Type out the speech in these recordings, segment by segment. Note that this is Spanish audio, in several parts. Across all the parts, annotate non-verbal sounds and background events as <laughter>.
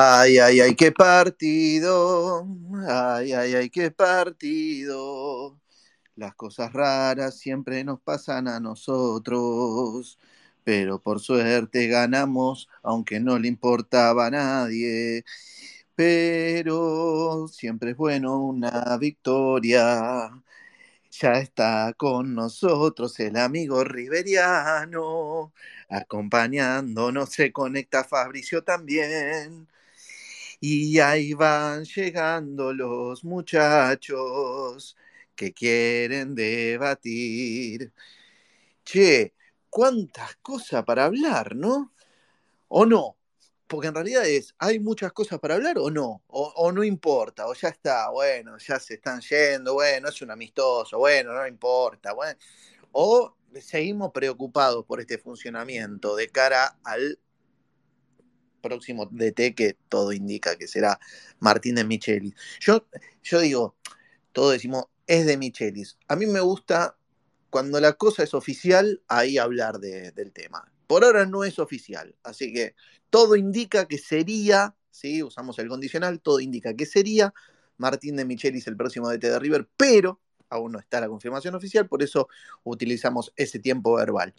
Ay, ay, ay, qué partido. Ay, ay, ay, qué partido. Las cosas raras siempre nos pasan a nosotros, pero por suerte ganamos, aunque no le importaba a nadie. Pero siempre es bueno una victoria. Ya está con nosotros el amigo Riveriano, acompañándonos se conecta Fabricio también. Y ahí van llegando los muchachos que quieren debatir. Che, cuántas cosas para hablar, ¿no? ¿O no? Porque en realidad es, ¿hay muchas cosas para hablar o no? O, no importa, o ya está, bueno, ya se están yendo, bueno, es un amistoso, bueno, no importa, bueno. O seguimos preocupados por este funcionamiento de cara al próximo DT que todo indica que será Martín de Michelis. Yo, yo digo, todos decimos, es de Michelis. A mí me gusta cuando la cosa es oficial, ahí hablar del tema. Por ahora no es oficial, así que todo indica que sería, ¿sí? usamos el condicional, todo indica que sería Martín de Michelis el próximo DT de River, pero aún no está la confirmación oficial, por eso utilizamos ese tiempo verbal.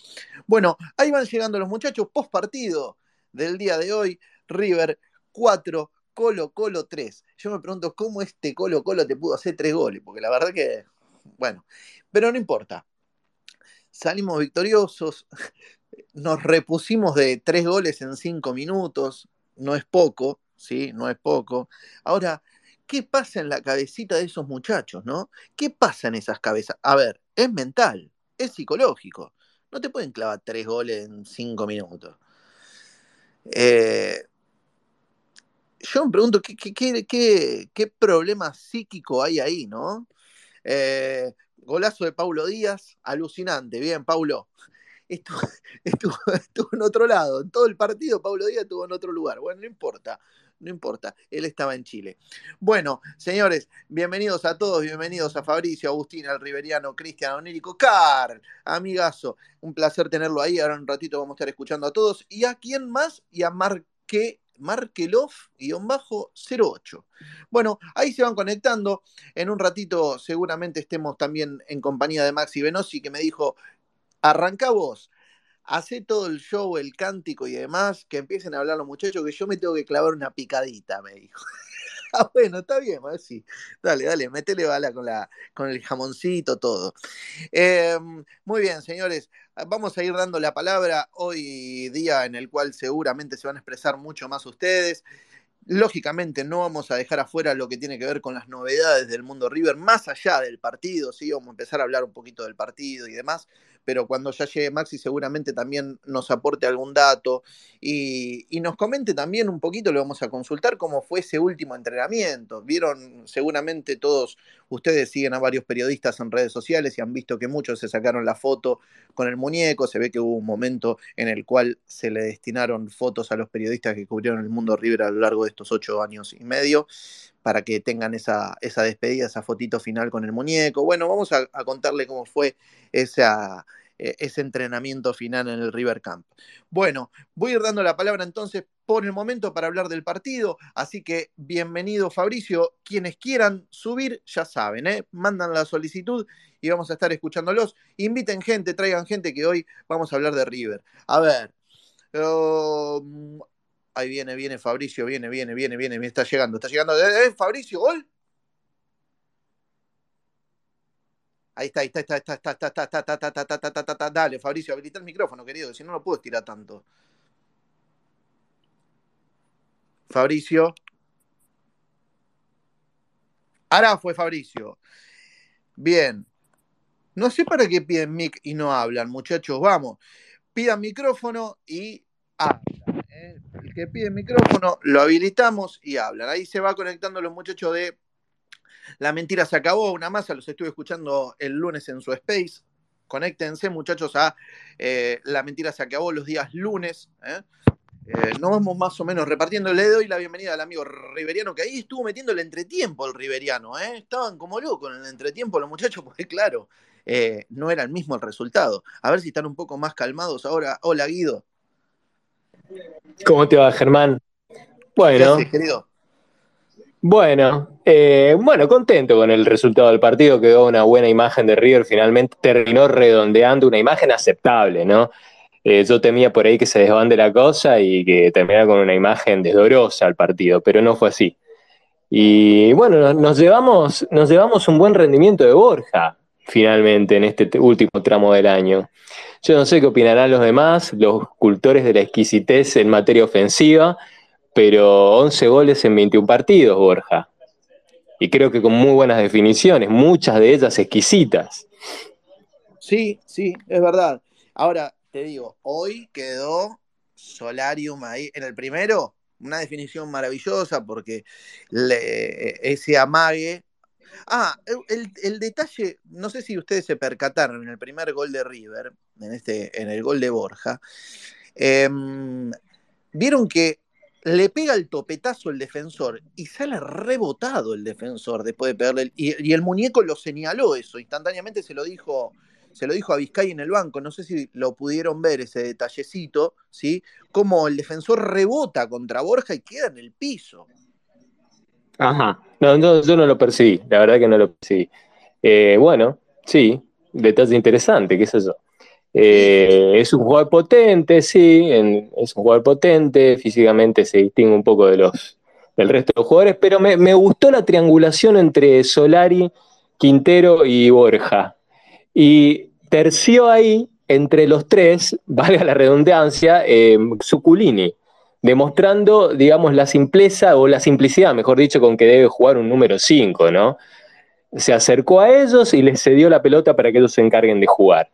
Bueno, ahí van llegando los muchachos post partido del día de hoy, River 4, Colo Colo 3. Yo me pregunto cómo este Colo Colo te pudo hacer tres goles, porque la verdad que, bueno, pero no importa. Salimos victoriosos, <laughs> nos repusimos de tres goles en cinco minutos, no es poco, ¿sí? No es poco. Ahora, ¿qué pasa en la cabecita de esos muchachos, no? ¿Qué pasa en esas cabezas? A ver, es mental, es psicológico. No te pueden clavar tres goles en cinco minutos. Eh, yo me pregunto qué, qué, problema psíquico hay ahí, ¿no? Eh, golazo de Paulo Díaz, alucinante. Bien, Paulo. <laughs> Estuvo, estuvo, en otro lado. En todo el partido, Paulo Díaz estuvo en otro lugar. Bueno, no importa, no importa. Él estaba en Chile. Bueno, señores, bienvenidos a todos, bienvenidos a Fabricio, Agustín, al Riveriano, Cristian, Onírico, Carl, amigazo. Un placer tenerlo ahí. Ahora un ratito vamos a estar escuchando a todos. ¿Y a quién más? Y a Marque Markelov-08. Bueno, ahí se van conectando. En un ratito seguramente estemos también en compañía de Maxi Venosi, que me dijo, arranca vos, hace todo el show, el cántico y demás, que empiecen a hablar los muchachos, que yo me tengo que clavar una picadita, me dijo. <laughs> ah, bueno, está bien, sí. Dale, dale, métele bala con, la, con el jamoncito, todo. Em, muy bien, señores, vamos a ir dando la palabra hoy día en el cual seguramente se van a expresar mucho más ustedes. Lógicamente no vamos a dejar afuera lo que tiene que ver con las novedades del mundo River, más allá del partido, sí, vamos a empezar a hablar un poquito del partido y demás, pero cuando ya llegue Maxi seguramente también nos aporte algún dato y, nos comente también un poquito, le vamos a consultar cómo fue ese último entrenamiento. Vieron, seguramente todos ustedes siguen a varios periodistas en redes sociales y han visto que muchos se sacaron la foto con el muñeco, se ve que hubo un momento en el cual se le destinaron fotos a los periodistas que cubrieron el mundo River a lo largo de estos ocho años y medio para que tengan esa, esa despedida, esa fotito final con el muñeco. Bueno, vamos a, contarle cómo fue esa, ese entrenamiento final en el River Camp. Bueno, voy a ir dando la palabra entonces por el momento para hablar del partido, así que bienvenido Fabricio, quienes quieran subir ya saben, ¿eh? mandan la solicitud y vamos a estar escuchándolos. Inviten gente, traigan gente que hoy vamos a hablar de River. A ver, um, Ahí viene, viene Fabricio, viene, viene, viene, viene, está llegando, está llegando. ¿Eh, Fabricio, gol? Ahí está, ahí está, está, está, está, está, está, está, está, está, está, está, está, Dale, Fabricio, habilita el micrófono, querido, si no lo puedo estirar tanto. Fabricio. Ahora fue Fabricio. Bien. No sé para qué piden mic y no hablan, muchachos. Vamos. Pidan micrófono y hablan. El que pide micrófono, lo habilitamos y hablan. Ahí se va conectando los muchachos de La Mentira se acabó, una masa, los estuve escuchando el lunes en su space. Conéctense, muchachos, a eh, La Mentira se acabó los días lunes. ¿eh? Eh, nos vamos más o menos repartiendo. Le doy la bienvenida al amigo Riveriano, que ahí estuvo metiendo el entretiempo el Riveriano. Estaban como locos en el entretiempo los muchachos, porque claro, no era el mismo el resultado. A ver si están un poco más calmados ahora. Hola, Guido. ¿Cómo te va, Germán? Bueno. querido? Bueno, eh, bueno, contento con el resultado del partido, quedó una buena imagen de River, finalmente terminó redondeando una imagen aceptable, ¿no? Eh, yo temía por ahí que se desbande la cosa y que terminara con una imagen desdorosa al partido, pero no fue así. Y bueno, nos llevamos, nos llevamos un buen rendimiento de Borja, finalmente, en este último tramo del año. Yo no sé qué opinarán los demás, los cultores de la exquisitez en materia ofensiva, pero 11 goles en 21 partidos, Borja. Y creo que con muy buenas definiciones, muchas de ellas exquisitas. Sí, sí, es verdad. Ahora, te digo, hoy quedó Solarium ahí en el primero, una definición maravillosa porque ese amague. Ah, el, detalle, no sé si ustedes se percataron en el primer gol de River, en, este, en el gol de Borja, em, vieron que le pega el topetazo el defensor y sale rebotado el defensor después de pegarle. y, el muñeco lo señaló eso, instantáneamente se lo dijo se lo dijo a Vizcay en el banco, no sé si lo pudieron ver ese detallecito, ¿sí? Como el defensor rebota contra Borja y queda en el piso. Ajá, no, yo no lo percibí, la verdad que no lo percibí. Eh, bueno, sí, detalle interesante, qué es eso. Eh, es un jugador potente, sí, es un jugador potente, físicamente se distingue un poco de los, del resto de los jugadores, pero me, gustó la triangulación entre Solari, Quintero y Borja. Y terció ahí entre los tres, <laughs> valga la redundancia, eh, demostrando, digamos, la simpleza o la simplicidad, mejor dicho, con que debe jugar un número 5, ¿no? Se acercó a ellos y les cedió la pelota para que ellos se encarguen de jugar.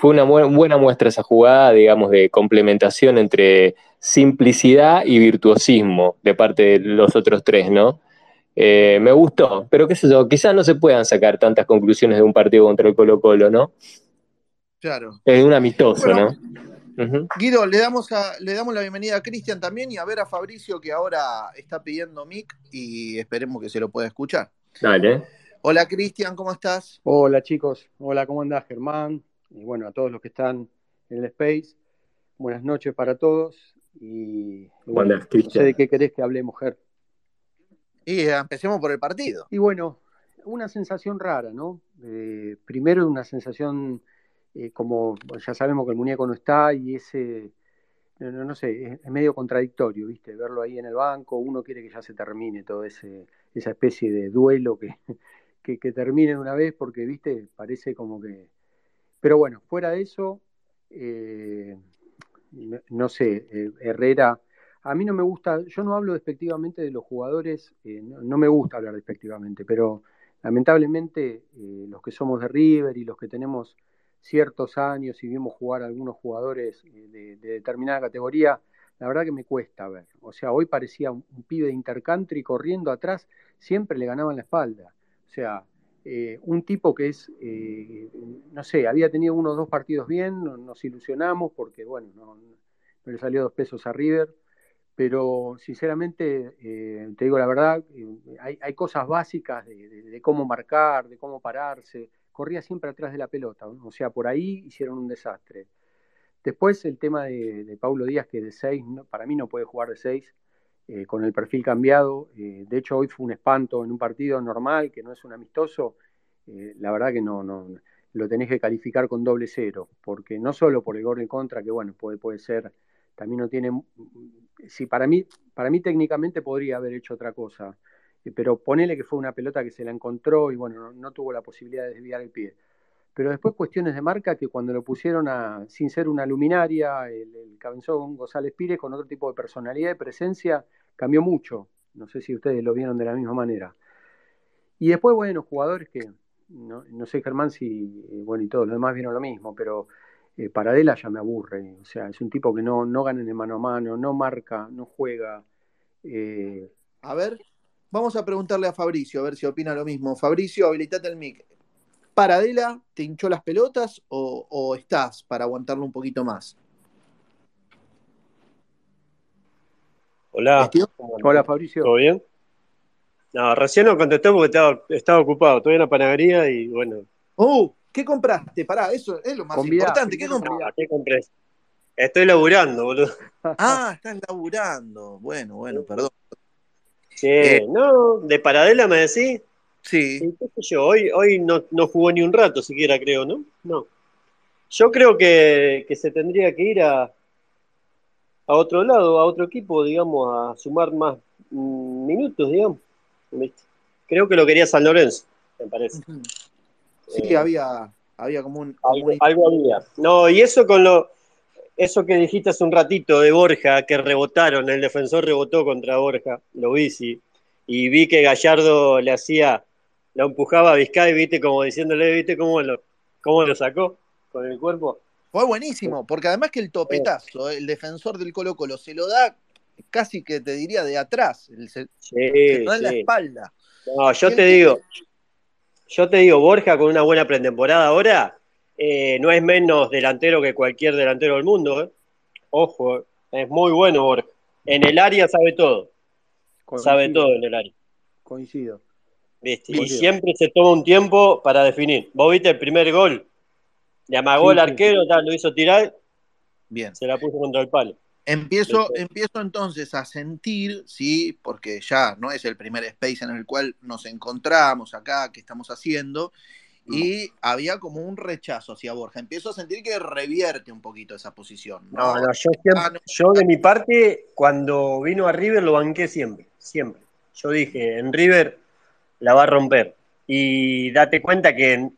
Fue una buena muestra esa jugada, digamos, de complementación entre simplicidad y virtuosismo de parte de los otros tres, ¿no? Eh, me gustó, pero qué sé yo, quizás no se puedan sacar tantas conclusiones de un partido contra el Colo Colo, ¿no? Claro. Es un amistoso, ¿no? Guido, le damos, le damos la bienvenida a Cristian también y a ver a Fabricio que ahora está pidiendo mic y esperemos que se lo pueda escuchar. Dale. Hola Cristian, ¿cómo estás? Hola chicos, hola, ¿cómo andás Germán? Y bueno, a todos los que están en el Space, buenas noches para todos. Y bueno, no sé de qué querés que hablemos, Ger. Y empecemos por el partido. Y bueno, una sensación rara, ¿no? Eh, primero una sensación eh, como ya sabemos que el muñeco no está y ese, no, sé, es, medio contradictorio, ¿viste? Verlo ahí en el banco, uno quiere que ya se termine todo ese, esa especie de duelo que, <laughs> que, termine de una vez porque, ¿viste? Parece como que... Pero bueno, fuera de eso, eh, no, sé, eh, Herrera... A mí no me gusta, yo no hablo despectivamente de los jugadores, no, me gusta hablar despectivamente, pero lamentablemente los que somos de River y los que tenemos ciertos años y vimos jugar a algunos jugadores eh, de, determinada categoría, la verdad que me cuesta ver. O sea, hoy parecía un, pibe de intercountry corriendo atrás, siempre le ganaban la espalda. O sea, eh, un tipo que es, eh, no sé, había tenido unos dos partidos bien, nos ilusionamos porque, bueno, no, le salió dos pesos a River, pero sinceramente, te digo la verdad, hay, cosas básicas de, cómo marcar, de cómo pararse, corría siempre atrás de la pelota, o sea, por ahí hicieron un desastre. Después el tema de, Paulo Díaz, que de 6, para mí no puede jugar de 6, eh, con el perfil cambiado. Eh, de hecho, hoy fue un espanto en un partido normal, que no es un amistoso. Eh, la verdad que no, no, lo tenés que calificar con doble cero, porque no solo por el gol en contra, que bueno, puede, puede ser, también no tiene, si para mí, para mí técnicamente podría haber hecho otra cosa, pero ponele que fue una pelota que se la encontró y bueno, no, tuvo la posibilidad de desviar el pie. Pero después cuestiones de marca que cuando lo pusieron a, sin ser una luminaria, el, el González Pires con otro tipo de personalidad y presencia, cambió mucho. No sé si ustedes lo vieron de la misma manera. Y después, bueno, jugadores que, no, sé Germán si, eh, bueno, y todos los demás vieron lo mismo, pero eh, Paradela ya me aburre. O sea, es un tipo que no, no gana en mano a mano, no marca, no juega. a ver, Vamos a preguntarle a Fabricio, a ver si opina lo mismo. Fabricio, habilitate el mic. ¿Paradela te hinchó las pelotas o, estás para aguantarlo un poquito más? Hola. Hola, Fabricio. ¿Todo bien? No, recién no contesté porque estaba, ocupado. Estoy en la panadería y bueno. ¡Uh! ¿Qué compraste? Pará, eso es lo más importante. ¿Qué, compraste? ¿Qué compré? Estoy laburando, boludo. <laughs> Ah, estás laburando. Bueno, bueno, perdón. Sí, Eh. no, de paradela me decís. Sí, Sí, qué sé yo, hoy, hoy no, no jugó ni un rato siquiera, creo, ¿no? No. Yo creo que, que se tendría que ir a, a otro lado, a otro equipo, digamos, a sumar más mm, minutos, digamos. ¿Viste? Creo que lo quería San Lorenzo, me parece. sí, Eh, había, había como un. como Algo, un- algo había. No, y eso con lo, eso que dijiste hace un ratito de Borja, que rebotaron, el defensor rebotó contra Borja, lo vi, sí. Y vi que Gallardo le hacía, lo empujaba a Vizcay, viste, como diciéndole, viste cómo lo, cómo lo sacó con el cuerpo. Fue buenísimo, porque además que el topetazo, el defensor del Colo Colo, se lo da casi que te diría de atrás, se, Sí, se lo da en la espalda. No, yo te digo, yo te digo, Borja con una buena pretemporada ahora, eh, no es menos delantero que cualquier delantero del mundo, ¿eh? Ojo, eh, es muy bueno Borja. En el área sabe todo, sabe Coincido, todo en el área. Coincido. ¿viste? Y siempre se toma un tiempo para definir. Vos viste el primer gol, le amagó Sí, el sí. arquero, tal, lo hizo tirar, Bien. se la puso contra el palo. Empiezo, empiezo entonces a sentir, sí, porque ya no es el primer space en el cual nos encontramos acá, que estamos haciendo, y había como un rechazo hacia Borja. Empiezo a sentir que revierte un poquito esa posición. No, ¿no? no, yo, siempre- Ah, no. yo de mi parte, cuando vino a River lo banqué siempre, siempre. Yo dije, en River la va a romper. Y date cuenta que en-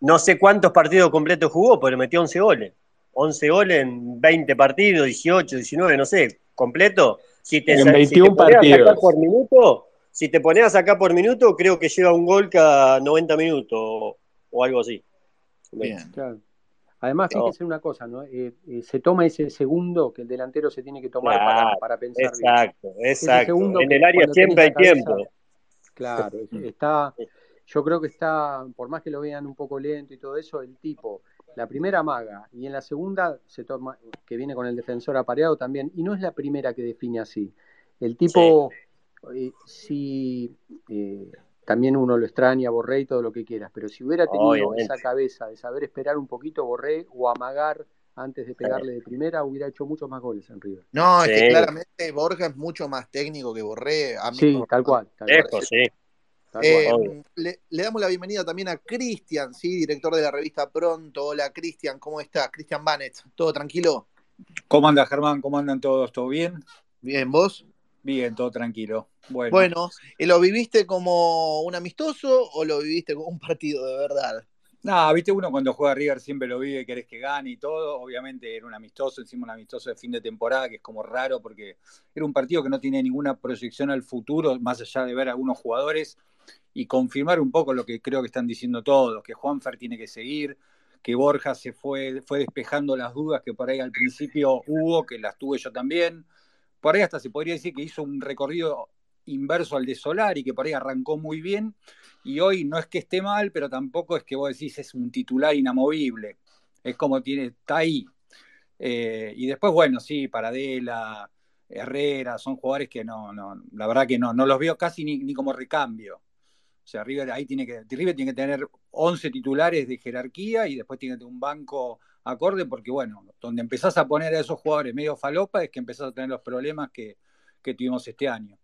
no sé cuántos partidos completos jugó, pero metió 11 goles. 11 goles en 20 partidos, 18, 19, no sé, completo. Si te, En sa- si te 21 partidos. por minuto, si te pones a sacar por minuto, creo que lleva un gol cada 90 minutos o, o algo así. Bien. Claro. Además, No. una cosa, ¿no? Eh, eh, se toma ese segundo que el delantero se tiene que tomar Claro, para, para pensar bien. Exacto, exacto. segundo En el área siempre hay cabeza- tiempo. Claro, es- está, yo creo que está, por más que lo vean un poco lento y todo eso, el tipo, la primera maga y en la segunda se toma, que viene con el defensor apareado también, y no es la primera que define así. El tipo, eh, si eh, también uno lo extraña, Borré y todo lo que quieras, pero si hubiera tenido Obviamente. esa cabeza de saber esperar un poquito Borré o amagar antes de pegarle de primera, hubiera hecho muchos más goles en River. No, es que Sí. claramente Borja es mucho más técnico que Borré. A mí Sí, tal cual. Tal cual, Lejos, sí. Eh, le, le damos la bienvenida también a Cristian, sí, director de la revista Pronto. Hola, Cristian, ¿cómo estás? Cristian Banet, ¿todo tranquilo? ¿Cómo anda Germán? ¿Cómo andan todos? ¿Todo bien? Bien, ¿vos? Bien, todo tranquilo. Bueno, Bueno, ¿y ¿lo viviste como un amistoso o lo viviste como un partido de verdad? nada, viste, uno cuando juega River siempre lo vive, querés que gane y todo. Obviamente era un amistoso, encima un amistoso de fin de temporada, que es como raro porque era un partido que no tiene ninguna proyección al futuro, más allá de ver a algunos jugadores y confirmar un poco lo que creo que están diciendo todos, que Juanfer tiene que seguir, que Borja se fue, fue despejando las dudas que por ahí al principio hubo, que las tuve yo también. Por ahí hasta se podría decir que hizo un recorrido inverso al de Solar y que por ahí arrancó muy bien y hoy no es que esté mal, pero tampoco es que vos decís es un titular inamovible. Es como tiene, está ahí. Eh, y después, bueno, sí, Paradela, Herrera, son jugadores que no, no, la verdad que no, no los veo casi ni, ni como recambio. O sea, River ahí tiene que, River tiene que tener 11 titulares de jerarquía y después tiene que tener un banco acorde, porque bueno, donde empezás a poner a esos jugadores medio falopa es que empezás a tener los problemas que, que tuvimos este año.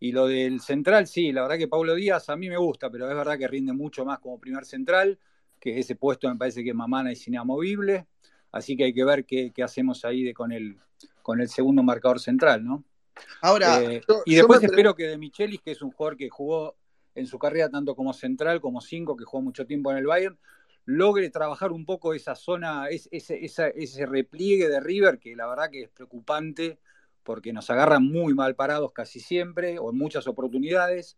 Y lo del central, sí, la verdad que Pablo Díaz a mí me gusta, pero es verdad que rinde mucho más como primer central, que ese puesto me parece que Mamana es inamovible, así que hay que ver qué, qué hacemos ahí de, con, el, con el segundo marcador central, ¿no? Ahora, Eh, yo- y después espero que de Michelis, que es un jugador que jugó en su carrera tanto como central como cinco, que jugó mucho tiempo en el Bayern, logre trabajar un poco esa zona, es- ese, esa- ese repliegue de River, que la verdad que es preocupante, porque nos agarran muy mal parados casi siempre, o en muchas oportunidades,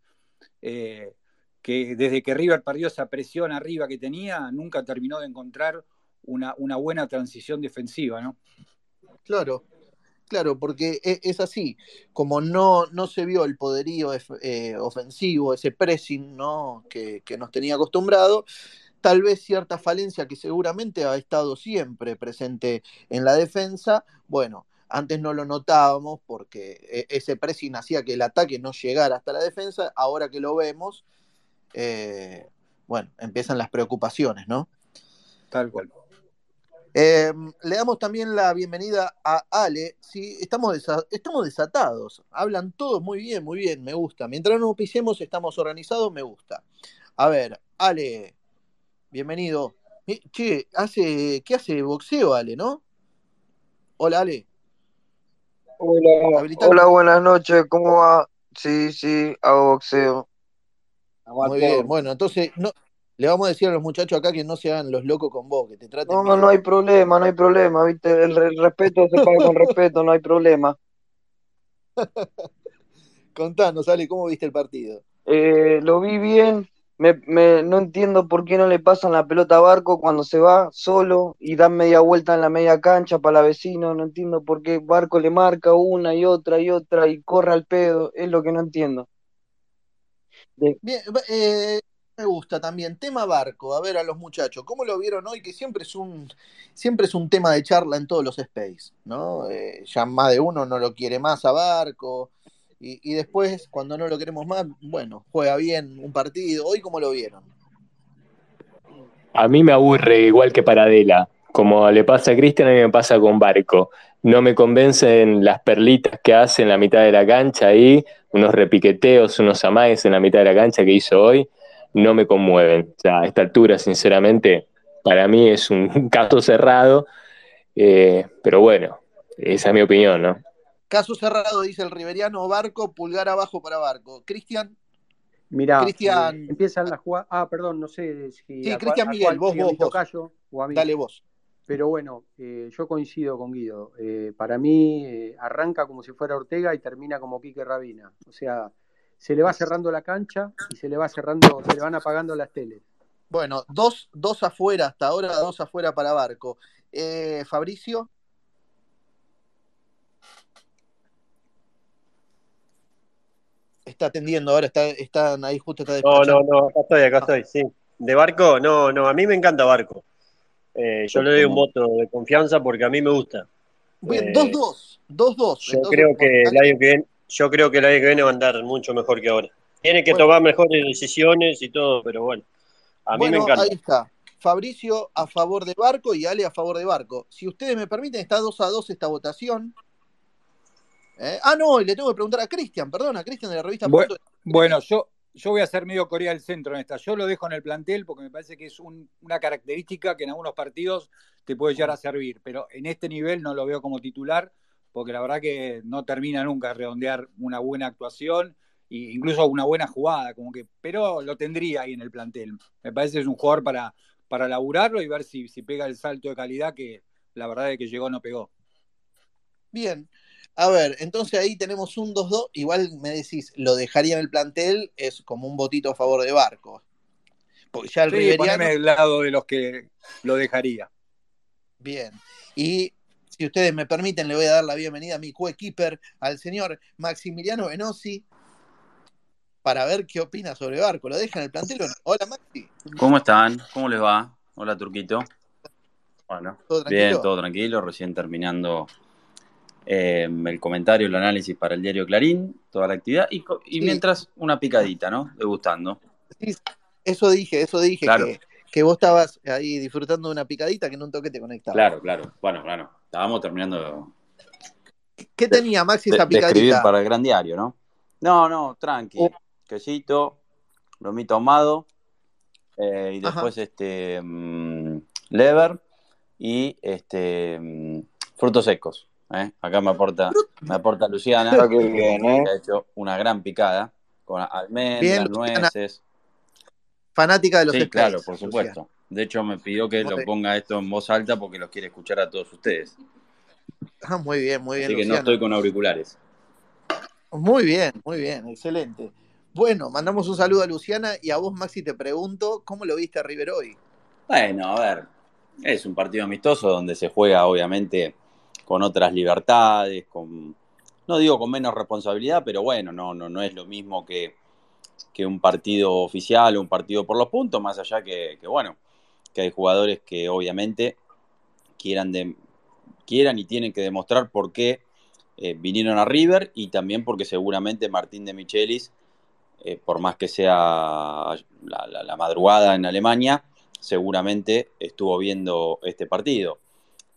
eh, que desde que River perdió esa presión arriba que tenía, nunca terminó de encontrar una, una buena transición defensiva, ¿no? Claro, claro, porque e- es así, como no, no se vio el poderío eh, ofensivo, ese pressing ¿no? que, que nos tenía acostumbrado, tal vez cierta falencia que seguramente ha estado siempre presente en la defensa, bueno, antes no lo notábamos porque e- ese pressing hacía que el ataque no llegara hasta la defensa, ahora que lo vemos, eh, bueno, empiezan las preocupaciones, ¿no? Tal cual. Em, le damos también la bienvenida a Ale. Sí, estamos, estamos desatados. Hablan todos muy bien, muy bien, me gusta. Mientras no pisemos, estamos organizados, me gusta. A ver, Ale, bienvenido. Che, hace, ¿qué hace boxeo, Ale, no? Hola, Ale. Hola, hola, buenas noches, ¿cómo va? Sí, sí, hago boxeo. Muy bien, bueno, entonces no, le vamos a decir a los muchachos acá que no se hagan los locos con vos, que te traten. No, no, no hay problema, no hay problema, ¿viste? El, respeto se paga con respeto, no hay problema. <laughs> Contanos, Ale, ¿cómo viste el partido? Eh, lo vi bien, me, me, no entiendo por qué no le pasan la pelota a Barco cuando se va solo y dan media vuelta en la media cancha para la vecino. No entiendo por qué Barco le marca una y otra y otra y corre al pedo. Es lo que no entiendo. Bien, eh, me gusta también. Tema barco, a ver a los muchachos, ¿cómo lo vieron hoy? Que siempre es un, siempre es un tema de charla en todos los space, ¿no? Eh, ya más de uno no lo quiere más a barco. Y, después, cuando no lo queremos más, bueno, juega bien un partido. ¿Hoy cómo lo vieron? A mí me aburre igual que Paradela. Como le pasa a Cristian, a mí me pasa con Barco. No me convencen las perlitas que hace en la mitad de la cancha ahí, unos repiqueteos, unos amagues en la mitad de la cancha que hizo hoy no me conmueven. O sea, a esta altura, sinceramente, para mí es un <laughs> caso cerrado, eh, pero bueno, esa es mi opinión, ¿no? Caso cerrado, dice el Riveriano, Barco, pulgar abajo para Barco. Cristian. Mira, Cristian. Eh, empiezan las jugadas. Ah, perdón, no sé si. Sí, Cristian Miguel, vos, vos, vos. Dale vos. Pero bueno, eh, yo coincido con Guido. para mí arranca como si fuera Ortega y termina como Quique Rabina. O sea, se le va cerrando la cancha y se le va cerrando, se le van apagando las teles. Bueno, dos, dos afuera hasta ahora, dos afuera para Barco. Eh, Fabricio. Está atendiendo ahora, está, están ahí justo está No, no, no, acá estoy, acá estoy, sí. De Barco, no, no, a mí me encanta Barco. Eh, yo le doy un voto de confianza porque a mí me gusta. Bien, 2-2, 2-2. Yo creo que el año que viene, yo creo que el año que viene va a andar mucho mejor que ahora. Tiene que tomar mejores decisiones y todo, pero bueno, a mí me encanta. Ahí está. Fabricio a favor de Barco y Ale a favor de Barco. Si ustedes me permiten, está 2 a 2 esta votación. ¿Eh? Ah, no, y le tengo que preguntar a Cristian, perdón, a Cristian de la revista. Bueno, yo, yo voy a ser medio Corea del Centro en esta. Yo lo dejo en el plantel porque me parece que es una característica que en algunos partidos te puede llegar a servir, pero en este nivel no lo veo como titular porque la verdad que no termina nunca de redondear una buena actuación e incluso una buena jugada, como que, pero lo tendría ahí en el plantel. Me parece que es un jugador para, para laburarlo y ver si, si pega el salto de calidad que la verdad es que llegó no pegó. Bien, a ver, entonces ahí tenemos un 2-2. Igual me decís, lo dejaría en el plantel, es como un botito a favor de Barco. Porque ya el sí, Riveriano... del lado de los que lo dejaría. Bien. Y si ustedes me permiten, le voy a dar la bienvenida a mi coequiper, al señor Maximiliano Venosi, para ver qué opina sobre Barco. ¿Lo dejan en el plantel Hola, Maxi. ¿Cómo están? ¿Cómo les va? Hola, Turquito. Bueno, bien, todo tranquilo. Recién terminando eh, el comentario, el análisis para el diario Clarín, toda la actividad. Y, mientras, una picadita, ¿no? Degustando. Sí, eso dije, eso dije. Claro. Que que vos estabas ahí disfrutando de una picadita que en un toque te conectaba. Claro, claro. Bueno, claro. Estábamos terminando. ¿Qué tenía Maxi esa picadita? De escribir para el gran diario, ¿no? No, no, tranqui. Oh. Quesito, lomito ahumado, eh, y después este mm, lever y este mm, frutos secos. ¿eh? Acá me aporta, me aporta Luciana, que, ¿eh? ha hecho una gran picada con almendras, nueces fanática de los Sí, claro, por supuesto. De hecho, me pidió que lo ponga esto en voz alta porque los quiere escuchar a todos ustedes. <laughs> Ah, muy bien, muy bien. Así que no estoy con auriculares. Muy bien, muy bien, excelente. Bueno, mandamos un saludo a Luciana y a vos, Maxi, te pregunto, ¿cómo lo viste a River hoy? Bueno, a ver, es un partido amistoso donde se juega, obviamente, con otras libertades, con, no digo con menos responsabilidad, pero bueno, no, no, no es lo mismo que, que un partido oficial o un partido por los puntos, más allá que, bueno, que hay jugadores que obviamente quieran, quieran y tienen que demostrar por qué eh, vinieron a River y también porque seguramente Martín de Michelis, eh, por más que sea la, madrugada en Alemania, seguramente estuvo viendo este partido.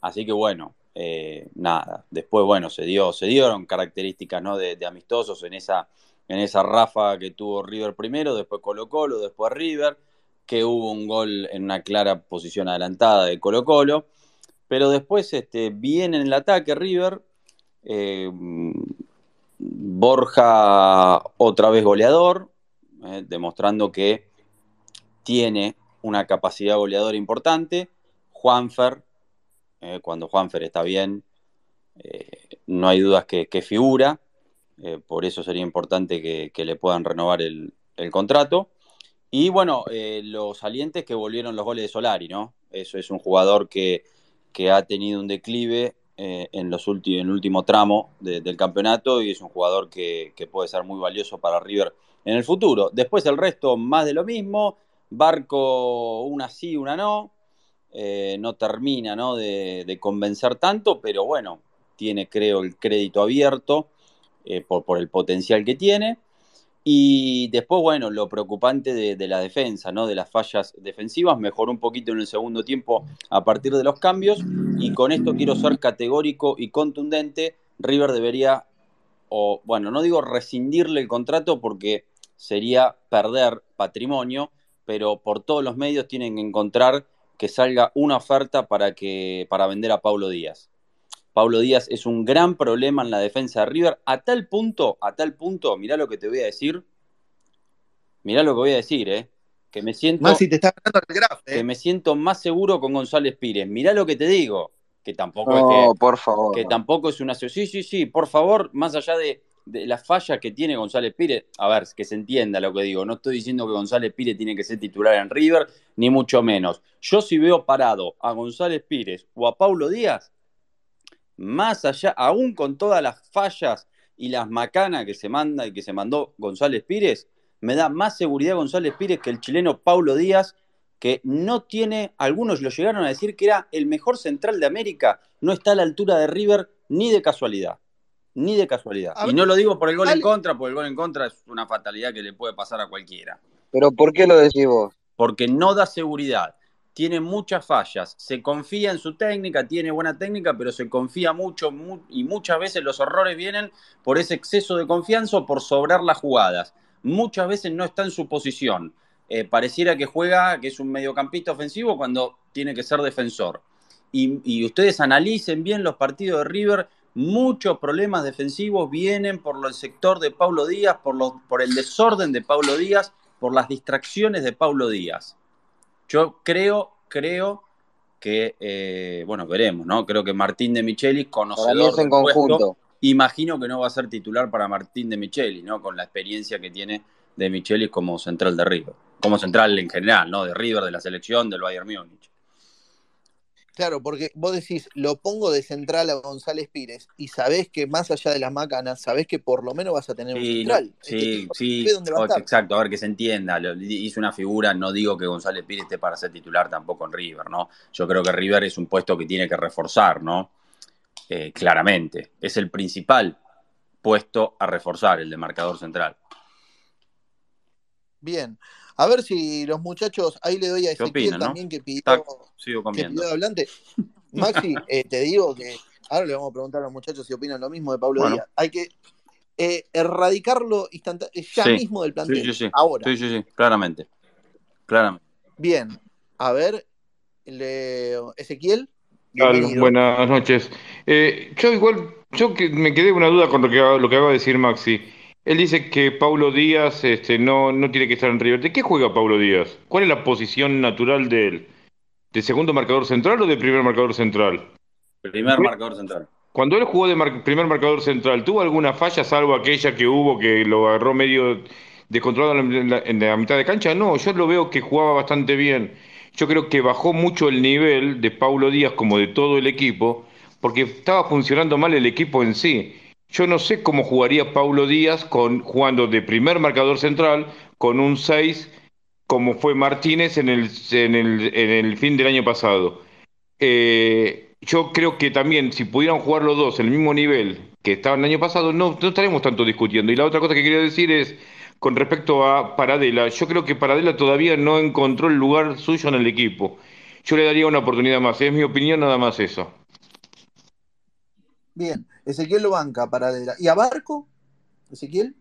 Así que bueno, eh, nada. Después, bueno, se dio, se dieron características ¿no? de, amistosos en esa, en esa ráfaga que tuvo River primero, después Colo Colo, después River, que hubo un gol en una clara posición adelantada de Colo Colo. Pero después este, viene en el ataque River. Eh, Borja otra vez goleador, eh, demostrando que tiene una capacidad goleadora importante. Juanfer, eh, cuando Juanfer está bien, no hay dudas que, figura, por eso sería importante que, le puedan renovar el, contrato. Y bueno, los salientes que volvieron los goles de Solari, ¿no? Eso es un jugador que, que ha tenido un declive eh, en, los en el último tramo del campeonato y es un jugador que, puede ser muy valioso para River en el futuro. Después el resto más de lo mismo, Barco una sí, una no, eh, no termina ¿no? De, de, convencer tanto, pero bueno, tiene creo el crédito abierto eh, por, por el potencial que tiene. Y después, bueno, lo preocupante de, la defensa, ¿no? De las fallas defensivas, mejoró un poquito en el segundo tiempo a partir de los cambios. Y con esto quiero ser categórico y contundente. River debería, o bueno, no digo rescindirle el contrato porque sería perder patrimonio, pero por todos los medios tienen que encontrar que salga una oferta para, que, para vender a Paulo Díaz. Pablo Díaz es un gran problema en la defensa de River, a tal punto, a tal punto, mirá lo que te voy a decir, mirá lo que voy a decir, ¿eh? Que me siento, más si te está el graf, ¿eh? que me siento más seguro con González Pires. Mirá lo que te digo, que tampoco es que, por favor. que tampoco es una sí, sí, sí, por favor, más allá de, de la falla que tiene González Pires, a ver, que se entienda lo que digo, no estoy diciendo que González Pires tiene que ser titular en River, ni mucho menos. Yo si veo parado a González Pires o a Paulo Díaz, más allá, aún con todas las fallas y las macanas que se manda y que se mandó González Pires, me da más seguridad González Pires que el chileno Paulo Díaz, que no tiene, algunos lo llegaron a decir que era el mejor central de América, no está a la altura de River ni de casualidad. Ni de casualidad. y no lo digo por el gol en contra, porque el gol en contra es una fatalidad que le puede pasar a cualquiera. ¿Pero por qué lo decís vos? Porque no da seguridad tiene muchas fallas, se confía en su técnica, tiene buena técnica, pero se confía mucho y muchas veces los errores vienen por ese exceso de confianza o por sobrar las jugadas. Muchas veces no está en su posición. Eh, pareciera que juega, que es un mediocampista ofensivo cuando tiene que ser defensor. Y, ustedes analicen bien los partidos de River, muchos problemas defensivos vienen por el sector de Paulo Díaz, por, por el desorden de Paulo Díaz, por las distracciones de Paulo Díaz. Yo creo, creo que, eh, bueno, veremos, ¿no? Creo que Martín de Michelis, conocedor del conjunto. imagino que no va a ser titular para Martín de Michelis, ¿no? Con la experiencia que tiene de Michelis como central de River, como central en general, ¿no? De River, de la selección, del Bayern Múnich. Claro, porque vos decís, lo pongo de central a González Pires y sabés que más allá de las macanas, sabés que por lo menos vas a tener un central. sí, sí, exacto, a ver que se entienda. Hizo una figura, no digo que González Pires esté para ser titular tampoco en River, ¿no? Yo creo que River es un puesto que tiene que reforzar, ¿no? Eh, claramente. Es el principal puesto a reforzar, el de marcador central. Bien. A ver si los muchachos, ahí le doy a Ezequiel también que pidió, sigo comiendo. adelante. Maxi, <laughs> eh, te digo que ahora le vamos a preguntar a los muchachos si opinan lo mismo de Pablo Díaz. Hay que eh, erradicarlo ya mismo del plantel. Sí, sí, sí. Ahora. Sí, sí, sí, claramente. Claramente. Bien. A ver, Ezequiel. Buenas noches. Eh, yo igual, yo que me quedé con una duda con lo que, lo que acaba de decir Maxi. Él dice que Paulo Díaz este, no, no tiene que estar en River. ¿De qué juega Paulo Díaz? ¿Cuál es la posición natural de él? ¿De segundo marcador central o de primer marcador central? Primer marcador central. Cuando él jugó de primer marcador central, ¿tuvo alguna falla salvo aquella que hubo que lo agarró medio descontrolado en la, en la mitad de cancha? No, yo lo veo que jugaba bastante bien. Yo creo que bajó mucho el nivel de Paulo Díaz como de todo el equipo, porque estaba funcionando mal el equipo en sí. Yo no sé cómo jugaría Paulo Díaz con, jugando de primer marcador central con un 6 como fue Martínez en el, en el, en el fin del año pasado. Eh, yo creo que también si pudieran jugar los dos en el mismo nivel que estaban el año pasado, no, no estaremos tanto discutiendo. Y la otra cosa que quería decir es con respecto a Paradela. Yo creo que Paradela todavía no encontró el lugar suyo en el equipo. Yo le daría una oportunidad más. Es mi opinión nada más eso. Bien, Ezequiel lo banca, Paradela. ¿Y a Barco? Ezequiel.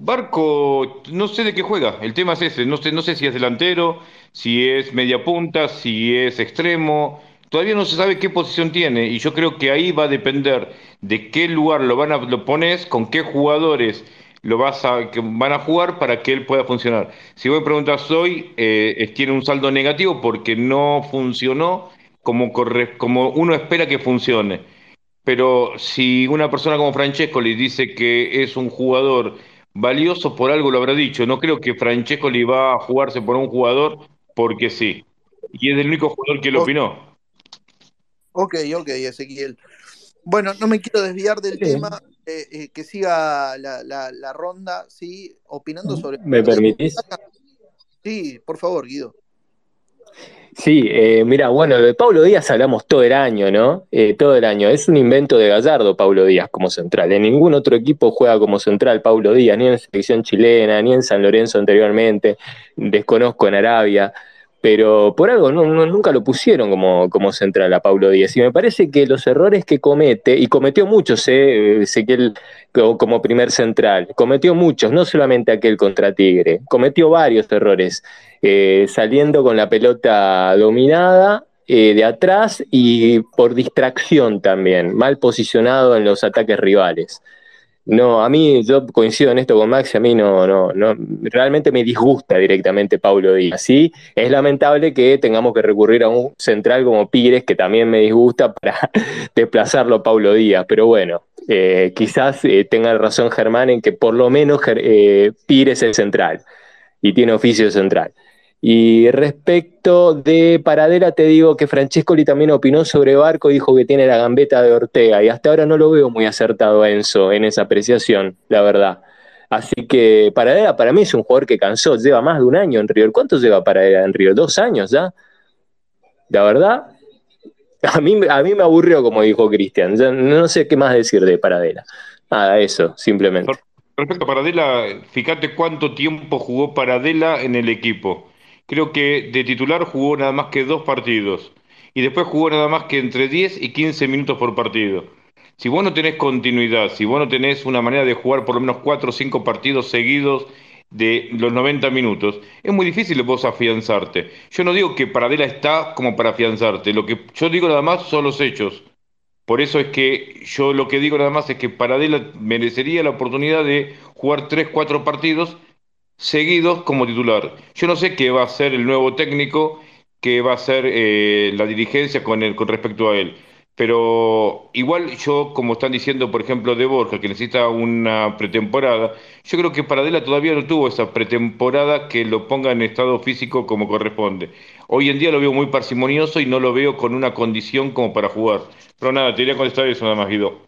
Barco, no sé de qué juega, el tema es ese, no sé, no sé si es delantero, si es media punta, si es extremo, todavía no se sabe qué posición tiene y yo creo que ahí va a depender de qué lugar lo van a lo pones, con qué jugadores lo vas a que van a jugar para que él pueda funcionar. Si vos me preguntas hoy, eh, tiene un saldo negativo porque no funcionó como como uno espera que funcione. Pero si una persona como Francesco le dice que es un jugador valioso por algo lo habrá dicho. No creo que Francesco le va a jugarse por un jugador porque sí. Y es el único jugador que lo opinó. Ok, ok, Ezequiel. Bueno, no me quiero desviar del tema, eh, eh, que siga la, la, ronda, ¿sí? Opinando sobre... ¿Me permitís? Sí, por favor, Guido. Sí, eh, mira, bueno, de Pablo Díaz hablamos todo el año, ¿no? Eh, todo el año. Es un invento de Gallardo, Pablo Díaz, como central. En ningún otro equipo juega como central Pablo Díaz, ni en la selección chilena, ni en San Lorenzo anteriormente. Desconozco en Arabia pero por algo no, nunca lo pusieron como, como central a Paulo Díaz. Y me parece que los errores que comete, y cometió muchos, eh, él como primer central, cometió muchos, no solamente aquel contra Tigre, cometió varios errores, eh, saliendo con la pelota dominada eh, de atrás y por distracción también, mal posicionado en los ataques rivales. No, a mí, yo coincido en esto con Max, a mí no, no, no, realmente me disgusta directamente Paulo Díaz. Sí, es lamentable que tengamos que recurrir a un central como Pires, que también me disgusta <laughs> para desplazarlo a Paulo Díaz, pero bueno, eh, quizás eh, tenga razón Germán en que por lo menos eh, Pires es central y tiene oficio central. Y respecto de Paradela, te digo que Francescoli también opinó sobre Barco, dijo que tiene la gambeta de Ortega, y hasta ahora no lo veo muy acertado a Enzo en esa apreciación, la verdad. Así que Paradela para mí es un jugador que cansó, lleva más de un año en River. ¿Cuánto lleva Paradela en River? ¿Dos años ya? La verdad, <laughs> a mí, a mí me aburrió, como dijo Cristian. No sé qué más decir de Paradela. Nada, eso, simplemente. Respecto a Paradela, fíjate cuánto tiempo jugó Paradela en el equipo creo que de titular jugó nada más que dos partidos. Y después jugó nada más que entre 10 y 15 minutos por partido. Si vos no tenés continuidad, si vos no tenés una manera de jugar por lo menos 4 o 5 partidos seguidos de los 90 minutos, es muy difícil vos afianzarte. Yo no digo que Paradela está como para afianzarte, lo que yo digo nada más son los hechos. Por eso es que yo lo que digo nada más es que Paradela merecería la oportunidad de jugar 3, 4 partidos seguidos como titular. Yo no sé qué va a hacer el nuevo técnico, qué va a hacer eh, la dirigencia con, con respecto a él. Pero igual yo, como están diciendo, por ejemplo, de Borja, que necesita una pretemporada, yo creo que Paradela todavía no tuvo esa pretemporada que lo ponga en estado físico como corresponde. Hoy en día lo veo muy parsimonioso y no lo veo con una condición como para jugar. Pero nada, te quería contestar eso nada más, Guido.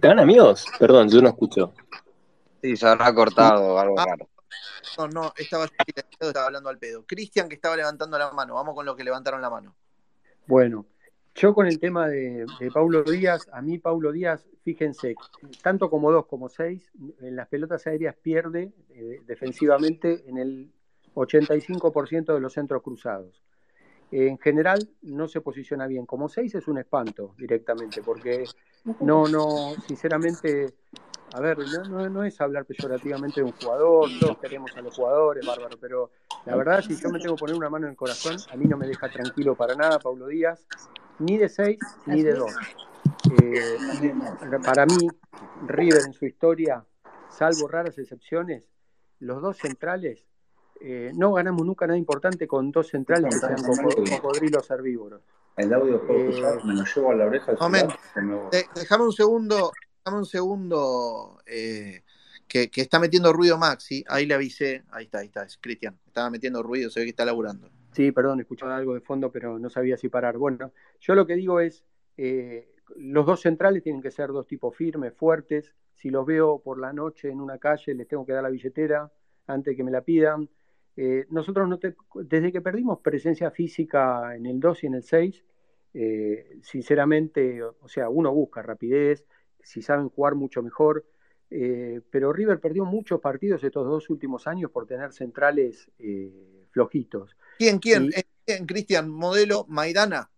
¿Están amigos? Perdón, yo no escucho. Sí, se habrá cortado algo ah, raro. No, no, estaba, estaba hablando al pedo. Cristian que estaba levantando la mano. Vamos con lo que levantaron la mano. Bueno, yo con el tema de, Paulo Díaz, a mí Paulo Díaz, fíjense, tanto como dos como seis, en las pelotas aéreas pierde eh, defensivamente en el 85% de los centros cruzados en general no se posiciona bien. Como seis es un espanto directamente, porque no, no, sinceramente, a ver, no, no, es hablar peyorativamente de un jugador, todos queremos a los jugadores, bárbaro, pero la verdad, si yo me tengo que poner una mano en el corazón, a mí no me deja tranquilo para nada Pablo Díaz, ni de seis ni de dos. Eh, para mí, River en su historia, salvo raras excepciones, los dos centrales eh, no ganamos nunca nada importante con dos centrales que sean cocodrilos herbívoros. El audio eh, me lo llevo a la oreja. déjame un segundo, déjame un segundo eh, que, está metiendo ruido Maxi, ahí le avisé, ahí está, ahí está, es Cristian, estaba metiendo ruido, se ve que está laburando. Sí, perdón, escuchaba algo de fondo, pero no sabía si parar. Bueno, yo lo que digo es, los dos centrales tienen que ser dos tipos firmes, fuertes. Si los veo por la noche en una calle, les tengo que dar la billetera antes de que me la pidan. Eh, nosotros no desde que perdimos presencia física en el 2 y en el 6, eh, sinceramente, o sea, uno busca rapidez, si saben jugar mucho mejor, eh, pero River perdió muchos partidos estos dos últimos años por tener centrales flojitos. ¿Quién, quién? ¿Quién, Cristian? ¿Modelo Maidana?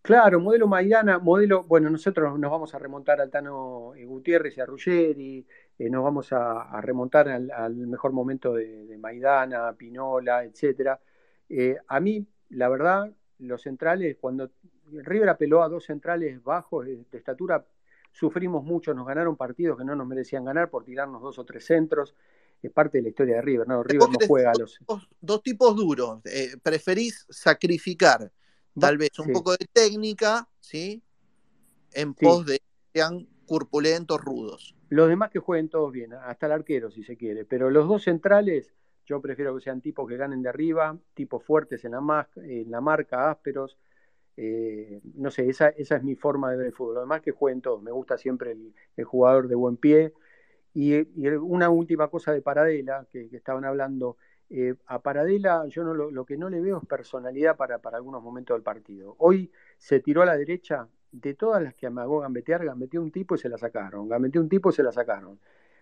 Claro, modelo Maidana, modelo, bueno, nosotros nos vamos a remontar al Tano Gutiérrez y a Ruggeri, eh, nos vamos a, remontar al, mejor momento de, Maidana, Pinola, etcétera. Eh, a mí, la verdad, los centrales, cuando River apeló a dos centrales bajos de, estatura, sufrimos mucho, nos ganaron partidos que no nos merecían ganar por tirarnos dos o tres centros. Es parte de la historia de River, ¿no? River no juega a los. Dos, tipos duros. Eh, preferís sacrificar tal vez un poco de técnica, ¿sí? En pos de que sean corpulentos, rudos. Los demás que jueguen todos bien, hasta el arquero si se quiere, pero los dos centrales yo prefiero que sean tipos que ganen de arriba, tipos fuertes en la, en la marca, ásperos. Eh, no sé, esa, esa, es mi forma de ver el fútbol. Lo demás que jueguen todos. Me gusta siempre el, jugador de buen pie. Y, una última cosa de Paradela, que, estaban hablando. Eh, a Paradela yo no, lo, que no le veo es personalidad para, para algunos momentos del partido. Hoy se tiró a la derecha de todas las que amagó gambetear, gambeteó un tipo y se la sacaron, gambeteó un tipo y se la sacaron.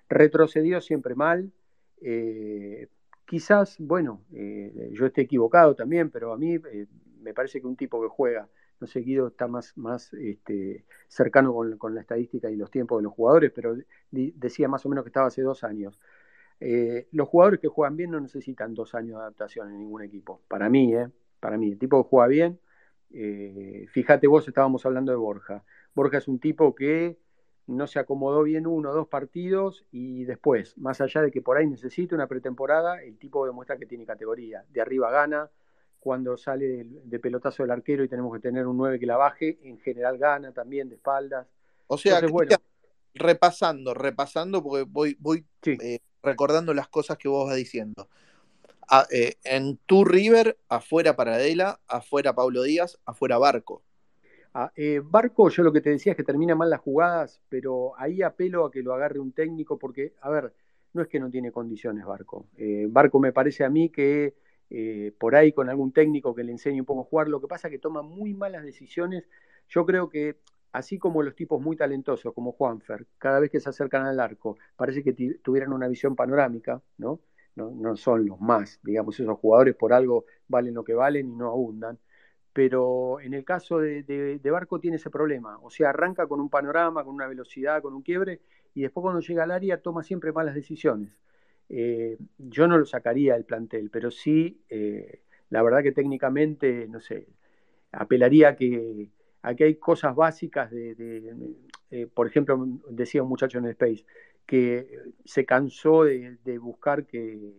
Retrocedió siempre mal. Eh, quizás, bueno, eh, yo esté equivocado también, pero a mí eh, me parece que un tipo que juega, no sé, Guido está más, más este, cercano con, la estadística y los tiempos de los jugadores, pero decía más o menos que estaba hace dos años. los jugadores que juegan bien no necesitan dos años de adaptación en ningún equipo. Para mí, ¿eh? Para mí, el tipo que juega bien eh, fíjate vos, estábamos hablando de Borja. Borja es un tipo que no se acomodó bien uno o dos partidos y después, más allá de que por ahí necesite una pretemporada, el tipo demuestra que tiene categoría. De arriba gana, cuando sale de pelotazo del arquero y tenemos que tener un 9 que la baje, en general gana también de espaldas. O sea, repasando, repasando, porque voy, voy eh, recordando las cosas que vos vas diciendo. Eh, en tu River, afuera Paradela, afuera Pablo Díaz, afuera Barco. Ah, eh, Barco, yo lo que te decía es que termina mal las jugadas, pero ahí apelo a que lo agarre un técnico, porque, a ver, no es que no tiene condiciones Barco. Eh, Barco me parece a mí que por ahí con algún técnico que le enseñe un poco a jugar, lo que pasa es que toma muy malas decisiones. Yo creo que así como los tipos muy talentosos como Juanfer, cada vez que se acercan al arco, parece que tuvieran una visión panorámica, ¿no? No, son los más, digamos, esos jugadores por algo valen lo que valen y no abundan. Pero en el caso de, Barco tiene ese problema, o sea, arranca con un panorama, con una velocidad, con un quiebre, y después cuando llega al área toma siempre malas decisiones. Eh, yo no lo sacaría del plantel, pero sí, eh, la verdad que técnicamente, no sé, apelaría a que, aquí hay cosas básicas de, eh, por ejemplo, decía un muchacho en el Space, que se cansó de, buscar que,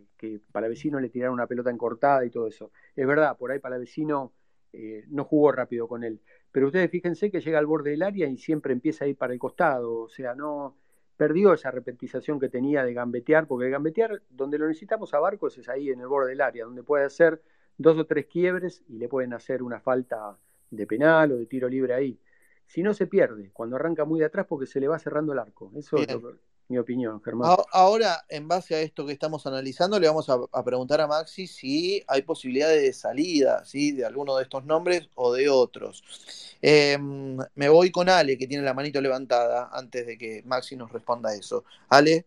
para vecino le tirara una pelota encortada y todo eso. Es verdad, por ahí para vecino eh, no jugó rápido con él. Pero ustedes fíjense que llega al borde del área y siempre empieza a ir para el costado. O sea, no perdió esa repetización que tenía de gambetear, porque de gambetear, donde lo necesitamos a Barcos es ahí en el borde del área, donde puede hacer dos o tres quiebres y le pueden hacer una falta de penal o de tiro libre ahí. Si no se pierde, cuando arranca muy de atrás porque se le va cerrando el arco. Eso es lo, mi opinión, Germán. Ahora, en base a esto que estamos analizando, le vamos a, preguntar a Maxi si hay posibilidades de salida, ¿sí? de alguno de estos nombres o de otros. Em, me voy con Ale, que tiene la manito levantada, antes de que Maxi nos responda eso. Ale.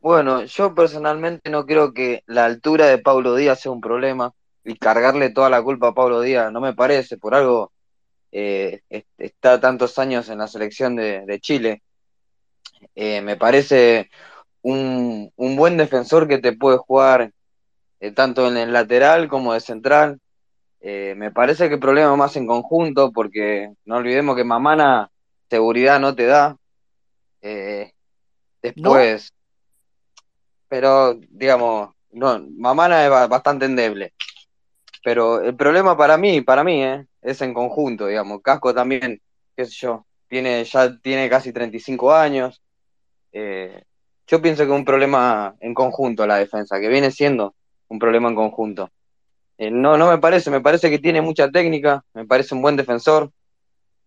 Bueno, yo personalmente no creo que la altura de Pablo Díaz sea un problema y cargarle toda la culpa a Pablo Díaz no me parece, por algo eh, está tantos años en la selección de Chile eh, me parece un, buen defensor que te puede jugar eh, tanto en el lateral como de central. Eh, me parece que el problema más en conjunto, porque no olvidemos que Mamana seguridad no te da. después, pero digamos, no, Mamana es bastante endeble. Pero el problema para mí, para mí, es en conjunto, digamos. Casco también, qué sé yo, tiene, ya tiene casi 35 años. Eh, yo pienso que es un problema en conjunto la defensa, que viene siendo un problema en conjunto. Eh, no, no me parece, me parece que tiene mucha técnica, me parece un buen defensor.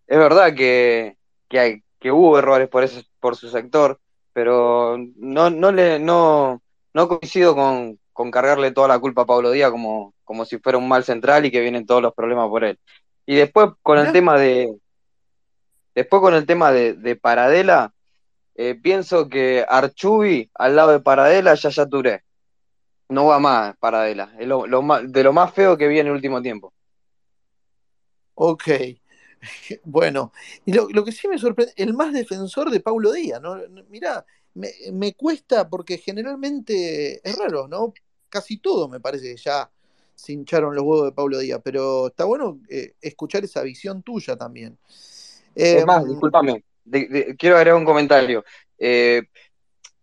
Es verdad que, que, hay, que hubo errores por, ese, por su sector, pero no, no, le, no, no coincido con, con cargarle toda la culpa a Pablo Díaz como, como si fuera un mal central y que vienen todos los problemas por él. Y después con el tema de. Después con el tema de, de Paradela, eh, pienso que Archubi al lado de Paradela ya ya Touré. No va más Paradela. Es lo, lo más- de lo más feo que vi en el último tiempo. Ok. <laughs> Bueno, y lo, lo que sí me sorprende, el más defensor de Paulo Díaz, ¿no? Mirá, me, me cuesta porque generalmente es raro, ¿no? Casi todo me parece que ya se hincharon los huevos de Paulo Díaz, pero está bueno eh, escuchar esa visión tuya también. Es más, Em, discúlpame, de- de- quiero agregar un comentario. Eh,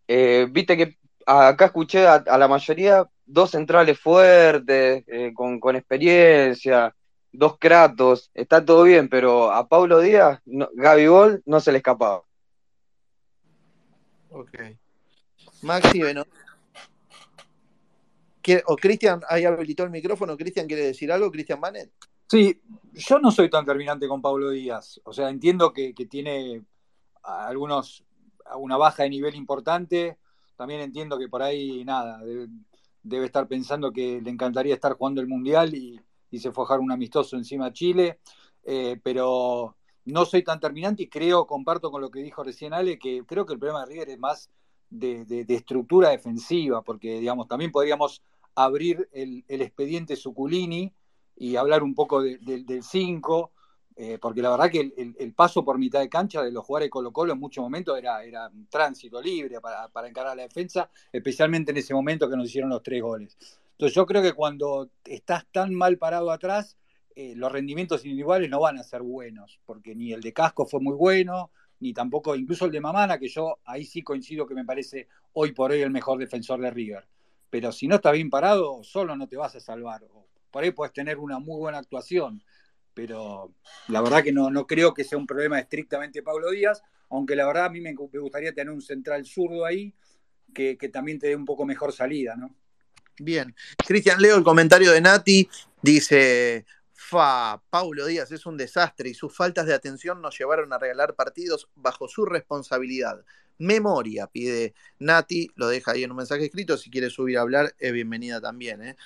eh, viste que acá escuché a, a la mayoría dos centrales fuertes, eh, con, con experiencia, dos Kratos, está todo bien, pero a Paulo Díaz, no, Gol no se le escapaba. ok. Maxi, bueno. ¿Quiere- O Cristian, ahí habilitó el micrófono. ¿Cristian quiere decir algo? ¿Cristian Manet? Sí, yo no soy tan terminante con Pablo Díaz. O sea, entiendo que, que tiene algunos, una baja de nivel importante. También entiendo que por ahí, nada, debe, estar pensando que le encantaría estar jugando el Mundial y, y se a jugar un amistoso encima a Chile. Eh, pero no soy tan terminante y creo, comparto con lo que dijo recién Ale, que creo que el problema de River es más de, de- estructura defensiva, porque, digamos, también podríamos abrir el, el expediente Suculini y hablar un poco de- del 5, porque la verdad que el, paso por mitad de cancha de los jugadores de Colo Colo en muchos momentos era, era un tránsito libre para, para encarar la defensa, especialmente en ese momento que nos hicieron los tres goles. Entonces yo creo que cuando estás tan mal parado atrás, eh, los rendimientos individuales no van a ser buenos, porque ni el de Casco fue muy bueno, ni tampoco, incluso el de Mamana, que yo ahí sí coincido que me parece hoy por hoy el mejor defensor de River. Pero si no estás bien parado, solo no te vas a salvar. Por ahí puedes tener una muy buena actuación, pero la verdad que no, no creo que sea un problema estrictamente Pablo Díaz, aunque la verdad a mí me, me gustaría tener un central zurdo ahí que, que también te dé un poco mejor salida, ¿no? Bien. Cristian, leo el comentario de Nati. Dice, fa, Paulo Díaz es un desastre y sus faltas de atención nos llevaron a regalar partidos bajo su responsabilidad. Memoria, pide Nati, lo deja ahí en un mensaje escrito. Si quiere subir a hablar, es bienvenida también. ¿eh?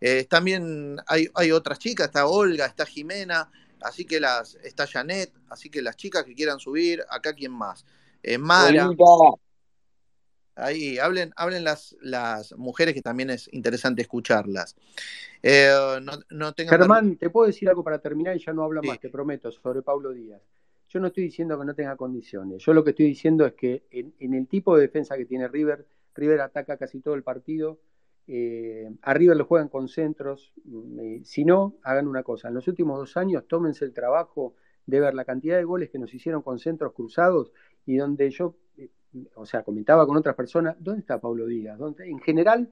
Eh, también hay, hay otras chicas, está Olga, está Jimena, así que las, está Janet, así que las chicas que quieran subir, acá quién más. Eh, Mara. Ahí, hablen, hablen las, las mujeres que también es interesante escucharlas. Eh, no, no tengan Germán, te puedo decir algo para terminar y ya no habla Sí. más, te prometo, sobre Pablo Díaz. Yo no estoy diciendo que no tenga condiciones. Yo lo que estoy diciendo es que en, el tipo de defensa que tiene River, River ataca casi todo el partido. eh, a River lo juegan con centros. mm, eh, si no, hagan una cosa. En los últimos dos años, tómense el trabajo de ver la cantidad de goles que nos hicieron con centros cruzados y donde yo, eh, o sea, comentaba con otras personas, ¿dónde está Pablo Díaz? ¿Dónde? En general,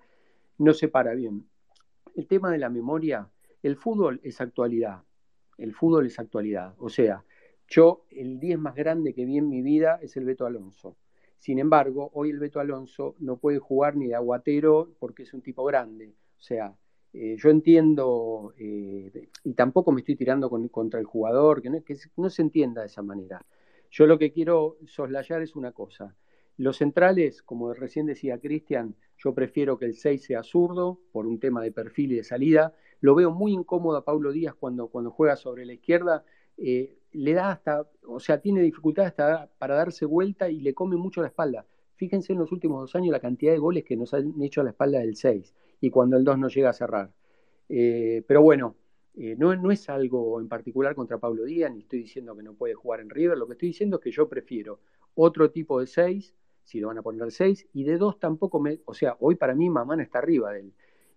no se para bien. El tema de la memoria, el fútbol es actualidad. El fútbol es actualidad. O sea, yo, el 10 más grande que vi en mi vida es el Beto Alonso. Sin embargo, hoy el Beto Alonso no puede jugar ni de aguatero porque es un tipo grande. O sea, eh, yo entiendo, eh, y tampoco me estoy tirando con- contra el jugador, que no, que no se entienda de esa manera. Yo lo que quiero soslayar es una cosa. Los centrales, como recién decía Cristian, yo prefiero que el 6 sea zurdo por un tema de perfil y de salida. Lo veo muy incómodo a Paulo Díaz cuando, cuando juega sobre la izquierda. Eh, le da hasta, o sea, tiene dificultad hasta para darse vuelta y le come mucho la espalda. Fíjense en los últimos dos años la cantidad de goles que nos han hecho a la espalda del 6 y cuando el 2 no llega a cerrar. Eh, pero bueno, eh, no, no es algo en particular contra Pablo Díaz, ni estoy diciendo que no puede jugar en River, lo que estoy diciendo es que yo prefiero otro tipo de 6, si lo van a poner 6, y de 2 tampoco me, o sea, hoy para mí Mamana está arriba de él.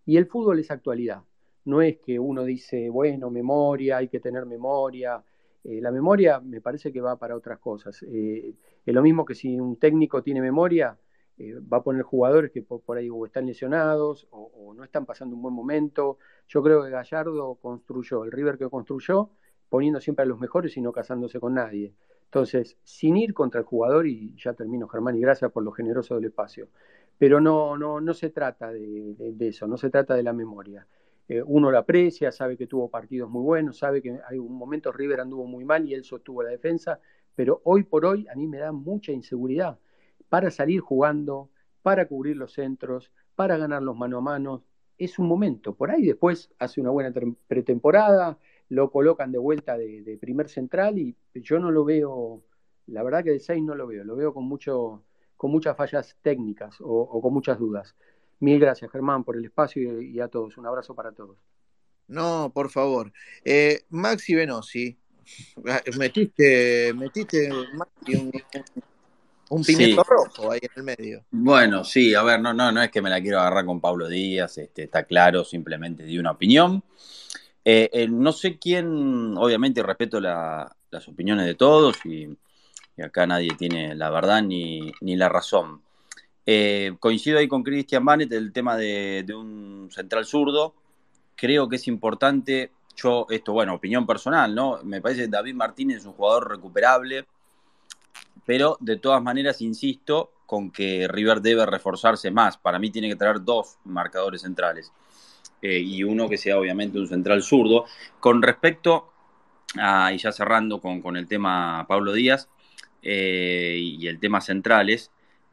Y el fútbol es actualidad, no es que uno dice, bueno, memoria, hay que tener memoria. Eh, la memoria me parece que va para otras cosas. Eh, es lo mismo que si un técnico tiene memoria, eh, va a poner jugadores que por, por ahí o están lesionados o, no están pasando un buen momento. Yo creo que Gallardo construyó, el River que construyó, poniendo siempre a los mejores y no casándose con nadie. Entonces, sin ir contra el jugador, y ya termino Germán, y gracias por lo generoso del espacio, pero no, no, no se trata de eso, no se trata de la memoria. Eh, uno lo aprecia, sabe que tuvo partidos muy buenos, sabe que hay un momento River anduvo muy mal y él sostuvo la defensa, pero hoy por hoy a mí me da mucha inseguridad para salir jugando, para cubrir los centros, para ganar los mano a mano. Es un momento. Por ahí después hace una buena pretemporada, lo colocan de vuelta de, primer central y yo no lo veo, la verdad que de 6 no lo veo, lo veo con, mucho, con muchas fallas técnicas o, con muchas dudas. Mil gracias, Germán, por el espacio y, a todos. Un abrazo para todos. No, por favor. Eh, Maxi Venosi, <laughs> metiste, metiste un, un pimiento rojo ahí en el medio. Bueno, sí, a ver, no, no, no es que me la quiero agarrar con Pablo Díaz, este, está claro, simplemente di una opinión. Eh, eh, no sé quién, obviamente respeto las opiniones de todos y, acá nadie tiene la verdad ni, la razón. Eh, coincido ahí con Christian Banet el tema de, un central zurdo. Creo que es importante, yo, esto, bueno, opinión personal, ¿no? Me parece que David Martínez es un jugador recuperable, pero de todas maneras insisto con que River debe reforzarse más. Para mí tiene que traer dos marcadores centrales. Eh, y uno que sea obviamente un central zurdo. Con respecto a, y ya cerrando con, el tema Pablo Díaz eh, y el tema centrales,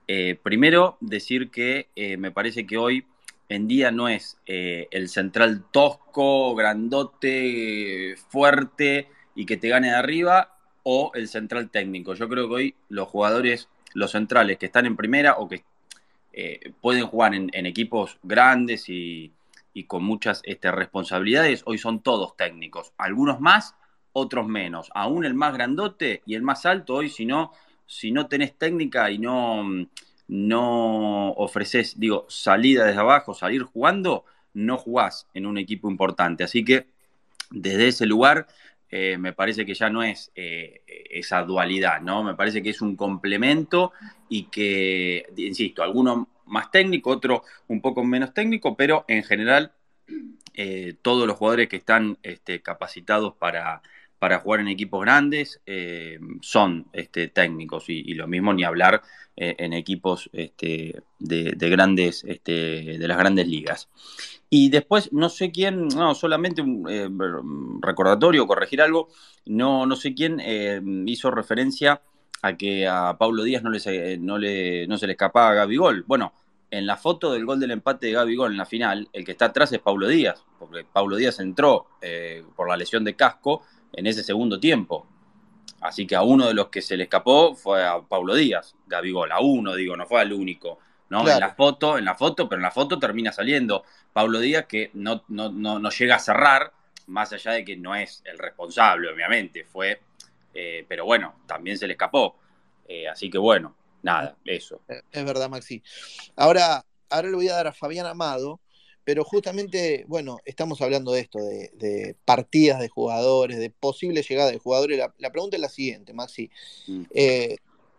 eh, primero decir que me parece que hoy en día no es el central tosco, grandote, fuerte y que te gane de arriba o el central técnico. Yo creo que hoy los jugadores, los centrales que están en primera o que pueden jugar en equipos grandes y, y con muchas este, responsabilidades, hoy son todos técnicos, algunos más, otros menos. Aún el más grandote y el más alto, hoy si no, si no tenés técnica y no, no ofreces, digo, salida desde abajo, salir jugando, no jugás en un equipo importante. Así que desde ese lugar eh, me parece que ya no es eh, esa dualidad, ¿no? Me parece que es un complemento y que, insisto, algunos más técnico, otro un poco menos técnico, pero en general eh, todos los jugadores que están este, capacitados para, para, jugar en equipos grandes eh, son este, técnicos y, lo mismo ni hablar eh, en equipos este, de, grandes, este, de las grandes ligas. Y después, no sé quién, no, solamente un recordatorio, corregir algo, no, no sé quién hizo referencia a que a Pablo Díaz no, no, le, no se le escapaba a Gabigol. Bueno, en la foto del gol del empate de Gaby Gol en la final, el que está atrás es Pablo Díaz, porque Pablo Díaz entró eh, por la lesión de casco en ese segundo tiempo. Así que a uno de los que se le escapó fue a Pablo Díaz, Gol, a uno, digo, no fue al único. ¿no? En la foto, en la foto, pero en la foto termina saliendo Pablo Díaz que no, no, no, llega a cerrar, más allá de que no es el responsable, obviamente, fue, eh, pero bueno, también se le escapó. Eh, así que bueno, nada, eso. Es verdad, Maxi. Ahora, ahora le voy a dar a Fabián Amado, pero justamente, bueno, estamos hablando de esto, de, partidas de jugadores, de posible llegada de jugadores. La, pregunta es la siguiente, Maxi. Mm. Eh,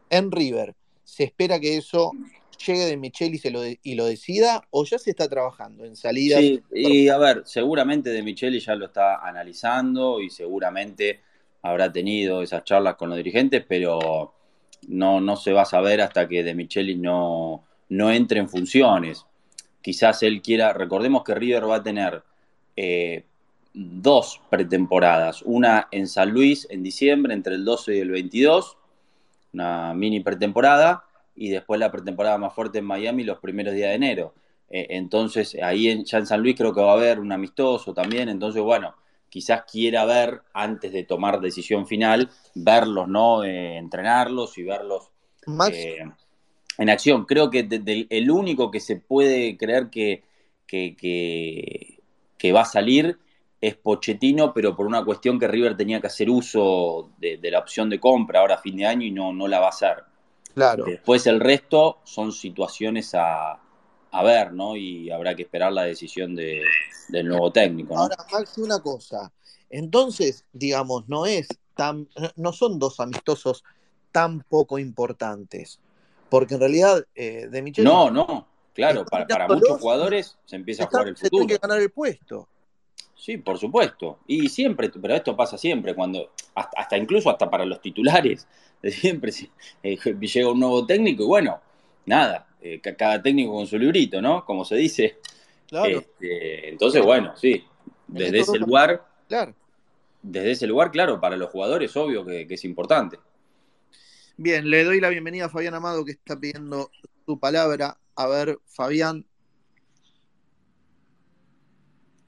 en River, ¿se espera que eso llegue de Micheli y, lo y lo decida o ya se está trabajando en salidas? Sí, y a ver, seguramente de Micheli ya lo está analizando y seguramente habrá tenido esas charlas con los dirigentes, pero no, no se va a saber hasta que De Michelis no, no entre en funciones. Quizás él quiera, recordemos que River va a tener eh, dos pretemporadas, una en San Luis en diciembre, entre el 12 y el 22, una mini pretemporada, y después la pretemporada más fuerte en Miami los primeros días de enero. Eh, entonces, ahí en, ya en San Luis creo que va a haber un amistoso también, entonces, bueno, quizás quiera ver antes de tomar decisión final, verlos, ¿no? Eh, entrenarlos y verlos eh, en acción. Creo que el único que se puede creer que, que, va a salir es Pochettino, pero por una cuestión que River tenía que hacer uso de, la opción de compra ahora a fin de año y no, no la va a hacer. Claro. Después el resto son situaciones a, a ver, ¿no? Y habrá que esperar la decisión de, del nuevo técnico, ¿no? Ahora, Maxi, una cosa. Entonces, digamos, no es tan, no son dos amistosos tan poco importantes. Porque en realidad, eh, de Michel. No, no, claro, para, muchos jugadores se empieza a jugar el futuro. Se tiene que ganar el puesto. Sí, por supuesto. Y siempre, pero esto pasa siempre, cuando, hasta, incluso hasta para los titulares, <laughs> siempre eh, llega un nuevo técnico y bueno, nada, eh, cada técnico con su librito, ¿no? Como se dice. Claro. Este, entonces, bueno, sí, desde ese lugar, claro. desde ese lugar, claro, para los jugadores, obvio que, es importante. Bien, le doy la bienvenida a Fabián Amado que está pidiendo su palabra. A ver, Fabián,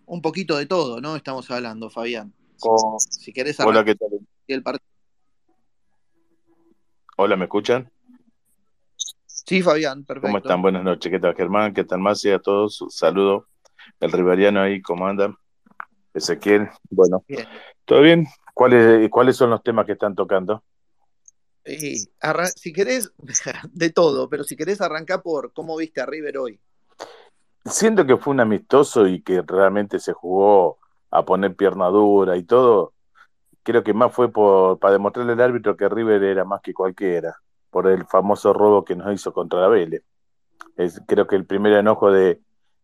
un poquito de todo, ¿no? Estamos hablando, Fabián. Oh, Si querés hola, ¿qué tal? el partido. Hola, ¿me escuchan? Sí, Fabián, ¿Cómo perfecto. están? Buenas noches. ¿Qué tal, Germán? ¿Qué tal, Masi? A todos, un saludo. El riberiano ahí, ¿cómo andan? Ezequiel, bueno, Bien. ¿todo bien? ¿Cuáles, cuáles son los temas que están tocando? Si querés, <laughs> de todo, pero si querés arrancar por cómo viste a River hoy. Siento que fue un amistoso y que realmente se jugó a poner pierna dura y todo. Creo que más fue por, para demostrarle al árbitro que River era más que cualquiera, por el famoso robo que nos hizo contra la Vélez. Es, creo que el primer enojo de,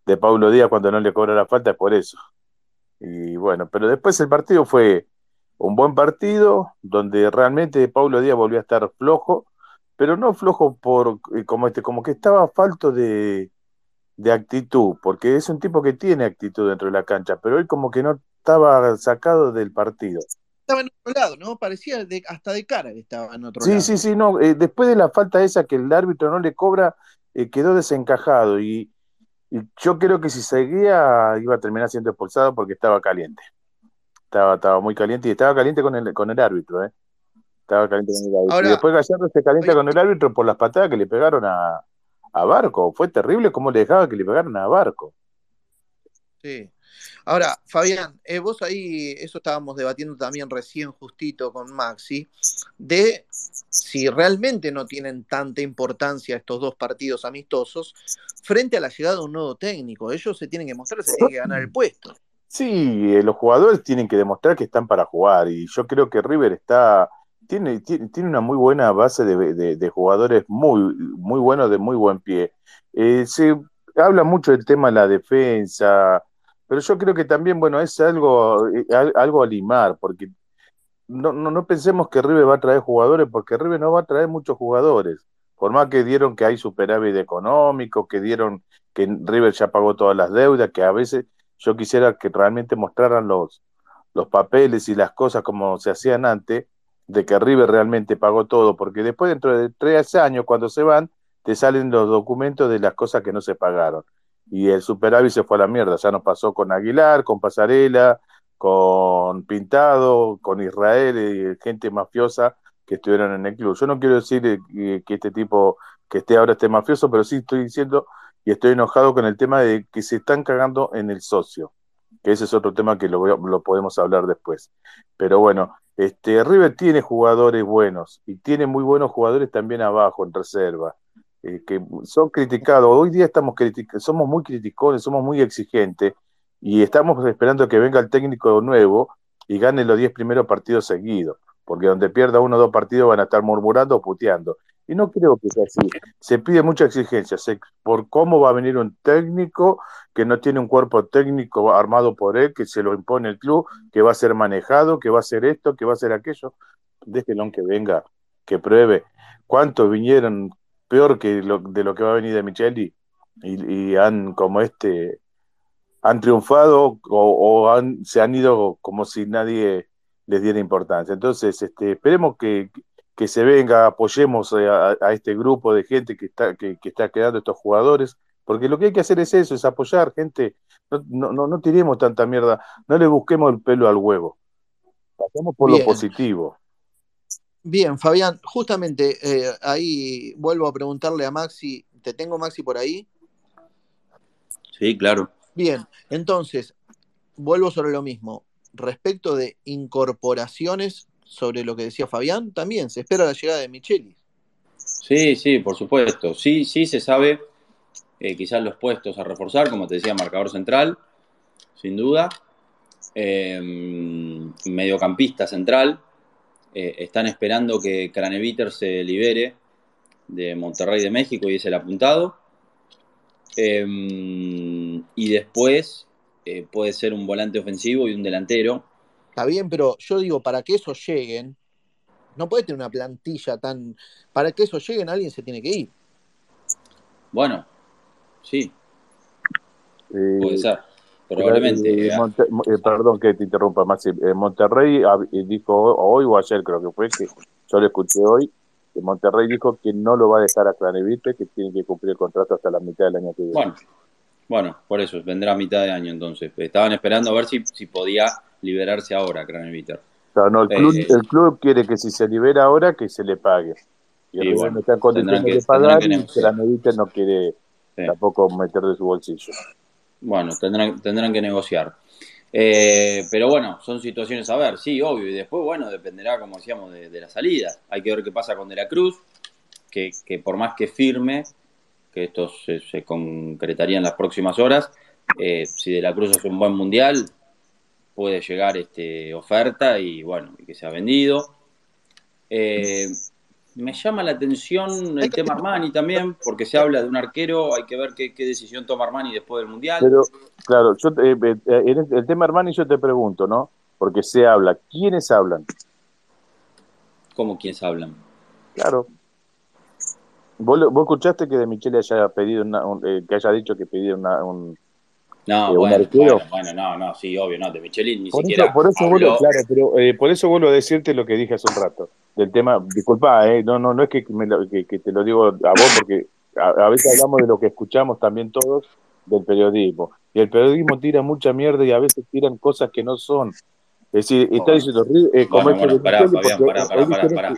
de Paulo Díaz cuando no le cobra la falta es por eso. Y bueno, pero después el partido fue un buen partido donde realmente Paulo Díaz volvió a estar flojo, pero no flojo por eh, como este, como que estaba falto de, de actitud, porque es un tipo que tiene actitud dentro de la cancha, pero él como que no estaba sacado del partido. Estaba en otro lado, ¿no? Parecía de- hasta de cara que estaba en otro Sí, lado. sí, sí, no, eh, después de la falta esa que el árbitro no le cobra, eh, quedó desencajado y, y yo creo que si seguía iba a terminar siendo expulsado porque estaba caliente. Estaba, estaba muy caliente y estaba caliente con el, con el árbitro, ¿eh? Estaba caliente con el árbitro. Y después Gallardo se calienta oye, con el árbitro por las patadas que le pegaron a, a Barco. Fue terrible cómo le dejaba que le pegaran a Barco. sí. Ahora, Fabián, eh, vos ahí, eso estábamos debatiendo también recién justito con Maxi, de si realmente no tienen tanta importancia estos dos partidos amistosos frente a la llegada de un nuevo técnico. Ellos se tienen que mostrar, se tienen que ganar el puesto. Sí, eh, los jugadores tienen que demostrar que están para jugar y yo creo que River está tiene, tiene, tiene una muy buena base de, de- jugadores muy, muy buenos, de muy buen pie. Eh, se habla mucho del tema de la defensa, pero yo creo que también, bueno, es algo, eh, al- algo a limar, porque no, no, no pensemos que River va a traer jugadores, porque River no va a traer muchos jugadores. Por más que dieron que hay superávit económico, que dieron que River ya pagó todas las deudas, que a veces yo quisiera que realmente mostraran los, los papeles y las cosas como se hacían antes, de que River realmente pagó todo, porque después dentro de tres años, cuando se van, te salen los documentos de las cosas que no se pagaron. Y el superávit se fue a la mierda, ya nos pasó con Aguilar, con Pasarela, con Pintado, con Israel, y gente mafiosa que estuvieron en el club. Yo no quiero decir eh, que este tipo que esté ahora esté mafioso, pero sí estoy diciendo y estoy enojado con el tema de que se están cagando en el socio, que ese es otro tema que lo, lo podemos hablar después. Pero bueno, este River tiene jugadores buenos y tiene muy buenos jugadores también abajo en reserva, eh, que son criticados. Hoy día estamos critic- somos muy criticones, somos muy exigentes y estamos esperando que venga el técnico nuevo y gane los 10 primeros partidos seguidos, porque donde pierda uno o dos partidos van a estar murmurando o puteando. Y no creo que sea así. Se pide mucha exigencia por cómo va a venir un técnico que no tiene un cuerpo técnico armado por él, que se lo impone el club, que va a ser manejado, que va a hacer esto, que va a hacer aquello. Déjenlo que venga, que pruebe. ¿Cuántos vinieron peor que de lo que va a venir de Micheli? Y, han, como este, han triunfado o, se han ido como si nadie les diera importancia. Entonces, este, esperemos que, que se venga, apoyemos eh, a, a este grupo de gente que está, que, que está quedando estos jugadores, porque lo que hay que hacer es eso, es apoyar gente, no, no, no, no tiremos tanta mierda, no le busquemos el pelo al huevo, pasemos por lo positivo. bien, Fabián, justamente eh, ahí vuelvo a preguntarle a Maxi, ¿te tengo Maxi por ahí? Sí, claro. Bien, entonces, vuelvo sobre lo mismo. Respecto de incorporaciones, sobre lo que decía Fabián, también se espera la llegada de Micheli. Sí, sí, por supuesto. Sí, sí se sabe. eh, quizás los puestos a reforzar, como te decía, marcador central, sin duda. Eh, mediocampista central. Eh, están esperando que Craneviter se libere de Monterrey de México y es el apuntado. Eh, y después eh, puede ser un volante ofensivo y un delantero. Está bien, pero yo digo, para que eso lleguen, no puede tener una plantilla tan... Para que eso lleguen, alguien se tiene que ir. Bueno, sí, puede Eh, ser. Probablemente. eh, eh, Monte- eh, perdón que te interrumpa, Maxi. Eh, Monterrey eh, dijo hoy o ayer, creo que fue, que yo lo escuché hoy, que Monterrey dijo que no lo va a dejar a Cranevite, que tiene que cumplir el contrato hasta la mitad del año que viene. Bueno, Bueno, por eso, vendrá a mitad de año entonces. Estaban esperando a ver si, si podía liberarse ahora, Craneviter. Claro, no, el, club, Eh, el club quiere que si se libera ahora, que se le pague. Y el River bueno, no está en condiciones tendrán que- de pagar que y. Craneviter no quiere Sí. tampoco meter de su bolsillo. Bueno, tendrán, tendrán que negociar. Eh, pero bueno, son situaciones a ver, sí, obvio. Y después, bueno, dependerá, como decíamos, de, de la salida. Hay que ver qué pasa con De la Cruz, que, que por más que firme, que esto se, se concretaría en las próximas horas, eh, si De la Cruz hace un buen mundial, puede llegar este, oferta y bueno, que sea vendido. Eh, me llama la atención el tema Armani también, porque se habla de un arquero, hay que ver qué, qué decisión toma Armani después del mundial. Pero, claro, yo te- eh, eh, en el tema Armani yo te pregunto, ¿no? Porque se habla. ¿Quiénes hablan? ¿Cómo quiénes hablan? Claro. ¿Vos, escuchaste que de Michele haya pedido una- un- eh, que haya dicho que pidió una, un, No, eh, bueno, arquero? bueno, bueno, no, no, sí, obvio, no, de Michelin ni Por siquiera eso, por eso habló. vuelvo, claro, pero eh, por eso vuelvo a decirte lo que dije hace un rato del tema. Disculpa, eh, no, no, no es que, me lo- que, que te lo digo a vos porque a, a veces hablamos de lo que escuchamos también todos del periodismo y el periodismo tira mucha mierda y a veces tiran cosas que no son. Es decir, está diciendo eh, como Bueno, bueno, de pará, Fabián, pará, pará, pará, pará.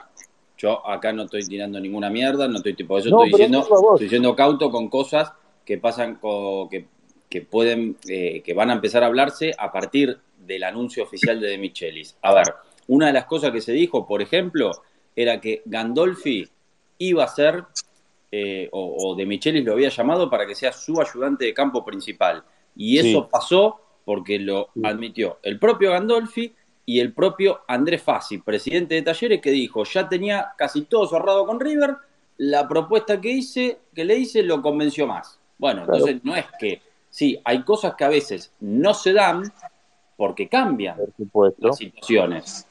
Yo acá no estoy tirando ninguna mierda, no estoy tipo eso, No, estoy diciendo, estoy siendo cauto con cosas que pasan co- que, que pueden, eh, que van a empezar a hablarse a partir del anuncio oficial de De Michelis. A ver, una de las cosas que se dijo, por ejemplo, era que Gandolfi iba a ser, eh, o, o De Michelis lo había llamado para que sea su ayudante de campo principal. Y eso Sí. pasó porque lo admitió el propio Gandolfi y el propio Andrés Fassi, presidente de Talleres, que dijo, ya tenía casi todo cerrado con River, la propuesta que hice, que le hice, lo convenció más. Bueno, Claro. entonces no es que, sí, hay cosas que a veces no se dan porque cambian Por supuesto, las situaciones.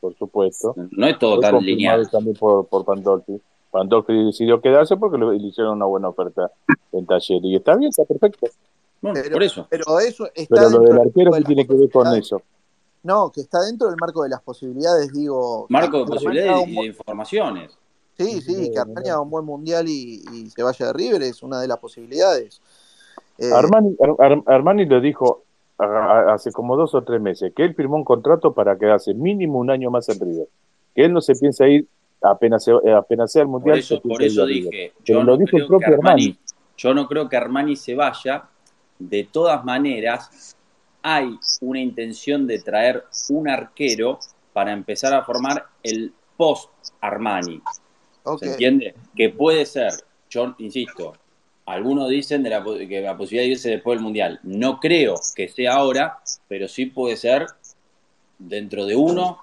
por supuesto. No es todo Fue tan lineal. también por, por Pandolfi. Pandolfi decidió quedarse porque le, le hicieron una buena oferta en taller. Y está bien, está perfecto. Bueno, Pero- por eso. Pero eso está Pero lo del arquero, ¿qué tiene que ver con eso? No, que está dentro del marco de las posibilidades, digo. Marco de posibilidades y de buen- informaciones. Sí, sí, que Armani haga un buen mundial y, y se vaya de River es una de las posibilidades. Eh, Armani, Ar- Ar- Armani lo dijo a- a- hace como dos o tres meses, que él firmó un contrato para quedarse mínimo un año más en River. Que él no se piensa ir apenas, se- eh, apenas sea el Por mundial. eso, por eso a River. dije, yo lo no, dijo el creo que propio Armani, Armani. yo no creo que Armani se vaya. De todas maneras, hay una intención de traer un arquero para empezar a formar el post Armani. ¿Se entiende? Que puede ser, yo insisto, algunos dicen de la, po- que la posibilidad de irse después del Mundial. No creo que sea ahora, pero sí puede ser dentro de uno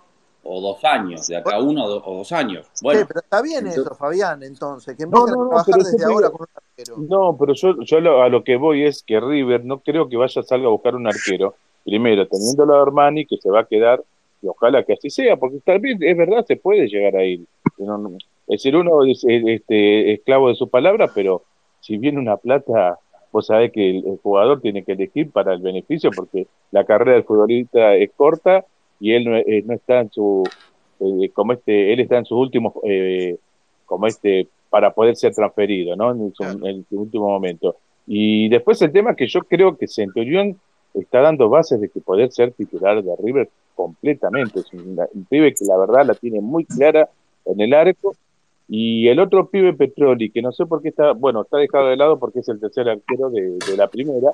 o dos años, de acá uno o, do- o dos años. Bueno, Sí, pero está bien entonces- eso, Fabián, entonces, que No, empiecen no, a no, trabajar pero desde ahora digo- con un arquero. No, pero yo, yo lo- a lo que voy es que River no creo que vaya a salga a buscar un arquero. Primero, teniéndolo a Armani, que se va a quedar, y ojalá que así sea, porque también es verdad, se puede llegar a ir. Es decir, uno es este, esclavo de su palabra, pero si viene una plata, vos sabés que el, el jugador tiene que elegir para el beneficio, porque la carrera del futbolista es corta y él no, eh, no está en su, eh, como este, él está en sus últimos, eh, como este, para poder ser transferido, ¿no? En su, en su último momento. Y después el tema que yo creo que Centurión está dando bases de que poder ser titular de River completamente. Es un, un pibe que la verdad la tiene muy clara en el arco. Y el otro pibe Petroli, que no sé por qué está, bueno, está dejado de lado porque es el tercer arquero de, la primera,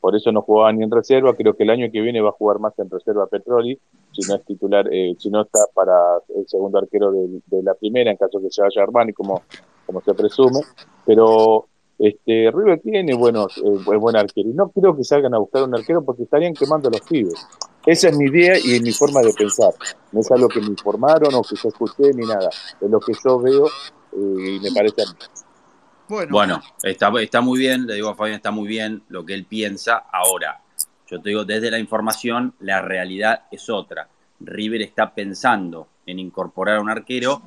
por eso no jugaba ni en reserva, creo que el año que viene va a jugar más en reserva Petroli, si no es titular, eh, si no está para el segundo arquero de, la primera, en caso que se vaya Armani, como, como se presume, pero este River tiene buenos, eh, buen buen arquero, y no creo que salgan a buscar un arquero porque estarían quemando a los pibes. Esa es mi idea y mi forma de pensar. No es algo que me informaron o que yo escuché ni nada. Es lo que yo veo eh, y me parece a mí. Bueno, Bueno, está, está muy bien, le digo a Fabián, está muy bien lo que él piensa. Ahora, yo te digo, desde la información, la realidad es otra. River está pensando en incorporar a un arquero,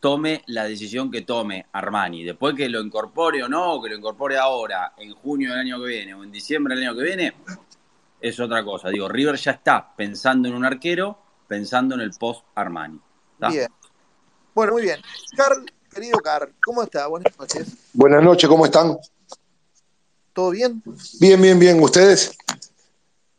tome la decisión que tome Armani. Después que lo incorpore o no, que lo incorpore ahora, en junio del año que viene o en diciembre del año que viene, es otra cosa. Digo, River ya está pensando en un arquero, pensando en el post Armani. ¿Está? bien. Bueno, muy bien. Carl, querido Carl, ¿cómo está? Buenas noches. Buenas noches, ¿cómo están? ¿Todo bien? Bien, bien, bien. ¿Ustedes?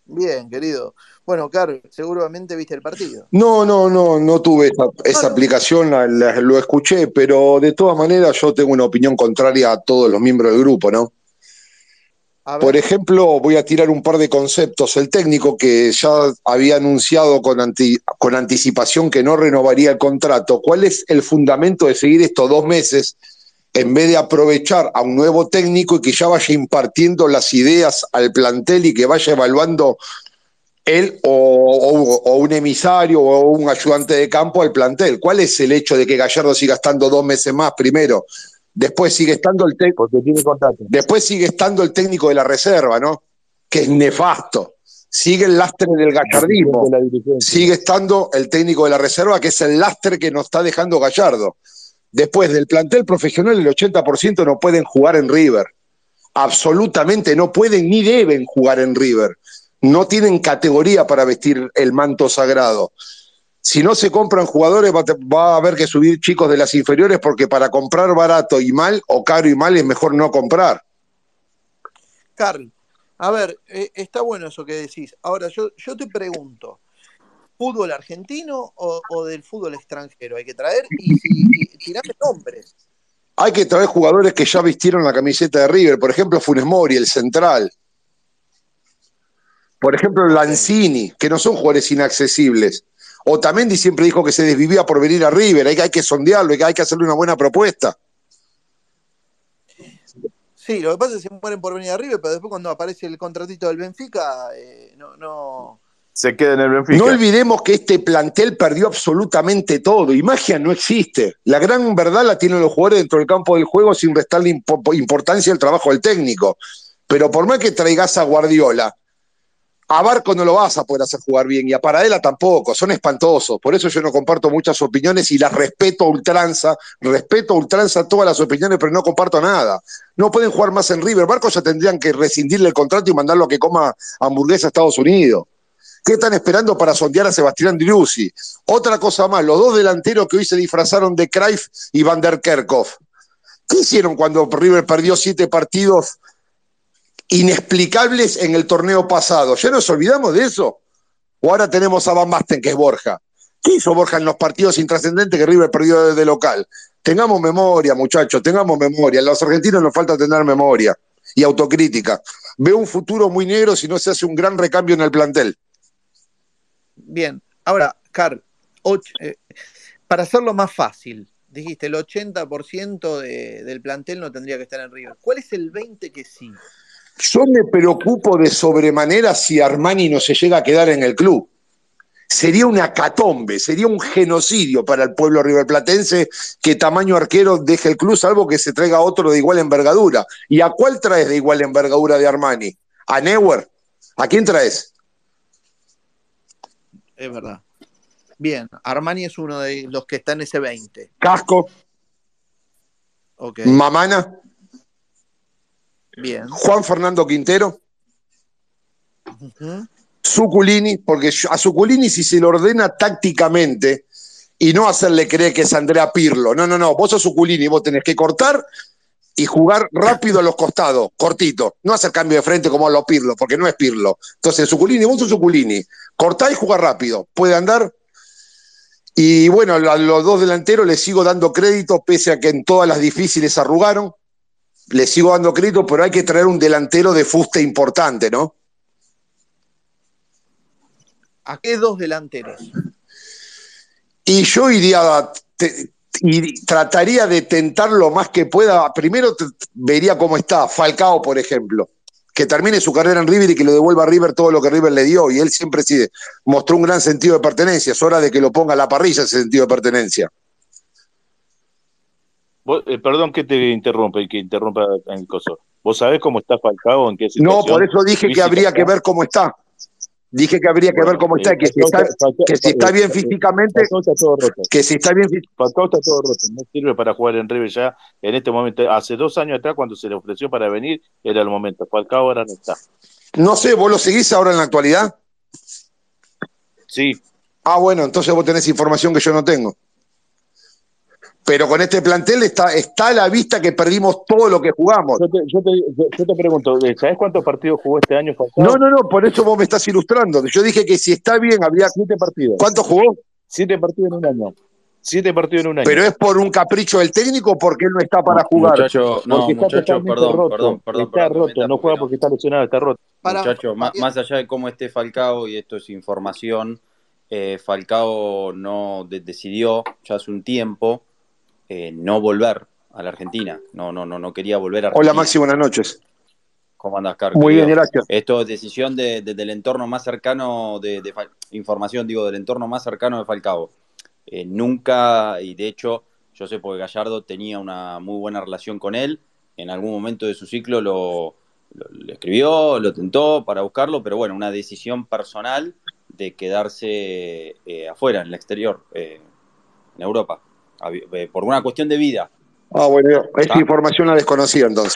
Bien, querido. Bueno, Carl, seguramente viste el partido. No, no, no, no tuve esa, esa Bueno. aplicación, la- la- lo escuché, pero de todas maneras yo tengo una opinión contraria a todos los miembros del grupo, ¿no? Por ejemplo, voy a tirar un par de conceptos. El técnico que ya había anunciado con, anti- con anticipación que no renovaría el contrato, ¿cuál es el fundamento de seguir estos dos meses en vez de aprovechar a un nuevo técnico y que ya vaya impartiendo las ideas al plantel y que vaya evaluando él o, o- o un emisario o un ayudante de campo al plantel? ¿Cuál es el hecho de que Gallardo siga estando dos meses más primero? Después sigue estando el técnico. Después sigue estando el técnico de la reserva, ¿no? Que es nefasto. Sigue el lastre del dirigencia. Sigue estando el técnico de la reserva, que es el lastre que nos está dejando Gallardo. Después del plantel profesional, el 80% no pueden jugar en River. Absolutamente no pueden ni deben jugar en River. No tienen categoría para vestir el manto sagrado. Si no se compran jugadores, va a, te- va a haber que subir chicos de las inferiores porque para comprar barato y mal o caro y mal es mejor no comprar. Carl, a ver, eh, está bueno eso que decís. Ahora, yo, yo te pregunto, ¿fútbol argentino o, o del fútbol extranjero hay que traer? Y, y tirame nombres. Hay que traer jugadores que ya vistieron la camiseta de River, por ejemplo, Funes Mori, el central. Por ejemplo, Lanzini, que no son jugadores inaccesibles. Otamendi siempre dijo que se desvivía por venir a River, hay, que- hay que sondearlo, hay que, hay que hacerle una buena propuesta. Sí, lo que pasa es que se mueren por venir a River, pero después cuando aparece el contratito del Benfica, eh, no, no. Se queda en el Benfica. No olvidemos que este plantel perdió absolutamente todo y magia no existe. La gran verdad la tienen los jugadores dentro del campo del juego sin restarle impo- importancia al trabajo del técnico. Pero por más que traigas a Guardiola, a Barco no lo vas a poder hacer jugar bien y a Paradela tampoco, son espantosos. Por eso yo no comparto muchas opiniones y las respeto a ultranza, respeto a ultranza todas las opiniones, pero no comparto nada. No pueden jugar más en River. Barco ya tendrían que rescindirle el contrato y mandarlo a que coma hamburguesa a Estados Unidos. ¿Qué están esperando para sondear a Sebastián Driussi? Otra cosa más, los dos delanteros que hoy se disfrazaron de Cruyff y Van der Kerkhoff. ¿Qué hicieron cuando River perdió siete partidos inexplicables en el torneo pasado? ¿Ya nos olvidamos de eso? ¿O ahora tenemos a Van Basten, que es Borja? ¿Qué hizo Borja en los partidos intrascendentes que River perdió desde local? Tengamos memoria, muchachos, tengamos memoria. A los argentinos nos falta tener memoria y autocrítica. Veo un futuro muy negro si no se hace un gran recambio en el plantel. Bien, ahora, Carl, eh, para hacerlo más fácil, dijiste el 80% de- del plantel no tendría que estar en River. ¿Cuál es el 20% que sí? Yo me preocupo de sobremanera si Armani no se llega a quedar en el club. Sería una catombe, sería un genocidio para el pueblo riverplatense que tamaño arquero deje el club, salvo que se traiga otro de igual envergadura. ¿Y a cuál traes de igual envergadura de Armani? ¿A Neuer? ¿A quién traes? Es verdad. Bien, Armani es uno de los que está en ese 20. Casco, Ok, Mamana, bien. Juan Fernando Quintero, Ujú. Zuculini, porque a Zuculini si se lo ordena tácticamente y no hacerle creer que es Andrea Pirlo, no, no, no, vos sos Zuculini, vos tenés que cortar y jugar rápido a los costados, cortito, no hacer cambio de frente como a lo Pirlo, porque no es Pirlo. Entonces, Zuculini, vos sos Zuculini, cortá y jugar rápido, puede andar. Y bueno, a los dos delanteros les sigo dando crédito, pese a que en todas las difíciles arrugaron, les sigo dando crédito, pero hay que traer un delantero de fuste importante, ¿no? ¿A qué dos delanteros? Y yo iría, te- y trataría de tentar lo más que pueda. Primero te- vería cómo está Falcao, por ejemplo. Que termine su carrera en River y que le devuelva a River todo lo que River le dio. Y él siempre sí mostró un gran sentido de pertenencia. Es hora de que lo ponga a la parrilla ese sentido de pertenencia. Vos- eh, perdón que te interrumpa y que interrumpa en el coso. ¿Vos sabés cómo está Falcao? ¿En qué No, por eso dije que habría que ver cómo está. Dije que habría que ver cómo está, eh, que si Falcao- está, que si está bien físicamente, está todo roto. que si está bien Falcao está todo roto, no sirve para jugar en River ya en este momento. Hace dos años atrás, cuando se le ofreció para venir, era el momento. Falcao ahora no está. No sé, ¿vos lo seguís ahora en la actualidad? Sí, Ah, bueno, entonces vos tenés información que yo no tengo. Pero con este plantel está, está a la vista que perdimos todo lo que jugamos. Yo te, yo te- yo te pregunto, ¿sabes cuántos partidos jugó este año Falcao? No, no, no, por eso vos me estás ilustrando. Yo dije que si está bien, habría. Siete partidos. ¿Cuánto jugó? Siete partidos en un año. Siete partidos en un año. ¿Pero es por un capricho del técnico o porque él no está para jugar? Muchacho, no, Porque muchacho, perdón, roto. perdón, perdón, Está perdón, roto, no juega porque está lesionado, está roto. Para, Muchacho, má- más allá de cómo esté Falcao, y esto es información, eh, Falcao no de- decidió ya hace un tiempo eh, no volver a la Argentina. No, no, no, no quería volver a Argentina. Hola, Maxi, buenas noches. ¿Cómo andas, Car? Muy bien, gracias. Esto es decisión de- de- del entorno más cercano, de, de información, digo, del entorno más cercano de Falcao. Eh, nunca, y de hecho, yo sé porque Gallardo tenía una muy buena relación con él. En algún momento de su ciclo lo, lo- le escribió, lo tentó para buscarlo, pero bueno, una decisión personal de quedarse eh, afuera, en el exterior, eh, en Europa, por una cuestión de vida. Ah, bueno, esta Ah. información la desconocía entonces.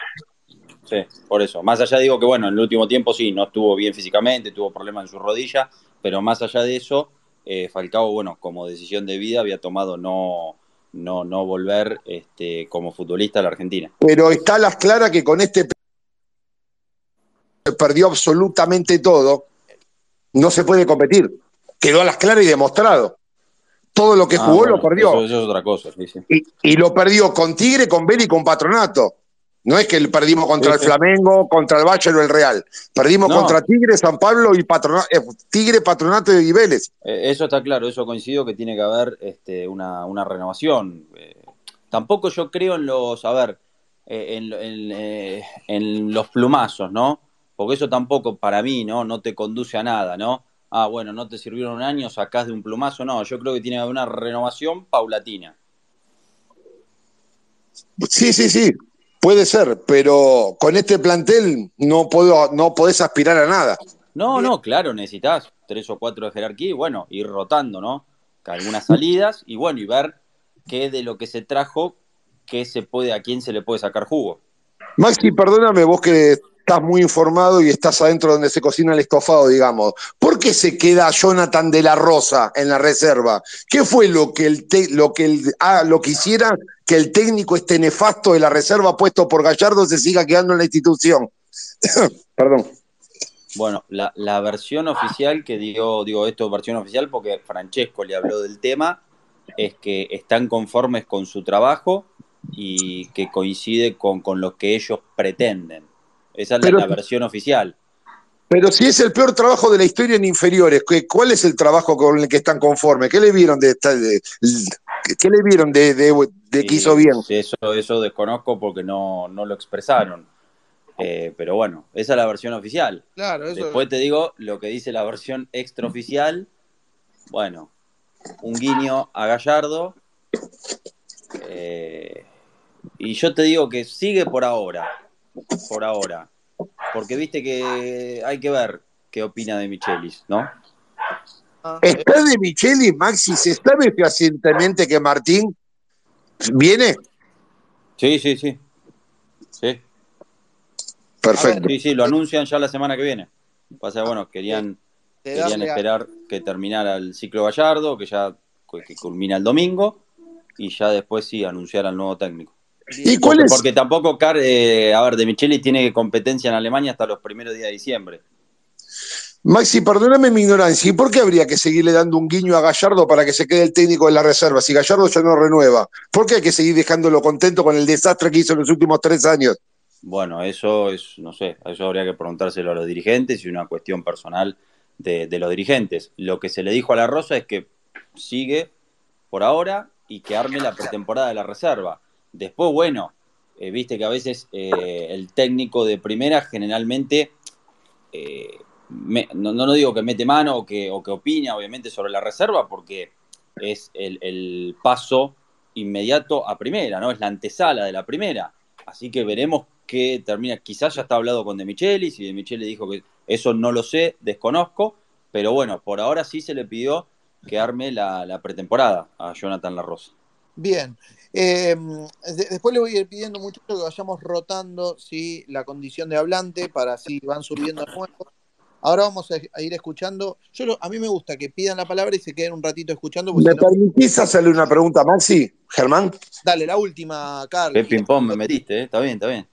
Sí, por eso. Más allá digo que, bueno, en el último tiempo sí, no estuvo bien físicamente, tuvo problemas en su rodilla, pero más allá de eso, eh, Falcao, bueno, como decisión de vida había tomado no, no, no volver este, como futbolista a la Argentina. Pero está a las claras que con este perdió absolutamente todo. No se puede competir. Quedó a las claras y demostrado. Todo lo que Ah, jugó bueno, lo perdió. Eso, eso es otra cosa, sí, sí. Y, y lo perdió con Tigre, con Vélez y con Patronato. No es que perdimos contra Sí, el. Flamengo, contra el Bayern o el Real. Perdimos No. contra Tigre, San Pablo y Patronato. Tigre, Patronato y Vélez. Eh, Eso está claro, eso coincido que tiene que haber este, una, una renovación. Eh, tampoco yo creo en los, a ver, eh, en, en, eh, en los plumazos, ¿no? Porque eso tampoco para mí, ¿no? No te conduce a nada, ¿no? Ah, bueno, no te sirvieron un año, sacás de un plumazo, no. Yo creo que tiene que haber una renovación paulatina. Sí, sí, sí. Puede ser, pero con este plantel no puedo, no podés aspirar a nada. No, no, claro, necesitas tres o cuatro de jerarquía y bueno, ir rotando, ¿no? Algunas salidas y bueno, y ver qué de lo que se trajo, qué se puede, a quién se le puede sacar jugo. Maxi, perdóname, vos que estás muy informado y estás adentro donde se cocina el estofado, digamos. ¿Por qué se queda Jonathan de la Rosa en la reserva? ¿Qué fue lo que el te- lo que el, ah, lo que que el técnico este nefasto de la reserva puesto por Gallardo se siga quedando en la institución? <coughs> Perdón. Bueno, la, la versión oficial que dio, digo esto versión oficial porque Francesco le habló del tema, es que están conformes con su trabajo y que coincide con, con lo que ellos pretenden. Esa es la- versión oficial. Pero si es el peor trabajo de la historia en inferiores, ¿qué- ¿cuál es el trabajo con el que están conformes? ¿Qué le vieron de, esta- de- qué le vieron de, de- de que hizo bien? Eso, eso desconozco porque no, no lo expresaron. Eh, pero bueno, esa es la versión oficial. Claro, eso. Después te digo lo que dice la versión extraoficial. Bueno, un guiño a Gallardo. Eh, y yo te digo que sigue por ahora. Por ahora. Porque viste que hay que ver qué opina de Michelis, ¿no? Ah, ¿Está de Micheli, Maxi? ¿Se sabe fehacientemente que Martín viene? Sí, sí, sí. Sí, Perfecto. sí, sí, lo anuncian ya la semana que viene. Pasa, bueno, querían, querían esperar que terminara el ciclo Gallardo, que ya que culmina el domingo, y ya después sí anunciar al nuevo técnico. ¿Y cuál Porque, es? porque tampoco, Car, eh, a ver, De Micheli tiene competencia en Alemania hasta los primeros días de diciembre. Maxi, perdóname mi ignorancia. ¿Y por qué habría que seguirle dando un guiño a Gallardo para que se quede el técnico de la reserva? Si Gallardo ya no renueva, ¿por qué hay que seguir dejándolo contento con el desastre que hizo en los últimos tres años? Bueno, eso es, no sé, eso habría que preguntárselo a los dirigentes y una cuestión personal de, de los dirigentes. Lo que se le dijo a la Rosa es que sigue por ahora y que arme la pretemporada de la reserva. Después, bueno, eh, viste que a veces eh, el técnico de primera generalmente, eh, no, no digo que mete mano o que, o que opina, obviamente, sobre la reserva, porque es el, el paso inmediato a primera, ¿no? Es la antesala de la primera. Así que veremos qué termina. Quizás ya está hablado con De Michelis y De Michelis dijo que eso no lo sé, desconozco, pero bueno, por ahora sí se le pidió que arme la, la pretemporada a Jonathan La Rosa. Bien. Eh, de- después le voy a ir pidiendo mucho que vayamos rotando ¿sí? la condición de hablante para si van subiendo nuevos. Ahora vamos a, a ir escuchando. Yo lo- a mí me gusta que pidan la palabra y se queden un ratito escuchando. ¿Me si no, permitís hacerle una pregunta a Maxi, Germán? dale, la última, Carl. Qué ping-pong me metiste, ¿eh? Está bien, está bien.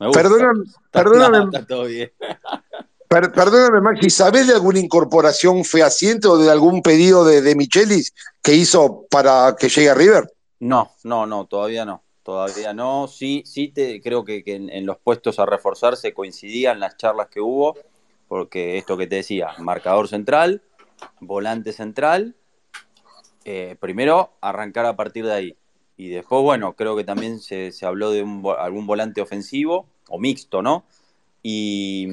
Me gusta. Perdóname, <laughs> Está- perdóname, no, está todo bien. <laughs> per- perdóname, Maxi, ¿sabés de alguna incorporación fehaciente o de algún pedido de, de Michelis que hizo para que llegue a River? No, no, no, todavía no. Todavía no. Sí, sí te creo que, que en, en los puestos a reforzarse coincidían las charlas que hubo, porque esto que te decía, marcador central, volante central, eh, primero arrancar a partir de ahí. Y después, bueno, creo que también se, se habló de un algún volante ofensivo, o mixto, ¿no? Y,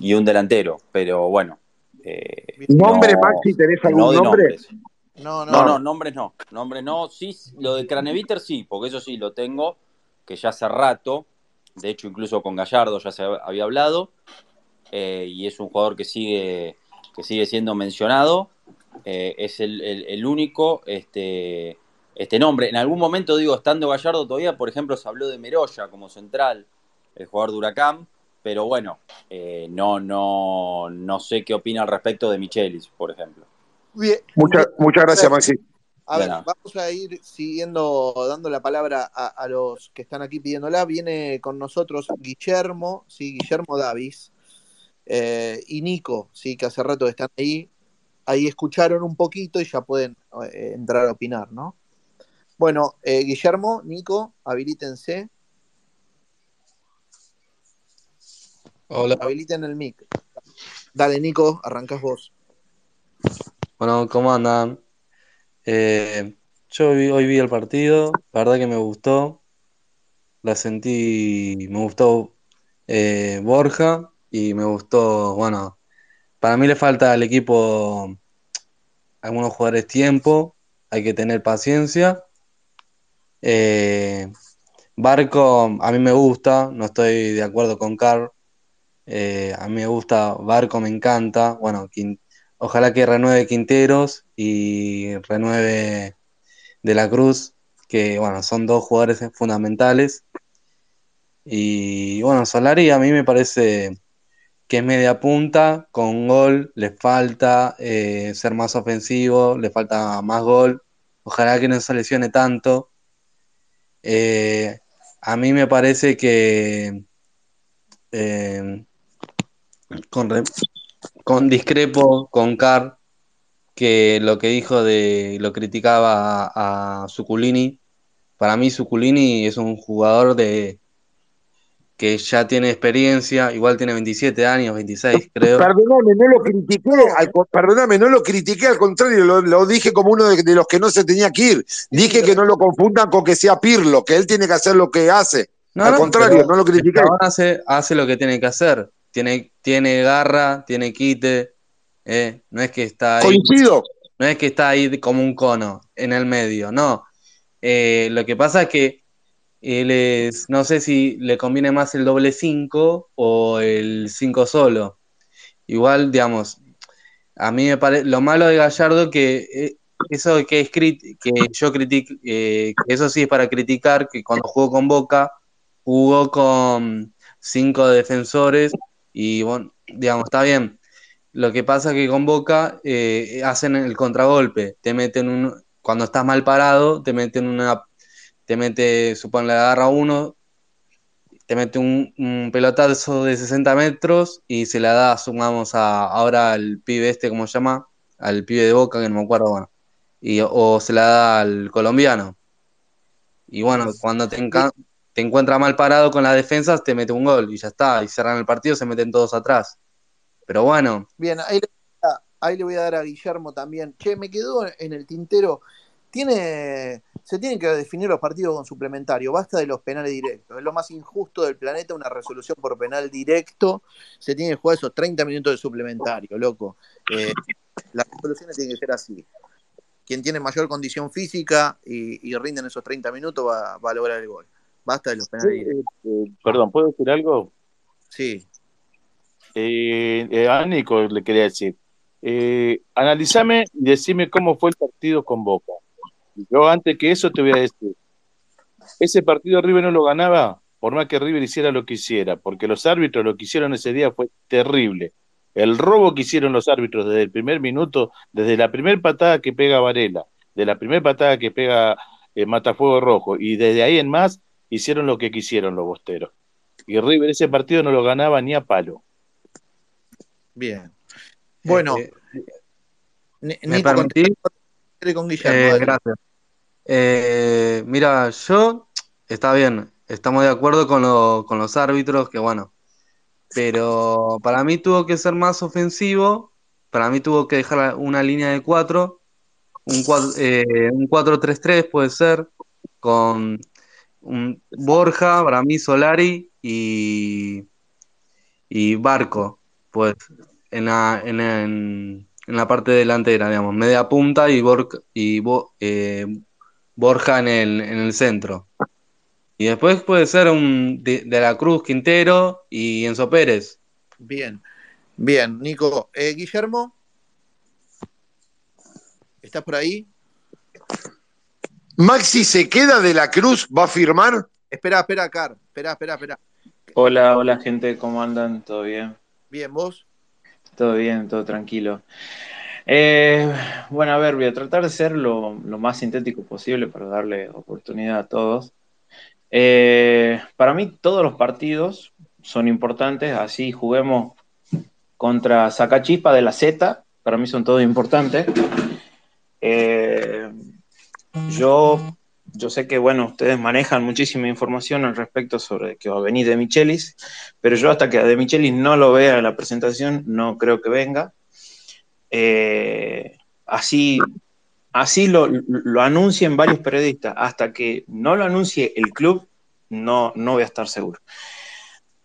y un delantero, pero bueno. eh, ¿Nombre, no- Maxi? ¿Tenés algún nombre? nombres. No, no, No, no, nombres no. Nombres no. Sí, lo de Craneviter sí, porque eso sí lo tengo, que ya hace rato. De hecho, incluso con Gallardo ya se había hablado. eh, y es un jugador que sigue, que sigue siendo mencionado. Eh, es el, el- el único este, este nombre. En algún momento, digo, estando Gallardo todavía, por ejemplo, se habló de Meroya como central, el jugador de Huracán. Pero bueno, eh, no, no, no sé qué opina al respecto de Michelis, por ejemplo. Bien, Muchas, muchas gracias, Maxi. A ver, vamos a ir siguiendo, dando la palabra a, a los que están aquí pidiéndola. Viene con nosotros Guillermo, sí, Guillermo Davis, eh, y Nico, sí, que hace rato están ahí. Ahí escucharon un poquito y ya pueden eh, entrar a opinar, ¿no? Bueno, eh, Guillermo, Nico, habilítense, Hola, habiliten el mic. Dale, Nico, arrancás vos. Bueno, ¿cómo andan? Eh, yo hoy vi el partido, la verdad que me gustó, la sentí, me gustó eh, Borja y me gustó, bueno, para mí le falta al equipo algunos jugadores tiempo, hay que tener paciencia. Eh, Barco, a mí me gusta, no estoy de acuerdo con Carl. Eh, a mí me gusta, Barco me encanta. Bueno, Quin- ojalá que renueve Quinteros y renueve De la Cruz, que bueno, son dos jugadores fundamentales. Y bueno, Solari a mí me parece que es media punta, con gol, le falta eh, ser más ofensivo, le falta más gol. Ojalá que no se lesione tanto. Eh, a mí me parece que eh, con, con discrepo con Carr, que lo que dijo de lo criticaba a, a. Para mí Suculini es un jugador de que ya tiene experiencia, igual tiene 27 años, 26 creo. Perdóname, no lo critiqué, al perdóname, no lo critiqué, al contrario, lo, lo dije como uno de, de los que no se tenía que ir. Dije que no lo confundan con que sea Pirlo, que él tiene que hacer lo que hace. No, al no, contrario, no lo critiqué. hace lo que tiene que hacer. Tiene, tiene garra, tiene quite. eh, No es que está ahí, Coincido. no es que está ahí como un cono en el medio, no. Eh, lo que pasa es que él es, no sé si le conviene más el doble 5 o el 5 solo. Igual, digamos, a mí me parece, lo malo de Gallardo que eh, eso que es crit- que yo critico, eh, que eso sí es para criticar, que cuando jugó con Boca, jugó con cinco defensores y bueno, digamos, está bien. Lo que pasa es que con Boca eh, hacen el contragolpe, te meten un, cuando estás mal parado, te meten una, te mete, supone le agarra uno, te mete un, un pelotazo de 60 metros y se la da, sumamos a, ahora al pibe este, ¿cómo se llama? Al pibe de Boca, que no me acuerdo, bueno. Y, o se la da al colombiano. Y bueno, cuando te, te encuentra mal parado con las defensas, te mete un gol y ya está. Y cerran el partido, se meten todos atrás. Pero bueno, Bien, ahí le, ahí le voy a dar a Guillermo también. Che, me quedó en el tintero. Tiene, se tienen que definir los partidos con suplementario. Basta de los penales directos. Es lo más injusto del planeta, una resolución por penal directo. Se tiene que jugar esos 30 minutos de suplementario, loco. Eh, las resoluciones tienen que ser así. Quien tiene mayor condición física y, y rinde en esos 30 minutos va a lograr el gol. Basta de los penales directos. Eh, perdón, ¿puedo decir algo? Sí. Eh, eh, a Nico le quería decir. Eh, analizame y decime cómo fue el partido con Boca. Yo antes que eso te voy a decir. Ese partido River no lo ganaba por más que River hiciera lo que hiciera, porque los árbitros lo que hicieron ese día fue terrible. El robo que hicieron los árbitros desde el primer minuto, desde la primera patada que pega Varela, de la primera patada que pega eh, Matafuego Rojo, y desde ahí en más hicieron lo que quisieron los bosteros. Y River ese partido no lo ganaba ni a palo. Bien. Bueno, Eh, Ni- ¿Me contestate con Guillermo. Eh, gracias. Eh, mira, yo está bien, estamos de acuerdo con, lo- con los árbitros, que bueno, pero para mí tuvo que ser más ofensivo, para mí tuvo que dejar una línea de cuatro, un, cua- eh, un 4-3-3 puede ser, con un Borja, para mí Solari y, y Barco, pues en la, en, en- la parte delantera, digamos, media punta y, Borca- y Bo- eh, Borja en el, en el centro. Y después puede ser un de, de la Cruz, Quintero y Enzo Pérez. Bien, bien, Nico. Eh, Guillermo, ¿estás por ahí? Maxi se queda de la Cruz, va a firmar. Espera, espera, Car. Espera, espera, espera. Hola, hola gente, ¿cómo andan? ¿Todo bien? Bien, vos. Todo bien, todo tranquilo. Eh, bueno, a ver, voy a tratar de ser lo, lo más sintético posible para darle oportunidad a todos. Eh, para mí todos los partidos son importantes, así juguemos contra Sacachispa de la Z, para mí son todos importantes. Eh, yo, yo sé que, bueno, ustedes manejan muchísima información al respecto sobre que va a venir de Michelis, pero yo hasta que de Michelis no lo vea en la presentación, no creo que venga. Eh, así así lo, lo anuncien varios periodistas, hasta que no lo anuncie el club, no, no voy a estar seguro.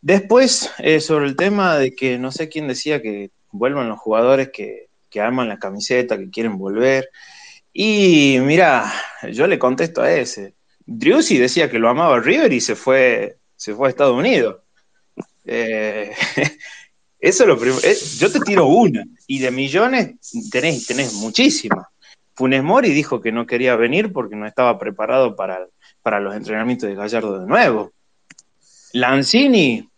Después, eh, sobre el tema de que no sé quién decía que vuelvan los jugadores que, que aman la camiseta, que quieren volver. Y mira, yo le contesto a ese. Driussi decía que lo amaba River y se fue, se fue a Estados Unidos. Eh, <laughs> eso es lo primero. eh, yo te tiro una, y de millones tenés, tenés muchísimas. Funes Mori dijo que no quería venir porque no estaba preparado para, para los entrenamientos de Gallardo de nuevo. Lanzini,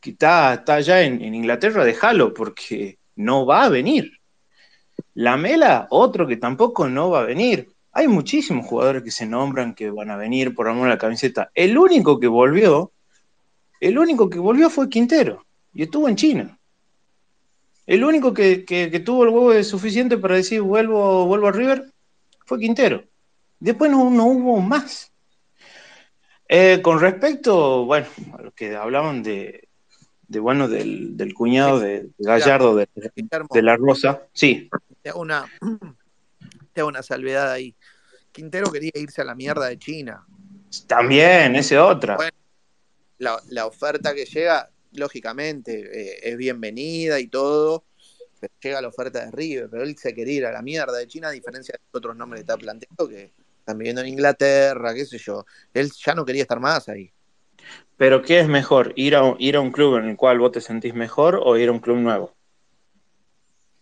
que está, está allá en, en Inglaterra, déjalo porque no va a venir. Lamela, otro que tampoco no va a venir. Hay muchísimos jugadores que se nombran que van a venir por amor a la camiseta. El único que volvió, el único que volvió fue Quintero y estuvo en China. El único que, que- que tuvo el huevo suficiente para decir vuelvo, vuelvo a River fue Quintero. Después no, no hubo más. Eh, con respecto, bueno, a lo que hablaban de, de bueno, del, del cuñado de, de Gallardo de la Rosa, sí, te hago una, <clears throat> te hago una salvedad ahí. Quintero quería irse a la mierda de China. también, ese otra. Bueno, la, la oferta que llega, lógicamente, eh, es bienvenida y todo, pero llega la oferta de River, pero él se quería ir a la mierda de China, a diferencia de otros nombres que está planteando, que están viviendo en Inglaterra, qué sé yo. Él ya no quería estar más ahí. Pero ¿qué es mejor? ¿Ir a, un- ir a un club en el cual vos te sentís mejor o ir a un club nuevo?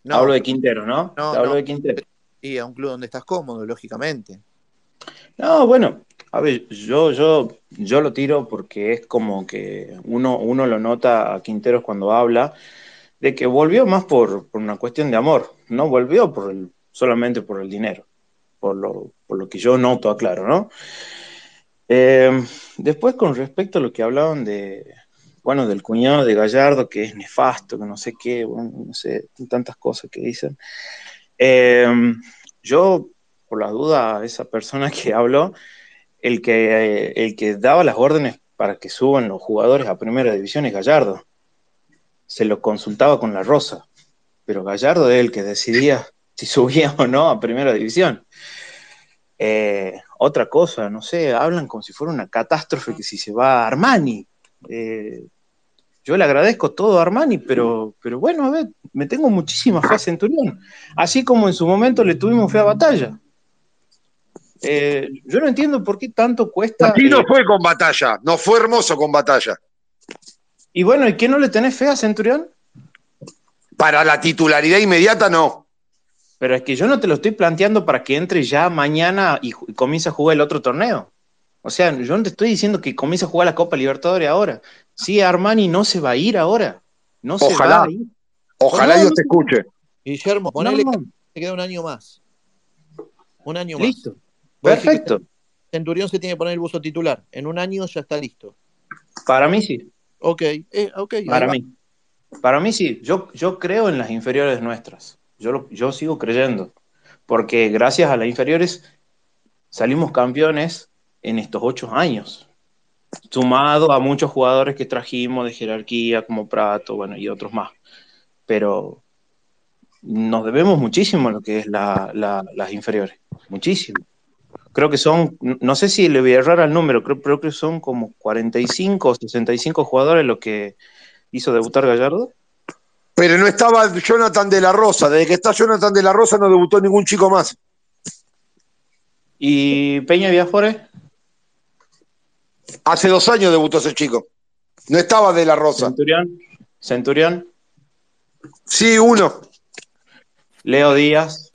No, Hablo de Quintero, ¿no? no, hablo no. de Quintero. Y a un club donde estás cómodo, lógicamente. No, bueno, a ver, yo, yo, yo lo tiro porque es como que uno, uno lo nota a Quinteros cuando habla, de que volvió más por, por una cuestión de amor, no volvió por el, solamente por el dinero, por lo, por lo que yo noto, aclaro, ¿no? Eh, después, con respecto a lo que hablaban de, bueno, del cuñado de Gallardo, que es nefasto, que no sé qué, no sé, tantas cosas que dicen. Eh, yo, por la duda, esa persona que <laughs> habló, el que, el que daba las órdenes para que suban los jugadores a primera división es Gallardo. Se lo consultaba con la Rosa, pero Gallardo es el que decidía <laughs> si subía o no a primera división. Eh, otra cosa, no sé, hablan como si fuera una catástrofe que si se va a Armani. Eh, yo le agradezco todo a Armani, pero, pero bueno, a ver, me tengo muchísima fe a Centurión. Así como en su momento le tuvimos fe a Batalla. Eh, yo no entiendo por qué tanto cuesta. Aquí no eh, fue con batalla, no fue hermoso con batalla. y bueno, ¿y qué no le tenés fe a Centurión? Para la titularidad inmediata, no. Pero es que yo no te lo estoy planteando para que entre ya mañana y, comience a jugar el otro torneo. O sea, yo no te estoy diciendo que comience a jugar la Copa Libertadores ahora. Sí, Armani no se va a ir ahora. No se Ojalá. va a ir. Ojalá No, no, te escuche. Guillermo, ponele que te queda un año más. Un año más. listo. Perfecto. Centurión se tiene que poner el buzo titular. En un año ya está listo. Para mí sí. Ok, eh, ok, ahí Para mí. Para mí sí. Yo, yo creo en las inferiores nuestras. Yo, lo- yo sigo creyendo. Porque gracias a las inferiores salimos campeones en estos ocho años. Sumado a muchos jugadores que trajimos de jerarquía, como Prato, bueno, y otros más. Pero nos debemos muchísimo a lo que es la- la- las inferiores. Muchísimo. Creo que son, no sé si le voy a errar al número, creo, creo que son como 45 o 65 jugadores los que hizo debutar Gallardo. Pero no estaba Jonathan de la Rosa. Desde que está Jonathan de la Rosa no debutó ningún chico más. ¿Y Peña Viafores? Hace dos años debutó ese chico. No estaba de la Rosa. Centurión. Centurión. Sí, uno. Leo Díaz.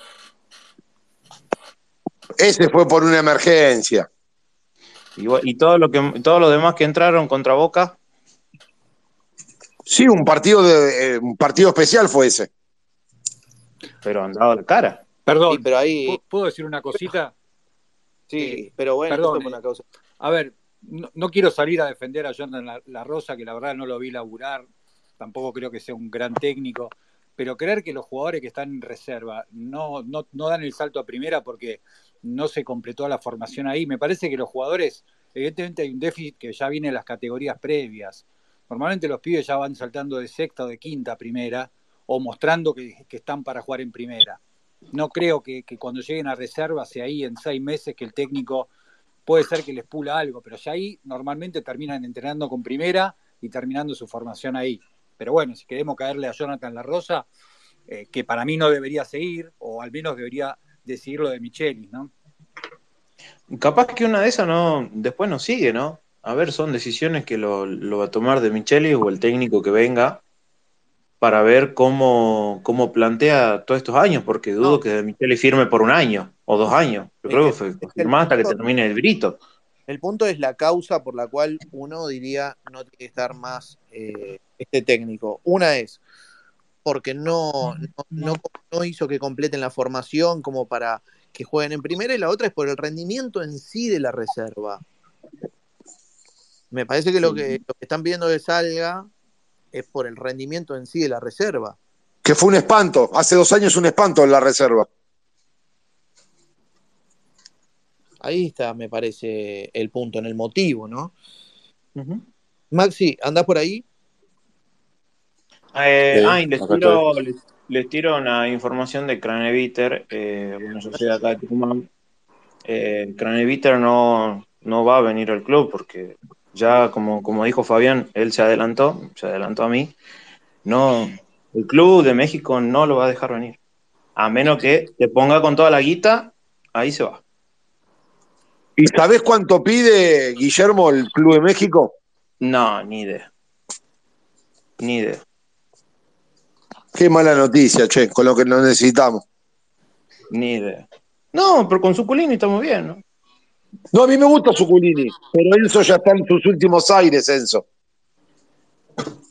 Ese fue por una emergencia. Y, bu- y todo lo que, todos los demás que entraron contra Boca. Sí, un partido de eh, un partido especial fue ese. Pero han dado la cara. Perdón, Sí, pero ahí. ¿pu- ¿puedo decir una cosita? Sí, pero bueno, Perdón, una causa. A ver, no, quiero salir a defender a La, La Rosa, que la verdad no lo vi laburar, tampoco creo que sea un gran técnico, pero creer que los jugadores que están en reserva no, no, no dan el salto a primera porque no se completó la formación ahí, me parece que los jugadores, evidentemente hay un déficit que ya viene en las categorías previas. Normalmente los pibes ya van saltando de sexta o de quinta a primera o mostrando que, que están para jugar en primera. No creo que, que cuando lleguen a reserva sea ahí en seis meses que el técnico puede ser que les pula algo, pero ya ahí normalmente terminan entrenando con primera y terminando su formación ahí. Pero bueno, si queremos caerle a Jonathan La Rosa, eh, que para mí no debería seguir, o al menos debería decidir lo de Michelis, ¿no? Capaz que una de esas no, después no sigue, ¿no? A ver, son decisiones que lo va a tomar de Micheli o el técnico que venga para ver cómo, cómo plantea todos estos años, porque dudo No. que de Micheli firme por un año o dos años. Yo Es creo que- que que el firmar hasta que punto- termine el brito. El punto es la causa por la cual uno diría no tiene que estar más eh, este técnico. Una es porque no, no, no- no hizo que completen la formación como para que jueguen en primera y la otra es por el rendimiento en sí de la reserva. Me parece que lo que, lo que están pidiendo que salga es por el rendimiento en sí de la reserva. Que fue un espanto. Hace dos años un espanto en la reserva. Ahí está, me parece, el punto, en el motivo, ¿no? Maxi, ¿andás por ahí? Eh, Sí, ah, y les acá tiro, les, les tiro una información de Craneviter. Eh, bueno, yo soy de acá de Tucumán. Eh, Craneviter no, no va a venir al club porque ya, como, como dijo Fabián, él se adelantó, se adelantó a mí. No, el club de México no lo va a dejar venir. A menos que te ponga con toda la guita, ahí se va. ¿Y sabés cuánto pide Guillermo el Club de México? No, ni idea. Ni idea. Qué mala noticia, che, con lo que nos necesitamos. Ni idea. No, pero con Suculini estamos bien, ¿no? No, a mí me gusta Suculini, pero Enzo ya está en sus últimos aires, Enzo.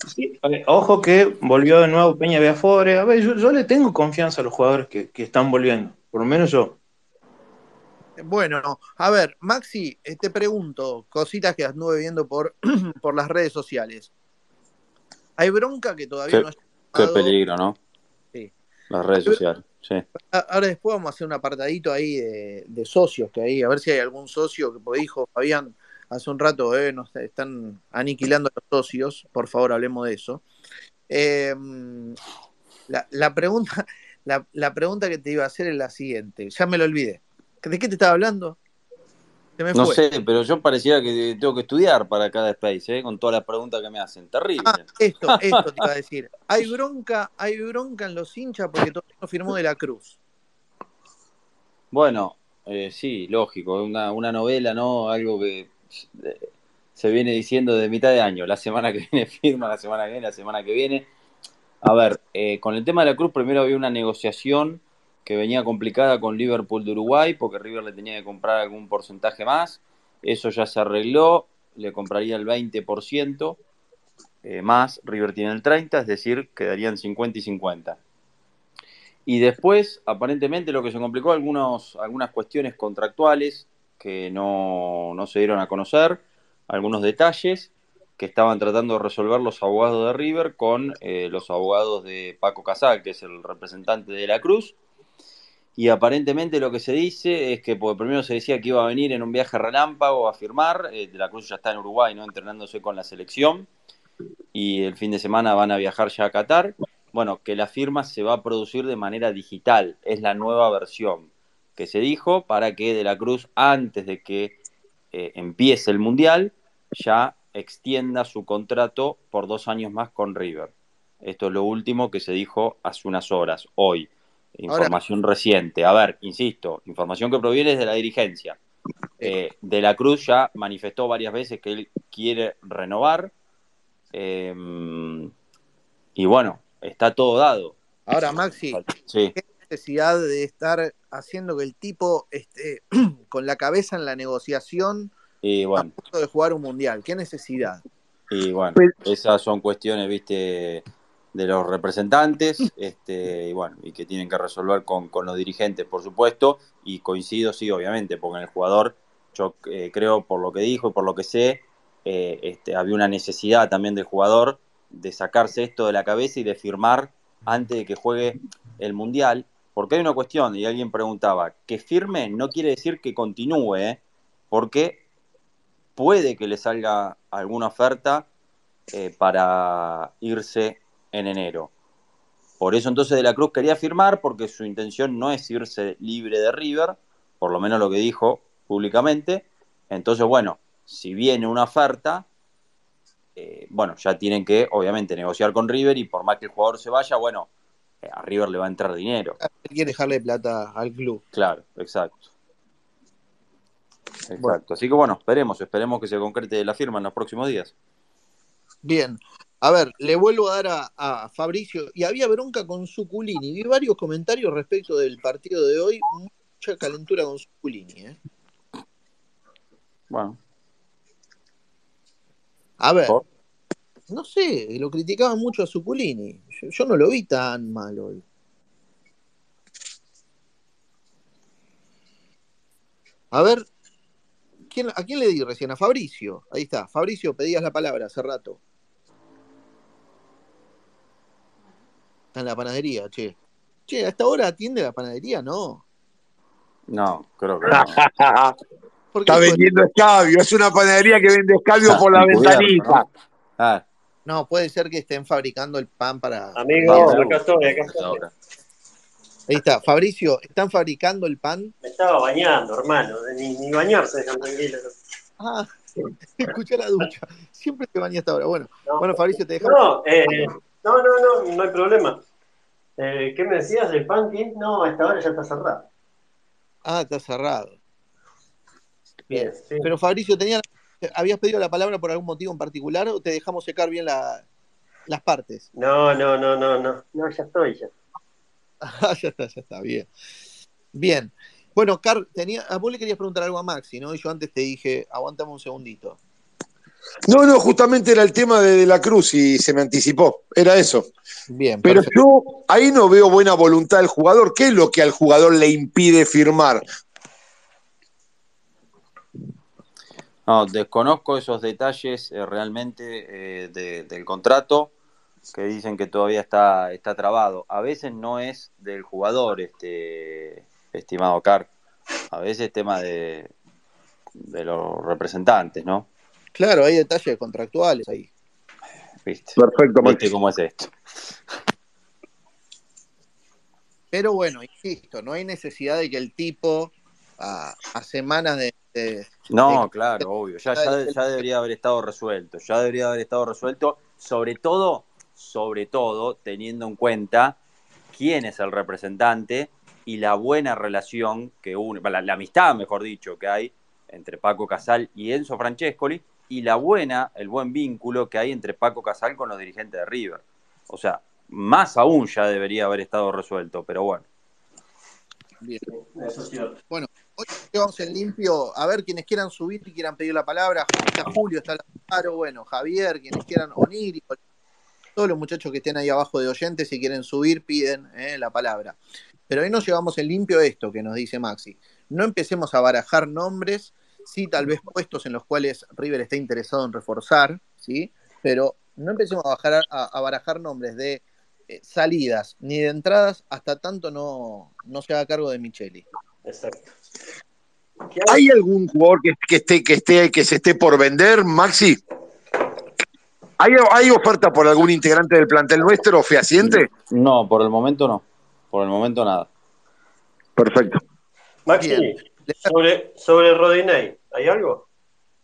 Sí, ojo que volvió de nuevo Peña Beafore. A ver, yo, yo le tengo confianza a los jugadores que, que están volviendo. Por lo menos yo. Bueno, a ver, Maxi, eh, te pregunto, cositas que anduve viendo por, <clears throat> por las redes sociales. Hay bronca que todavía Qué- no ha Qué peligro, ¿no? Sí. Las redes sociales. A- Ahora después vamos a hacer un apartadito ahí de, socios, que ahí, a ver si hay algún socio que dijo Fabián hace un rato, eh, nos están aniquilando los socios, por favor hablemos de eso. Eh, la, pregunta, <laughs> la pregunta que te iba a hacer es la siguiente, ya me lo olvidé. ¿De qué te estaba hablando? Me No fue. sé, pero yo pareciera que tengo que estudiar para cada Space, ¿eh? con todas las preguntas que me hacen. Terrible. Ah, esto, esto te iba a decir. Hay bronca, hay bronca en los hinchas porque todavía no firmó de la Cruz. Bueno, eh, sí, lógico, una, una novela, ¿no? Algo que se viene diciendo de mitad de año. La semana que viene <laughs> firma, la semana que viene, la semana que viene. A ver, eh, con el tema de la Cruz, primero había una negociación que venía complicada con Liverpool de Uruguay, porque River le tenía que comprar algún porcentaje más. Eso ya se arregló, le compraría el 20%. eh, más, River tiene el 30, es decir, quedarían 50 y 50. Y después, aparentemente, lo que se complicó, algunos, algunas cuestiones contractuales que no, no se dieron a conocer, algunos detalles que estaban tratando de resolver los abogados de River con eh, los abogados de Paco Casal, que es el representante de la Cruz. Y aparentemente lo que se dice es que por primero se decía que iba a venir en un viaje relámpago a firmar, eh, de la Cruz ya está en Uruguay, ¿no? entrenándose con la selección, y el fin de semana van a viajar ya a Qatar bueno, que la firma se va a producir de manera digital, es la nueva versión que se dijo para que De la Cruz, antes de que eh, empiece el Mundial, ya extienda su contrato por dos años más con River. Esto es lo último que se dijo hace unas horas, hoy. Información reciente. A ver, insisto, información que proviene de la dirigencia. Eh, de la Cruz ya manifestó varias veces que él quiere renovar. Eh, y bueno, está todo dado. Ahora, Maxi, sí. ¿qué necesidad de estar haciendo que el tipo esté <clears throat> con la cabeza en la negociación y bueno. a punto de jugar un mundial? ¿Qué necesidad? Y bueno, esas son cuestiones, viste, de los representantes, este, y bueno, y que tienen que resolver con, con los dirigentes, por supuesto, y coincido, sí, obviamente, porque en el jugador, yo eh, creo, por lo que dijo y por lo que sé, eh, este, había una necesidad también del jugador de sacarse esto de la cabeza y de firmar antes de que juegue el Mundial, porque hay una cuestión, y alguien preguntaba, que firme no quiere decir que continúe, porque puede que le salga alguna oferta eh, para irse en enero. Por eso entonces De la Cruz quería firmar, porque su intención no es irse libre de River, por lo menos lo que dijo públicamente. Entonces, bueno, si viene una oferta, eh, bueno, ya tienen que, obviamente, negociar con River y por más que el jugador se vaya, bueno, eh, a River le va a entrar dinero. Quiere dejarle plata al club. Claro, exacto. Exacto. Así que bueno, esperemos, esperemos que se concrete la firma en los próximos días. Bien. A ver, le vuelvo a dar a, Fabricio, y había bronca con Suculini. Vi varios comentarios respecto del partido de hoy, mucha calentura con Suculini. ¿eh? Bueno, a ver, no sé, lo criticaban mucho a Zuculini. Yo, no lo vi tan mal hoy. A ver, ¿a quién le di recién? A Fabricio. Ahí está. Fabricio, pedías la palabra hace rato. Está en la panadería, che. Che, ¿hasta ahora atiende la panadería? No. No, creo que no. <laughs> Está vendiendo escabio, es una panadería que vende escabio Ah, por la ventanita. Ah, No, puede ser que estén fabricando el pan para. Amigo, para- acá estoy, acá estoy. Ahí está, Fabricio, ¿están fabricando el pan? Me estaba bañando, hermano. Ni, ni bañarse dejan tranquilo. Ah, <laughs> escuché la ducha. Siempre te bañé hasta ahora. Bueno, No. bueno, Fabricio, te dejamos. No, eh, no, no, no, no hay problema. Eh, ¿Qué me decías del panque? No, a esta hora ya está cerrado. Ah, está cerrado. Bien. Sí. Pero Fabricio, tenía, ¿habías pedido la palabra por algún motivo en particular o te dejamos secar bien la- las partes? No, no, no, no, no. No, ya estoy ya. Ah, <laughs> ya está, ya está, bien. Bien. Bueno, Car, tenía, a vos le querías preguntar algo a Maxi, ¿no? Y yo antes te dije, aguantame un segundito. No, no, justamente era el tema de, de la cruz y se me anticipó. Era eso. Bien, Pero perfecto. yo ahí no veo buena voluntad del jugador. ¿Qué es lo que al jugador le impide firmar? No, desconozco esos detalles eh, realmente eh, de- del contrato que dicen que todavía está, está trabado. A veces no es del jugador, este estimado Car. A veces es tema de, de los representantes, ¿no? Claro, hay detalles contractuales ahí. ¿Viste? Perfecto, ¿Viste cómo es esto? Pero bueno, insisto, no hay necesidad de que el tipo a, a semanas de, de- No, de- claro, obvio. Ya, ya, ya debería haber estado resuelto. Ya debería haber estado resuelto. Sobre todo, sobre todo, teniendo en cuenta quién es el representante y la buena relación que une, la, la amistad, mejor dicho, que hay entre Paco Casal y Enzo Francescoli, y la buena, el buen vínculo que hay entre Paco Casal con los dirigentes de River. O sea, más aún ya debería haber estado resuelto, pero bueno. Bien. Eso es cierto. Bueno, hoy vamos en limpio. A ver, quienes quieran subir y quieran pedir la palabra. Está Julio, está la Lautaro, bueno, Javier, quienes quieran, Oniri, todos los muchachos que estén ahí abajo de oyentes, si quieren subir, piden eh, la palabra. Pero hoy nos llevamos en limpio esto que nos dice Maxi. No empecemos a barajar nombres, sí, tal vez puestos en los cuales River está interesado en reforzar, ¿sí? Pero no empecemos a, bajar, a, a barajar nombres de eh, salidas ni de entradas hasta tanto no, no se haga cargo de Micheli. Exacto. ¿Hay algún jugador que, que esté, que esté, que se esté por vender, Maxi? ¿Hay, ¿Hay oferta por algún integrante del plantel nuestro fehaciente? No, por el momento no. Por el momento nada. Perfecto. Maxi, Bien. Sobre, sobre Rodinei, ¿hay algo?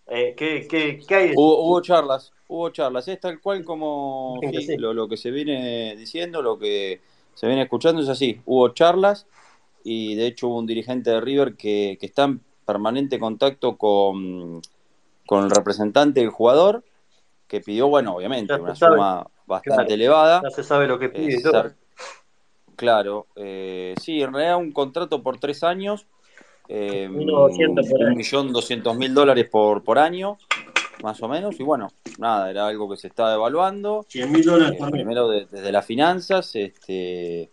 Eh, ¿qué, qué, qué hay? Hubo, hubo charlas, hubo charlas. Es tal cual como sí, sí. lo, lo que se viene diciendo, lo que se viene escuchando es así. Hubo charlas y de hecho hubo un dirigente de River que, que está en permanente contacto con, con el representante del jugador que pidió, bueno, obviamente, una sabe. suma bastante Claro. elevada. Ya se sabe lo que pide Eh, todo. Claro, eh, sí, en realidad un contrato por tres años, eh, 1.200 por un año. millón doscientos mil dólares por, por año, más o menos, y bueno, nada, era algo que se estaba evaluando, 100 mil dólares eh, primero de- desde las finanzas, este,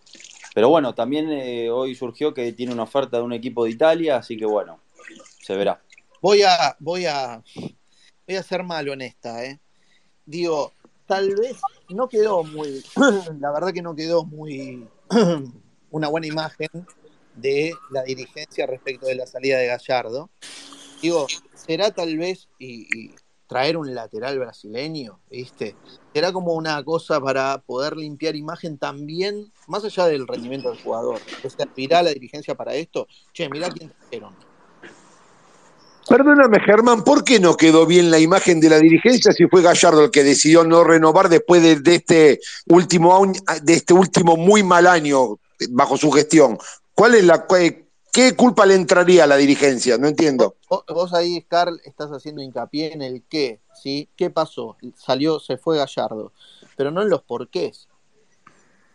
pero bueno, también eh, hoy surgió que tiene una oferta de un equipo de Italia, así que bueno, se verá. Voy a, voy a, voy a ser malo en esta, ¿eh? Digo, tal vez no quedó muy, <clears throat> la verdad que no quedó muy, <clears throat> una buena imagen de la dirigencia respecto de la salida de Gallardo. Digo, será tal vez y, traer un lateral brasileño, ¿viste? Será como una cosa para poder limpiar imagen también, más allá del rendimiento del jugador. ¿Se aspirá la dirigencia para esto? Che, mirá quién trajeron. Perdóname, Germán, ¿por qué no quedó bien la imagen de la dirigencia si fue Gallardo el que decidió no renovar después de, de este último de este último muy mal año bajo su gestión? ¿Cuál es la qué, culpa le entraría a la dirigencia? No entiendo. Vos, vos ahí, Carl, estás haciendo hincapié en el qué, ¿sí? ¿Qué pasó? Salió, se fue Gallardo, pero no en los porqués.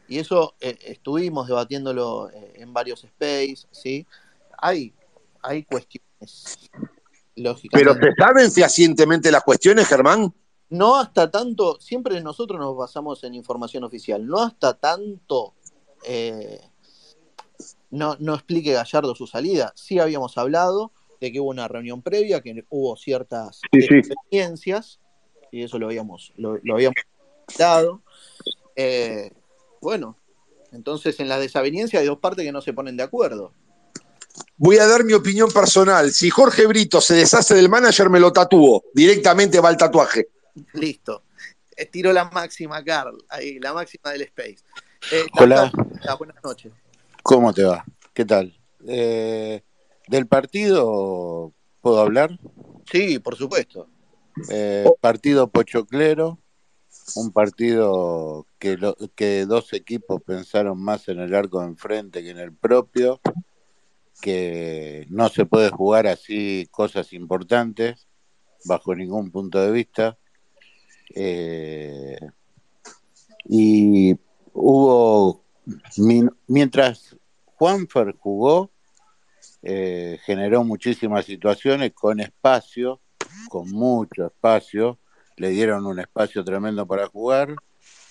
Y eso eh, estuvimos debatiéndolo eh, en varios space, ¿sí? Hay, hay cuestiones, Pero. ¿se saben fehacientemente las cuestiones, Germán? No hasta tanto, siempre nosotros nos basamos en información oficial, no hasta tanto eh, no, no explique Gallardo su salida. Sí habíamos hablado de que hubo una reunión previa, que hubo ciertas Sí, sí. deficiencias, y eso lo habíamos, lo, lo habíamos dado. Eh, bueno, entonces en las desavenencias hay dos partes que no se ponen de acuerdo. Voy a dar mi opinión personal. Si Jorge Brito se deshace del manager, me lo tatúo. Directamente va al tatuaje. Listo. Eh, Tiro la máxima, Carl, ahí, la máxima del Space. Eh, Hola. Buenas noches. ¿Cómo te va? ¿Qué tal? Eh, ¿Del partido puedo hablar? Sí, por supuesto. Eh, partido pochoclero, un partido que, lo- que dos equipos pensaron más en el arco de enfrente que en el propio, que no se puede jugar así cosas importantes bajo ningún punto de vista. Eh, y hubo, mientras Juanfer jugó, eh, generó muchísimas situaciones con espacio, con mucho espacio, le dieron un espacio tremendo para jugar.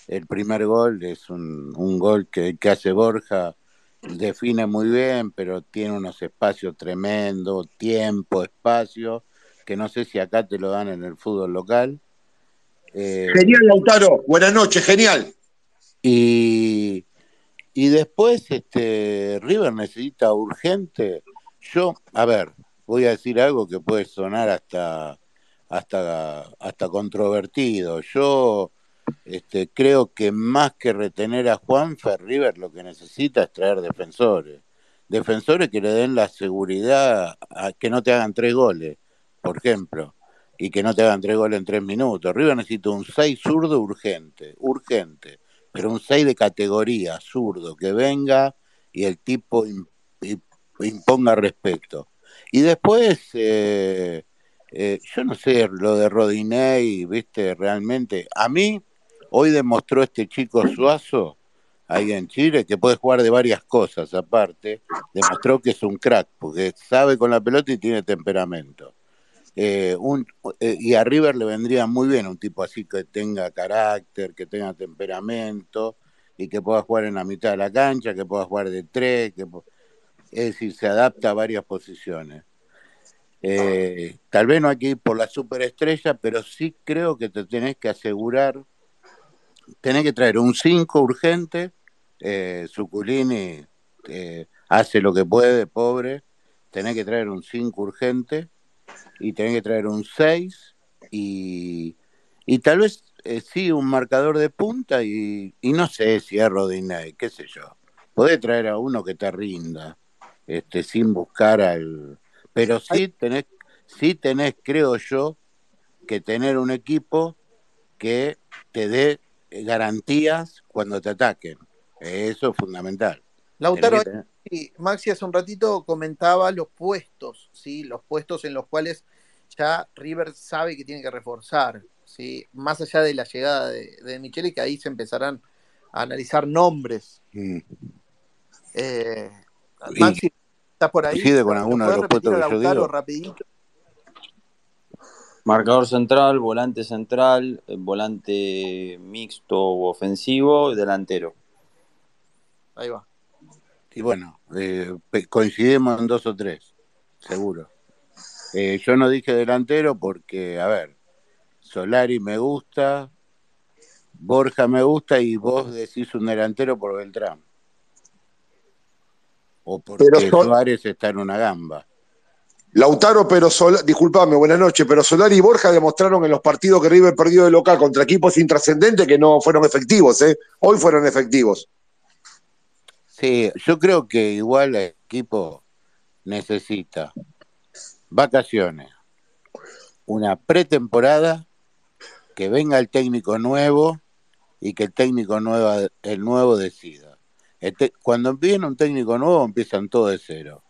El primer gol es un, un gol que, que hace Borja, define muy bien, pero tiene unos espacios tremendos, tiempo, espacio, que no sé si acá te lo dan en el fútbol local. Eh, Genial, Lautaro. Buenas noches, genial. y, y después, este, River necesita urgente. Yo, a ver, voy a decir algo que puede sonar hasta, hasta, hasta controvertido. Yo este, creo que más que retener a Juanfer, River lo que necesita es traer defensores. Defensores que le den la seguridad a que no te hagan tres goles, por ejemplo, y que no te hagan tres goles en tres minutos. River necesita un 6 zurdo urgente, urgente pero un 6 de categoría, zurdo, que venga y el tipo im- im- imponga respeto. Y después, eh, eh, yo no sé, lo de Rodinei, viste, realmente, a mí, hoy demostró este chico Suazo, ahí en Chile, que puede jugar de varias cosas aparte, demostró que es un crack, porque sabe con la pelota y tiene temperamento. Eh, un, eh, y a River le vendría muy bien un tipo así que tenga carácter, que tenga temperamento y que pueda jugar en la mitad de la cancha, que pueda jugar de tres, que es decir, se adapta a varias posiciones. Eh, tal vez no hay que ir por la superestrella, pero sí creo que te tenés que asegurar, tenés que traer un 5 urgente, eh, Zuculini eh, hace lo que puede, pobre, tenés que traer un 5 urgente y tenés que traer un 6 y, y tal vez eh, sí un marcador de punta y, y no sé si es Rodinei, qué sé yo. Podés traer a uno que te rinda, este, sin buscar al... Pero sí tenés, sí tenés, creo yo, que tener un equipo que te dé garantías cuando te ataquen. Eso es fundamental. Lautaro, Ahí, Maxi hace un ratito comentaba los puestos, ¿sí? Los puestos en los cuales ya River sabe que tiene que reforzar, ¿sí? Más allá de la llegada de, de Michele, que ahí se empezarán a analizar nombres. Mm. Eh, Maxi, ¿estás por ahí? con ¿Lo alguno de los puestos que yo digo. rapidito? Marcador central, volante central, eh, volante mixto o ofensivo y delantero. Ahí va. Y bueno, eh, coincidimos en dos o tres, seguro. Eh, yo no dije delantero porque, a ver, Solari me gusta, Borja me gusta y vos decís un delantero por Beltrán. O porque Pero Sol- Suárez está en una gamba. Lautaro, pero Sol, disculpame, buenas noches, pero Solari y Borja demostraron en los partidos que River perdió de local contra equipos intrascendentes que no fueron efectivos, ¿eh? Hoy fueron efectivos. Sí, yo creo que igual el equipo necesita vacaciones, una pretemporada, que venga el técnico nuevo y que el técnico nuevo, el nuevo decida. Cuando viene un técnico nuevo empiezan todo de cero.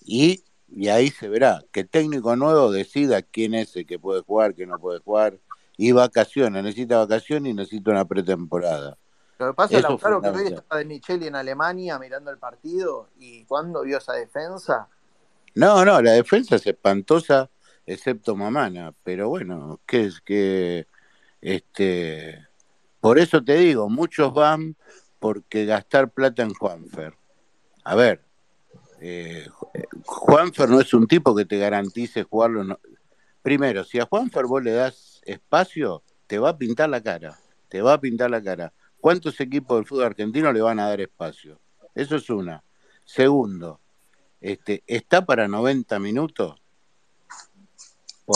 Y, y ahí se verá que el técnico nuevo decida quién es el que puede jugar, quién no puede jugar. Y vacaciones, necesita vacaciones y necesita una pretemporada. Lo que pasa, es Lautaro, que hoy está de Micheli en Alemania mirando el partido y cuando vio esa defensa, No, no, la defensa es espantosa, excepto Mamana, pero bueno, que es que este por eso te digo, muchos van porque gastar plata en Juanfer. A ver, eh, Juanfer no es un tipo que te garantice jugarlo. no- Primero, si a Juanfer vos le das espacio, te va a pintar la cara, te va a pintar la cara. ¿Cuántos equipos del fútbol argentino le van a dar espacio? Eso es una. Segundo, este, ¿está para 90 minutos?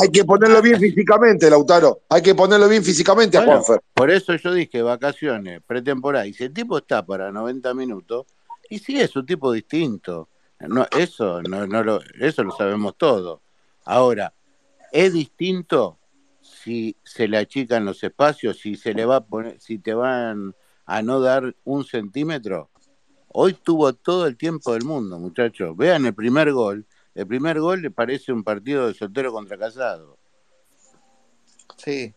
Hay que ponerlo bien físicamente, Lautaro. Hay que ponerlo bien físicamente a Juanfer. por eso yo dije vacaciones, pretemporada. Y si el tipo está para 90 minutos, y sí es un tipo distinto. No, eso, no, no lo, eso lo sabemos todos. Ahora, es distinto si se le achican los espacios, si se le va a poner, si te van a no dar un centímetro. Hoy tuvo todo el tiempo del mundo, muchachos. Vean el primer gol. El primer gol le parece un partido de soltero contra casado. sí.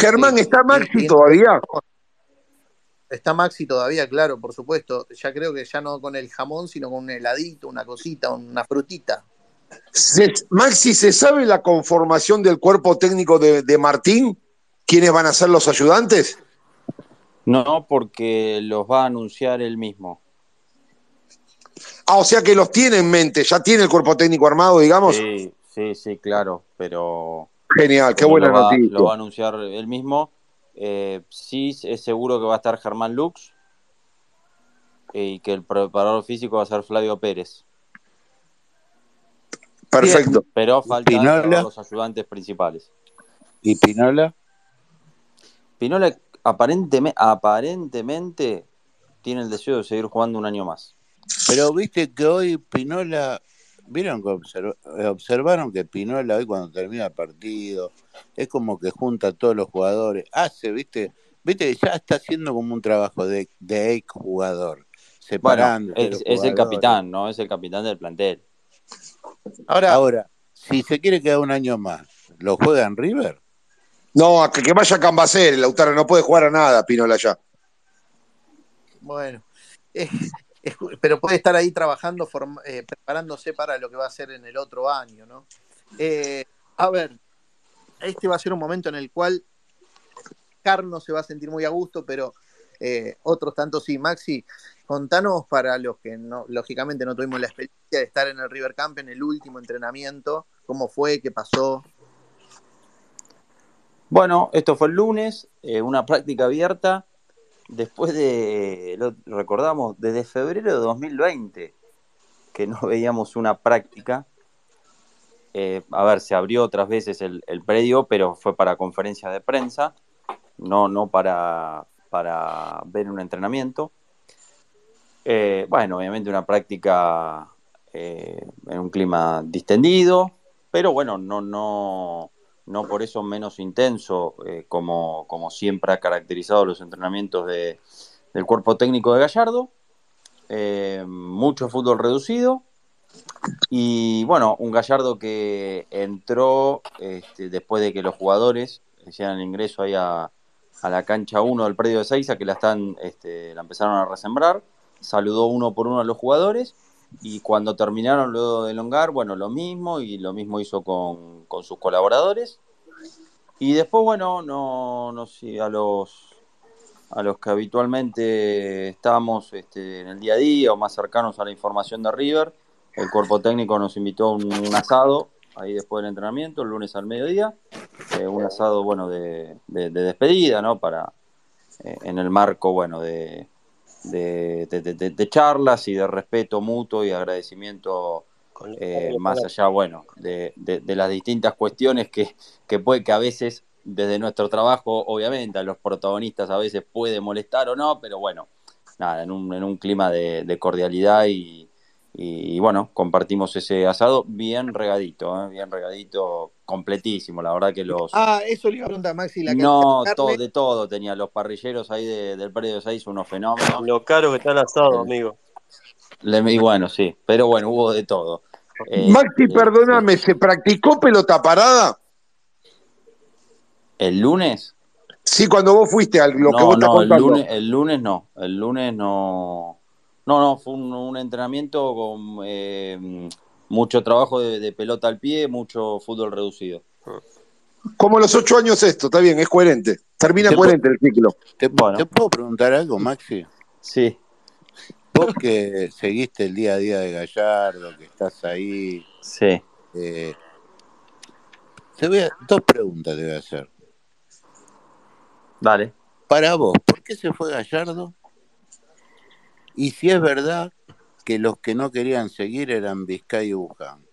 Germán, Sí. ¿está Maxi todavía? Está Maxi todavía, claro, por supuesto. Ya creo que ya no con el jamón, sino con un heladito, una cosita, una frutita. Se- Maxi, ¿se sabe la conformación del cuerpo técnico de, de Martín? ¿Quiénes van a ser los ayudantes? No, porque los va a anunciar él mismo. Ah, o sea que los tiene en mente, ya tiene el cuerpo técnico armado, digamos. Sí, sí, sí, claro, pero Genial, qué buena lo va, noticia. lo va a anunciar él mismo. Eh, sí, es seguro que va a estar Germán Lux eh, y que el preparador físico va a ser Flavio Pérez. Perfecto. Pero faltan Pinola. los ayudantes principales. ¿Y Pinola? Pinola aparentemente, aparentemente tiene el deseo de seguir jugando un año más. Pero viste que hoy Pinola, vieron que observ- observaron que Pinola hoy cuando termina el partido es como que junta a todos los jugadores, hace, viste, viste que ya está haciendo como un trabajo de, de ex jugador, Bueno, separando es, es el capitán, ¿no? Es el capitán del plantel. Ahora, Ahora, si se quiere quedar un año más, ¿lo juega en River? No, a que, que vaya a Cambacer, Lautaro no puede jugar a nada, Pinola ya. bueno. Eh, pero puede estar ahí trabajando, form- eh, preparándose para lo que va a ser en el otro año, ¿no? Eh, a ver, este va a ser un momento en el cual Carlos se va a sentir muy a gusto, pero eh, otros tantos sí. Maxi, contanos para los que no, lógicamente no tuvimos la experiencia de estar en el River Camp en el último entrenamiento, cómo fue, qué pasó. Bueno, esto fue el lunes, eh, una práctica abierta, después de, recordamos, desde febrero de 2020, que no <laughs> veíamos una práctica. Eh, a ver, se abrió otras veces el, el, predio, pero fue para conferencia de prensa, no, no para, para ver un entrenamiento. Eh, bueno, obviamente una práctica eh, en un clima distendido, pero bueno, no, no, no por eso menos intenso, eh, como, como, siempre ha caracterizado los entrenamientos de, del cuerpo técnico de Gallardo. Mucho fútbol reducido. Y bueno, un Gallardo que entró este, después de que los jugadores hicieran el ingreso ahí a, a la cancha 1 del predio de Seiza, que la, están, este, la empezaron a resembrar. Saludó uno por uno a los jugadores y cuando terminaron luego de elongar, bueno, lo mismo y lo mismo hizo con, con sus colaboradores. Y después, bueno, no, no sé, a los, a los que habitualmente estamos este, en el día a día o más cercanos a la información de River, el cuerpo técnico nos invitó a un, un asado ahí después del entrenamiento, el lunes al mediodía, eh, un asado, bueno, de, de, de despedida, ¿no? Para, eh, en el marco, bueno, de, de, charlas y de respeto mutuo y agradecimiento eh, más allá, bueno, de, las distintas cuestiones que, que puede que a veces desde nuestro trabajo, obviamente, a los protagonistas a veces puede molestar o no, pero bueno, nada, en un, en un clima de, cordialidad y, y, bueno, compartimos ese asado bien regadito, ¿eh? bien regadito, completísimo. La verdad que los. Ah, eso le iba a preguntar, Maxi. La no, todo, de todo tenía. Los parrilleros ahí de, del predio de 6, unos fenómenos. Lo caro que está el asado, eh, amigo. Le, y bueno, sí, pero bueno, hubo de todo. Eh, Maxi, perdóname, ¿se practicó pelota parada? ¿El lunes? Sí, cuando vos fuiste a lo no, que vos estás no, contando. El lunes, el lunes no. El lunes no. No, no, fue un, un entrenamiento con eh, mucho trabajo de, de, pelota al pie, mucho fútbol reducido. Como los ocho años esto, está bien, es coherente. Termina ¿Te coherente el ciclo. ¿Te, ¿Te, puedo preguntar algo, Maxi? Sí. Vos que seguiste el día a día de Gallardo, que estás ahí. Sí. Eh, te voy a, dos preguntas te voy a hacer. Dale. Para vos, ¿por qué se fue Gallardo? Y si es verdad que los que no querían seguir eran Vizcay y Buján.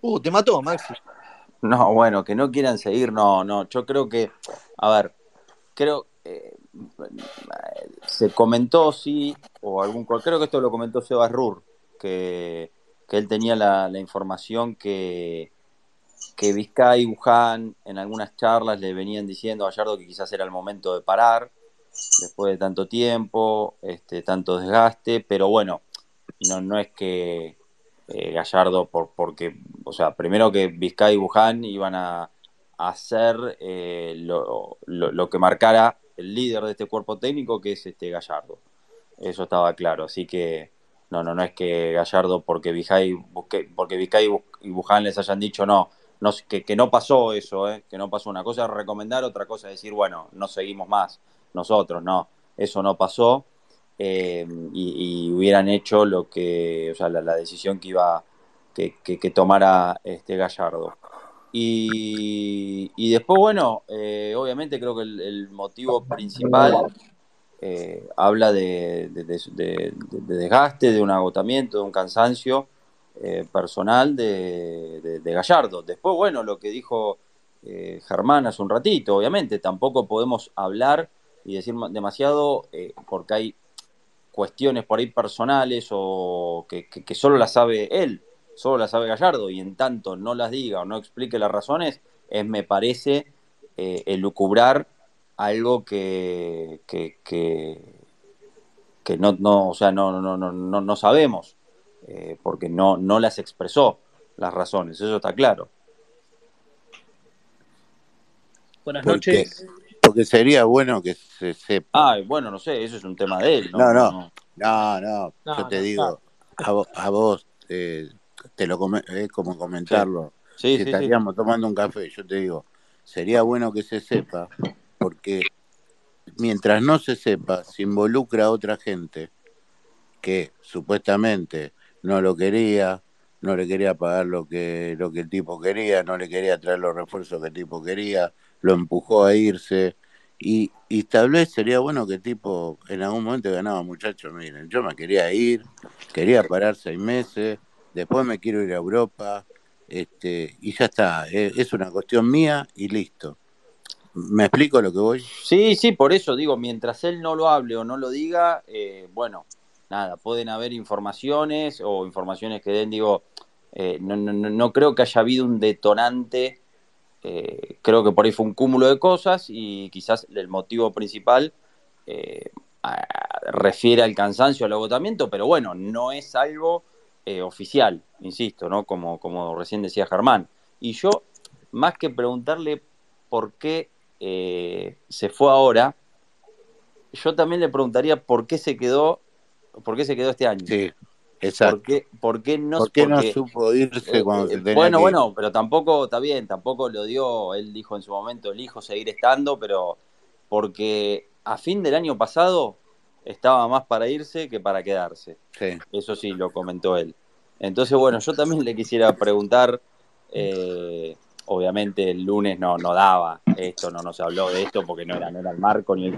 Uh, te mató, Maxi. No, bueno, que no quieran seguir, no, no. Yo creo que, a ver, creo, eh, se comentó, sí, o algún, creo que esto lo comentó Sebas Rur, que, que él tenía la, la información que, que Vizcay y Buján en algunas charlas le venían diciendo a Gallardo que quizás era el momento de parar después de tanto tiempo, este, tanto desgaste, pero bueno, no, no es que eh, Gallardo, por, porque, o sea, primero que Vizcay y Buján iban a, hacer eh, lo, lo, lo, que marcara el líder de este cuerpo técnico, que es este Gallardo. Eso estaba claro, así que no, no, no es que Gallardo, porque Vizcay, porque Vizcay y Buján les hayan dicho no, no que, que no pasó eso, eh, que no pasó. Una cosa es recomendar, otra cosa es decir, bueno, no seguimos más nosotros, no, eso no pasó eh, y, hubieran hecho lo que, o sea, la, la decisión que iba, que, que, que, tomara este Gallardo. Y, y después, bueno, eh, obviamente creo que el, motivo principal eh, habla de, de, de, de, desgaste, de un agotamiento, de un cansancio personal de, Gallardo. Después, bueno, lo que dijo Germán hace un ratito, obviamente, tampoco podemos hablar y decir demasiado eh, porque hay cuestiones por ahí personales o que, que, que, solo las sabe él, solo las sabe Gallardo y en tanto no las diga o no explique las razones, es me parece eh, elucubrar algo que, que, que, que no, no, o sea, no, no, no, no, no sabemos, eh, porque no, no las expresó las razones, eso está claro. Buenas noches. Porque sería bueno que se sepa. Ah, bueno, no sé, eso es un tema de él, ¿no? No, no, no, no, no yo te digo, a vos, a vos eh, te lo como comentarlo, Sí, si sí, sí. estaríamos tomando un café, yo te digo, sería bueno que se sepa, porque mientras no se sepa, se involucra a otra gente que supuestamente no lo quería, no le quería pagar lo que, lo que el tipo quería, no le quería traer los refuerzos que el tipo quería, lo empujó a irse. Y, y tal vez sería bueno que tipo en algún momento ganaba, muchachos, miren, yo me quería ir, quería parar seis meses, después me quiero ir a Europa, este, y ya está, e- es una cuestión mía y listo. ¿Me explico lo que voy? Sí, sí, por eso digo, mientras él no lo hable o no lo diga, eh, bueno, nada, pueden haber informaciones o informaciones que den, digo, eh, no, no, no- no creo que haya habido un detonante, eh, creo que por ahí fue un cúmulo de cosas y quizás el motivo principal eh, refiere al cansancio, al agotamiento, pero bueno, no es algo eh, oficial, insisto, ¿no? Como, como recién decía Germán. Y yo, más que preguntarle por qué eh, se fue ahora, yo también le preguntaría por qué se quedó, por qué se quedó este año. Sí, ¿Por exacto. qué, por qué no, ¿Por qué no porque, supo irse eh, cuando eh, tenía bueno, que bueno, pero tampoco, está bien, tampoco lo dio, él dijo en su momento, elijo seguir estando, pero porque a fin del año pasado estaba más para irse que para quedarse. Sí. Eso sí, lo comentó él. Entonces, bueno, yo también le quisiera preguntar, eh, obviamente el lunes no, no daba esto, no nos habló de esto porque no era, no era el marco ni el...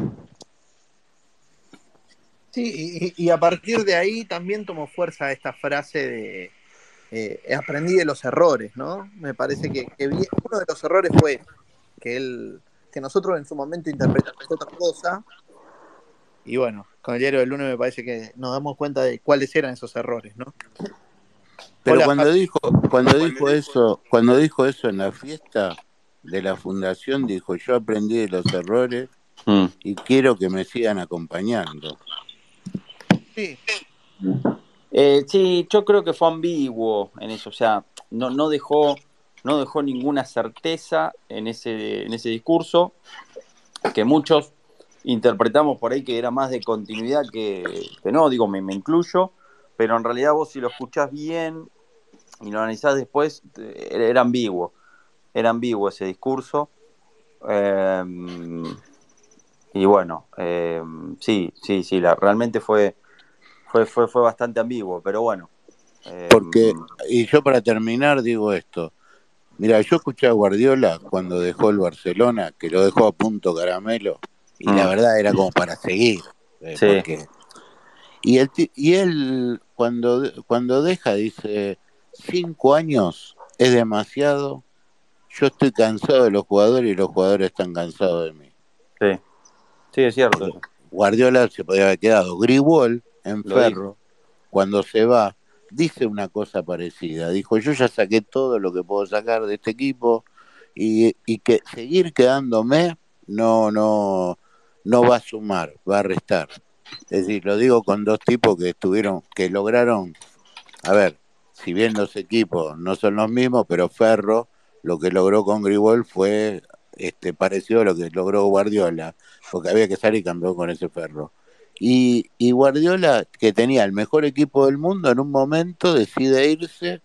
Sí, y, y a partir de ahí también tomó fuerza esta frase de eh, aprendí de los errores, ¿no? Me parece que, uno de los errores fue que él, que nosotros en su momento interpretamos otra cosa, y bueno, con el diario del lunes me parece que nos damos cuenta de cuáles eran esos errores, ¿no? Pero Hola, cuando Javi. dijo, cuando dijo eso, cuando dijo eso en la fiesta de la fundación, dijo yo aprendí de los errores Mm. y quiero que me sigan acompañando. Sí, Eh, sí, yo creo que fue ambiguo en eso, o sea, no, no dejó, no dejó ninguna certeza en ese, en ese discurso, que muchos interpretamos por ahí que era más de continuidad que, que no, digo, me, me incluyo, pero en realidad vos si lo escuchás bien y lo analizás después, eh, era, ambiguo, era ambiguo ese discurso. Eh, y bueno, eh, sí, sí, sí, la, realmente fue, fue, fue, fue bastante ambiguo, pero bueno. eh, Porque, y yo para terminar digo esto, mira, yo escuché a Guardiola cuando dejó el Barcelona, que lo dejó a punto caramelo, y la Mm. verdad era como para seguir, eh, Sí. porque y él, ti- y él cuando, cuando deja dice, cinco años es demasiado, yo estoy cansado de los jugadores y los jugadores están cansados de mí. sí, sí, es cierto. Guardiola se podía haber quedado. Gribol en Lo Ferro, cuando se va, dice una cosa parecida. Dijo, yo ya saqué todo lo que puedo sacar de este equipo y, y que seguir quedándome no, no, no va a sumar, va a restar. Es decir, lo digo con dos tipos que estuvieron, que lograron, a ver, si bien los equipos no son los mismos, pero Ferro lo que logró con Gribol fue este parecido a lo que logró Guardiola, porque había que salir campeón con ese Ferro. Y, y Guardiola, que tenía el mejor equipo del mundo, en un momento decide irse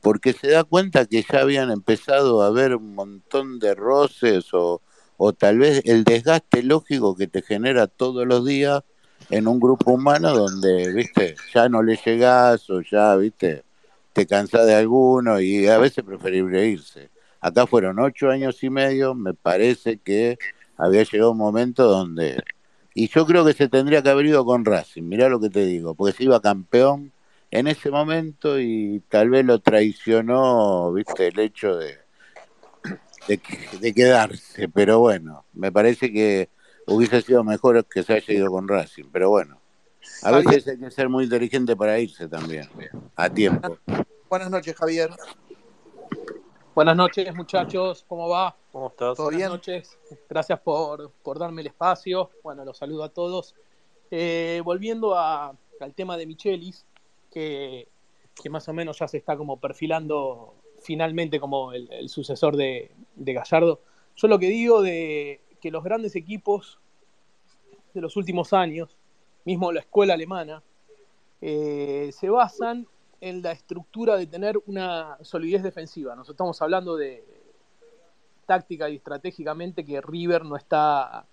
porque se da cuenta que ya habían empezado a haber un montón de roces o, o tal vez el desgaste lógico que te genera todos los días en un grupo humano donde, viste, ya no le llegás o ya, viste, te cansás de alguno y a veces preferible irse. Acá fueron ocho años y medio, me parece que había llegado un momento donde... Y yo creo que se tendría que haber ido con Racing, mirá lo que te digo, porque se iba campeón en ese momento y tal vez lo traicionó, viste, el hecho de, de, de quedarse, pero bueno, me parece que hubiese sido mejor que se haya ido con Racing, pero bueno, a veces hay que ser muy inteligente para irse también, a tiempo. Buenas noches, Javier. Buenas noches, muchachos. ¿Cómo va? ¿Cómo estás? ¿Todo Buenas bien? noches. Gracias por, por darme el espacio. Bueno, los saludo a todos. Eh, volviendo a- al tema de Michelis, que, que más o menos ya se está como perfilando finalmente como el, el sucesor de, de Gallardo. Yo lo que digo de que los grandes equipos de los últimos años, mismo la escuela alemana, eh, se basan en la estructura de tener una solidez defensiva. Nos estamos hablando de táctica y estratégicamente que River no está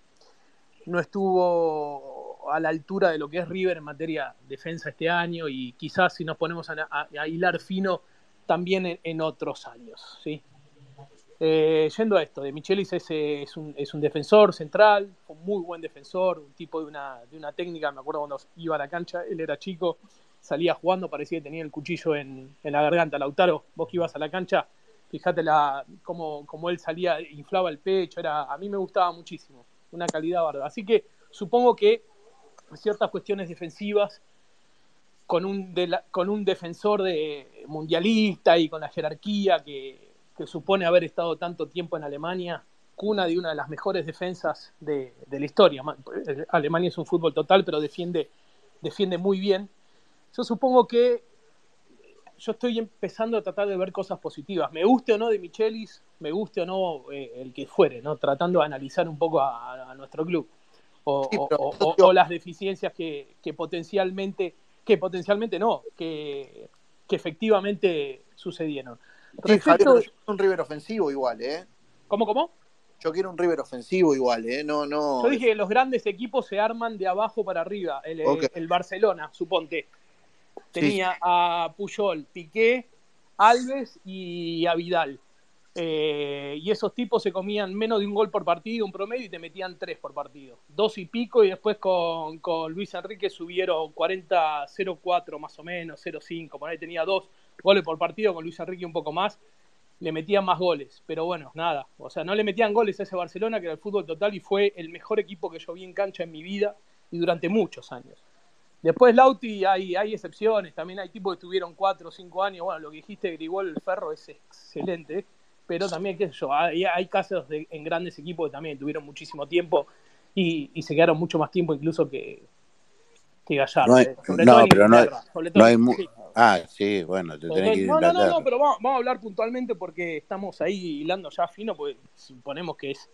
no estuvo a la altura de lo que es River en materia defensa este año y quizás si nos ponemos a, a- hilar fino también en, otros años. ¿sí? Eh, yendo a esto, de Michelis es, es, un, es un defensor central, un muy buen defensor, un tipo de una, de una técnica, me acuerdo cuando iba a la cancha, él era chico, salía jugando, parecía que tenía el cuchillo en, la garganta. Lautaro, vos que ibas a la cancha, fíjate la, cómo, cómo él salía, inflaba el pecho, era, a mí me gustaba muchísimo, una calidad bárbara. Así que supongo que ciertas cuestiones defensivas con un, de la- con un defensor de, mundialista y con la jerarquía que, que supone haber estado tanto tiempo en Alemania, cuna de una de las mejores defensas de, de la historia. Ma- Alemania es un fútbol total, pero defiende, defiende muy bien. Yo supongo que yo estoy empezando a tratar de ver cosas positivas. Me guste o no de Michelis, me guste o no eh, el que fuere, ¿no? Tratando de analizar un poco a, a nuestro club. O, Sí, o- pero o- o- las deficiencias que, que potencialmente, que potencialmente no, que, que efectivamente sucedieron. Sí, Javier, pero yo quiero un River ofensivo igual, ¿eh? ¿Cómo, cómo? Yo quiero un River ofensivo igual, ¿eh? No, no. Yo dije que los grandes equipos se arman de abajo para arriba. El, el Barcelona, suponte, tenía a Puyol, Piqué, Alves y a Vidal. Eh, y esos tipos se comían menos de un gol por partido, un promedio, y te metían tres por partido. Dos y pico, y después con, con Luis Enrique subieron 40-0-4 más o menos, 0-5. Por ahí tenía dos goles por partido, con Luis Enrique un poco más. Le metían más goles, pero bueno, nada. O sea, no le metían goles a ese Barcelona, que era el fútbol total, y fue el mejor equipo que yo vi en cancha en mi vida y durante muchos años. Después Lauti hay, hay excepciones, también hay tipos que tuvieron cuatro o cinco años, bueno, lo que dijiste Grigol el Ferro es excelente, pero también, qué sé yo, hay, hay casos de- en grandes equipos que también tuvieron muchísimo tiempo y, y se quedaron mucho más tiempo incluso que, que Gallardo, No, hay- eh, sobre no, todo en pero no, hay- sobre todo no hay sí. Ah, sí, bueno, te tenés que ir No, no, no, pero vamos, vamos a hablar puntualmente porque estamos ahí hilando ya fino, porque suponemos que es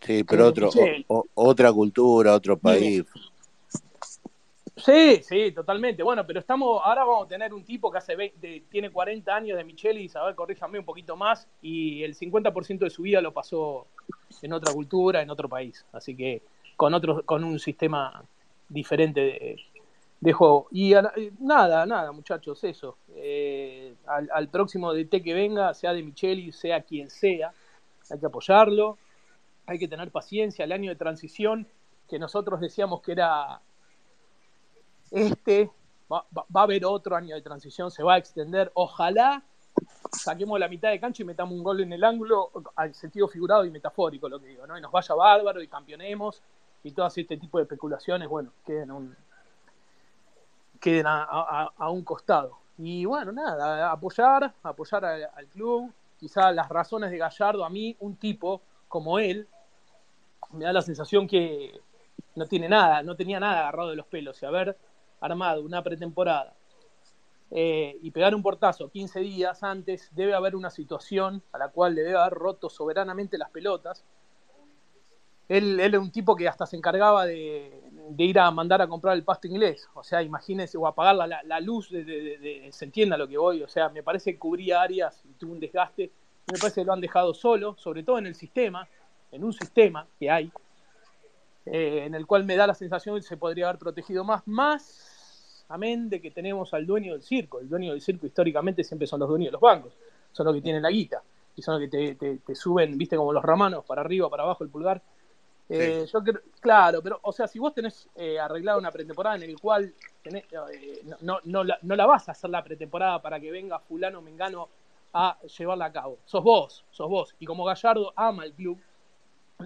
Sí, pero otro, Michel. o- o- otra cultura, otro país. Sí, sí, totalmente. Bueno, pero estamos, ahora vamos a tener un tipo que hace 20 tiene 40 años de Michelis, a ver, corríjame un poquito más, y el 50% de su vida lo pasó en otra cultura, en otro país. Así que con otro, con un sistema diferente de, juego. Y a- eh, nada, nada, muchachos, eso. Eh, al, próximo DT que venga, sea de Michelis, sea quien sea, hay que apoyarlo, hay que tener paciencia. El año de transición que nosotros decíamos que era este va, va- a haber otro año de transición, se va a extender. Ojalá saquemos la mitad de cancha y metamos un gol en el ángulo, al sentido figurado y metafórico, lo que digo, ¿no? Y nos vaya bárbaro y campeonemos y todas este tipo de especulaciones, bueno, queden, un, queden a, un costado. Y bueno, nada, apoyar, apoyar al, al club. Quizá las razones de Gallardo, a mí, un tipo como él, me da la sensación que no tiene nada, no tenía nada agarrado de los pelos. Y haber armado una pretemporada eh, y pegar un portazo 15 días antes, debe haber una situación a la cual le debe haber roto soberanamente las pelotas. Él, era un tipo que hasta se encargaba de, ir a mandar a comprar el pasto inglés. O sea, imagínense, o apagar la, la luz, de- se entienda lo que voy. O sea, me parece que cubría áreas y tuvo un desgaste. Me parece que lo han dejado solo, sobre todo en el sistema, en un sistema que hay, eh, en el cual me da la sensación que se podría haber protegido más, más amén de que tenemos al dueño del circo. El dueño del circo históricamente siempre son los dueños de los bancos, son los que tienen la guita y son los que te, te- te suben, viste, como los romanos, para arriba, para abajo el pulgar. Eh, Yo creo, claro, pero, o sea, si vos tenés eh, arreglado una pretemporada en el cual tenés, eh, no, no, no la, no la vas a hacer la pretemporada para que venga fulano mengano a llevarla a cabo. Sos vos, sos vos. Y como Gallardo ama el club,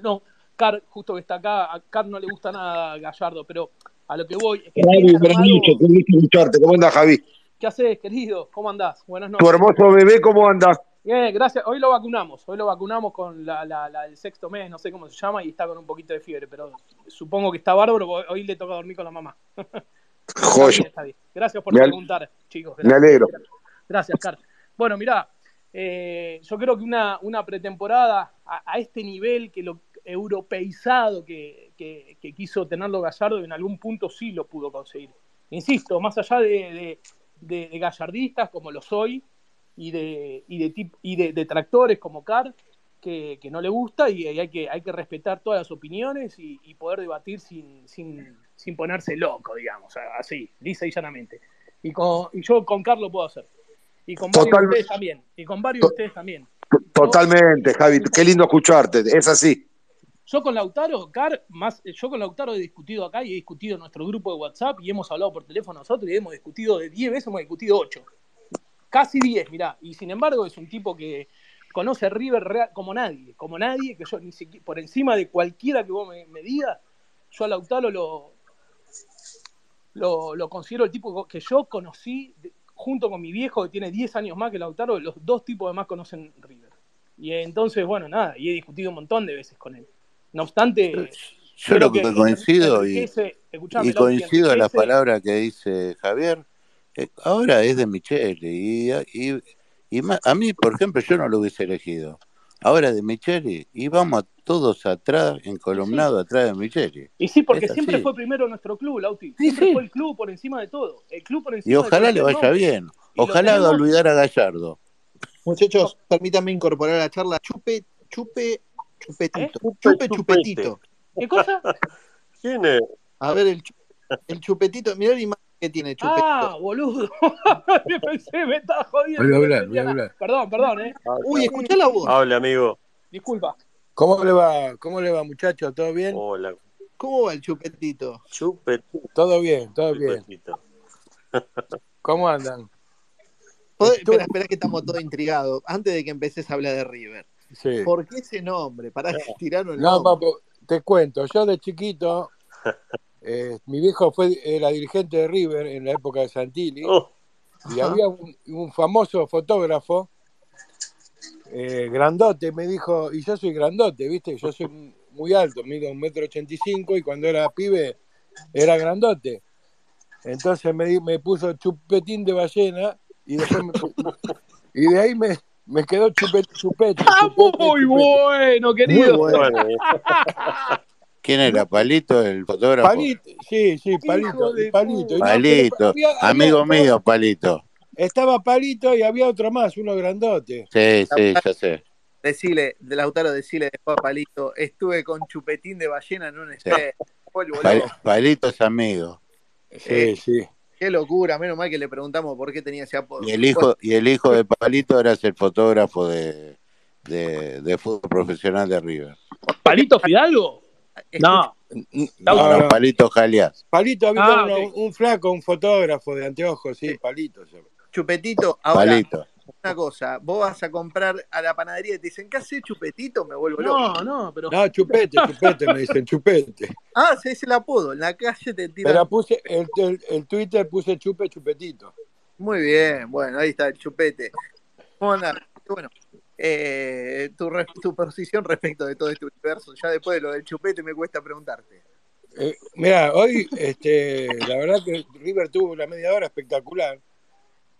no, Car, justo que está acá, a Car no le gusta nada a Gallardo, pero a lo que voy es que Javi, armado-. ¿Cómo andás, Javi? ¿Qué haces, querido? ¿Cómo andás? Buenas noches. Tu hermoso bebé, ¿cómo anda? Bien, gracias. Hoy lo vacunamos. Hoy lo vacunamos con la, la, la del sexto mes, no sé cómo se llama, y está con un poquito de fiebre, pero supongo que está bárbaro. Hoy le toca dormir con la mamá. <laughs> Está Joya. bien, está bien. Gracias por Me preguntar, chicos. Me Gracias. alegro. Gracias, Car. Bueno, mirá, eh, yo creo que una, una pretemporada a, a este nivel, que lo europeizado que, que- que quiso tenerlo Gallardo, en algún punto sí lo pudo conseguir. Insisto, más allá de, de- de, de gallardistas como lo soy y de, y de, tip- y de detractores como Car que, que no le gusta y hay que, hay que respetar todas las opiniones y, y poder debatir sin, sin, sin ponerse loco, digamos, así, lisa y llanamente. Y, con, y yo con Carlos lo puedo hacer. Y con varios Total- de ustedes también. Y con varios de ustedes también. Totalmente, Javi. Qué lindo escucharte. Es así. Yo con Lautaro, Car, más, yo con Lautaro he discutido acá y he discutido en nuestro grupo de WhatsApp y hemos hablado por teléfono nosotros y hemos discutido de 10 veces, hemos discutido 8. Casi 10, mirá. Y sin embargo es un tipo que conoce a River real- como nadie, como nadie, que yo ni siquiera, por encima de cualquiera que vos me, me digas, yo a Lautaro lo, lo, considero el tipo que yo conocí junto con mi viejo que tiene 10 años más que Lautaro, los dos tipos que más conocen River. Y entonces, bueno, nada, y he discutido un montón de veces con él. No obstante, Yo creo lo que que coincido y, coincido en la palabra que dice Javier, eh, ahora es de Micheli y, y, y ma- a mí, por ejemplo, yo no lo hubiese elegido. Ahora es de Micheli y vamos a todos atrás, encolumnados atrás de Micheli. Y sí, porque Es siempre así. fue primero nuestro club, Lauti. Siempre fue el club por encima de todo. El club por encima Y ojalá de le vaya bien. Ojalá haga tenemos- olvidar a Gallardo. Muchachos, permítanme incorporar a la charla chupe, chupe, chupetito. ¿Eh? Chupe, Chupe, chupetito. ¿Qué cosa? <laughs> ¿Quién es? A ver, el, chu- el chupetito, mirá la imagen que tiene chupetito. Ah, boludo. <laughs> Pensé, me estaba jodiendo. Voy a hablar, voy a hablar. Perdón, perdón, eh. Uy, escuchá la voz. Hable, amigo. Disculpa. ¿Cómo le va? ¿Cómo le va, muchachos? ¿Todo bien? Hola. ¿Cómo va el chupetito? Chupetito. Todo bien, todo bien. <laughs> ¿Cómo andan? Espera, espera que estamos todos intrigados. Antes de que empeces a hablar de River. Sí. ¿Por qué ese nombre? ¿Para que <laughs> tiraron el No, nombre? papo, te cuento, yo de chiquito, <laughs> eh, mi viejo fue, era dirigente de River en la época de Santilli, Oh, y había un, un famoso fotógrafo, eh, grandote, me dijo, y yo soy grandote, ¿viste? Yo soy muy alto, mido un metro ochenta y cinco, y cuando era pibe era grandote. Entonces me puso chupetín de ballena, y después me- <laughs> y de ahí me, me quedó chupet, chupete, Ah, chupete, muy chupete. bueno, querido. bueno. ¿Quién era? ¿Palito, el fotógrafo? Palito, sí, sí, Palito, Palito. no, Palito, había- amigo mío, Palito. Estaba Palito y había otro más, uno grandote. Sí, sí, ya sé. Decile, de Lautaro, decile después a Palito, estuve con chupetín de ballena en un loco. Palito es amigo. Sí, Eh, sí. Qué locura, menos mal que le preguntamos por qué tenía ese apodo. Y el hijo, y el hijo de Palito era el fotógrafo de, de, de fútbol profesional de River. ¿Palito Fidalgo? No. No, No, no, no. Palito Jalias. Palito había Ah, un flaco, un fotógrafo de anteojos, sí, Palito. Chupetito, ahora, Palito. Una cosa, vos vas a comprar a la panadería y te dicen, ¿qué hace chupetito? Me vuelvo loco. No, no, pero. No, chupete, chupete, me dicen, chupete. Ah, ese es el apodo, en la calle te tiran. Pero puse, el, el, el Twitter puse chupe, chupetito. Muy bien, bueno, ahí está el chupete. ¿Cómo andás? Bueno, eh, tu, tu posición respecto de todo este universo, ya después de lo del chupete me cuesta preguntarte. Eh, mira, hoy, este, la verdad que River tuvo una media hora espectacular.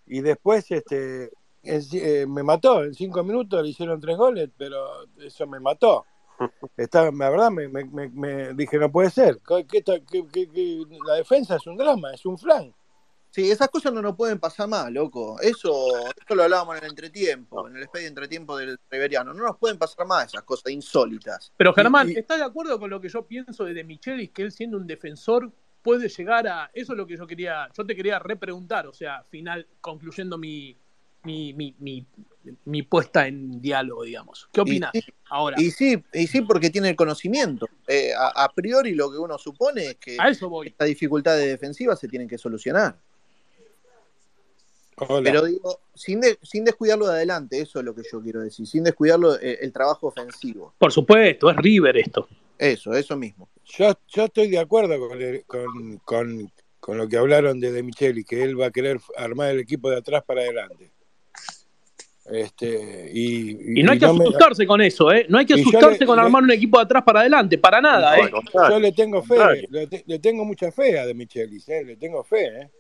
Y después, este, eh, me mató. En cinco minutos le hicieron tres goles, pero eso me mató. <laughs> Estaba, la verdad, me, me- me- me dije, no puede ser. ¿Qué- qué ta- qué- qué- qué? la defensa es un drama, es un flan. Sí, esas cosas no nos pueden pasar más, loco. Eso, esto lo hablábamos en el entretiempo, en el expedio entretiempo del Riveriano. No nos pueden pasar más esas cosas insólitas. Pero Germán, Y- y- ¿estás de acuerdo con lo que yo pienso de, de Michelis? Que él siendo un defensor puede llegar a. Eso es lo que yo quería. Yo te quería repreguntar, o sea, final, concluyendo mi, mi, mi, mi, mi puesta en diálogo, digamos. ¿Qué opinas Y sí, ahora? Y sí, y sí, porque tiene el conocimiento. Eh, a, a priori lo que uno supone es que A eso voy. estas dificultades defensivas se tienen que solucionar. Hola. Pero digo, sin, de- sin descuidarlo de adelante, eso es lo que yo quiero decir, sin descuidarlo eh, el trabajo ofensivo. Por supuesto, es River esto. Eso, eso mismo. Yo, yo estoy de acuerdo con, el- con, con- con lo que hablaron de De Micheli, que él va a querer armar el equipo de atrás para adelante. Este, y, Y no hay que asustarse con eso, ¿eh? No hay que asustarse le- con le- armar un equipo de atrás para adelante, para nada, No, ¿eh? yo le tengo fe, le, te- le tengo mucha fe a De Michelis, ¿eh? le tengo fe. ¿eh?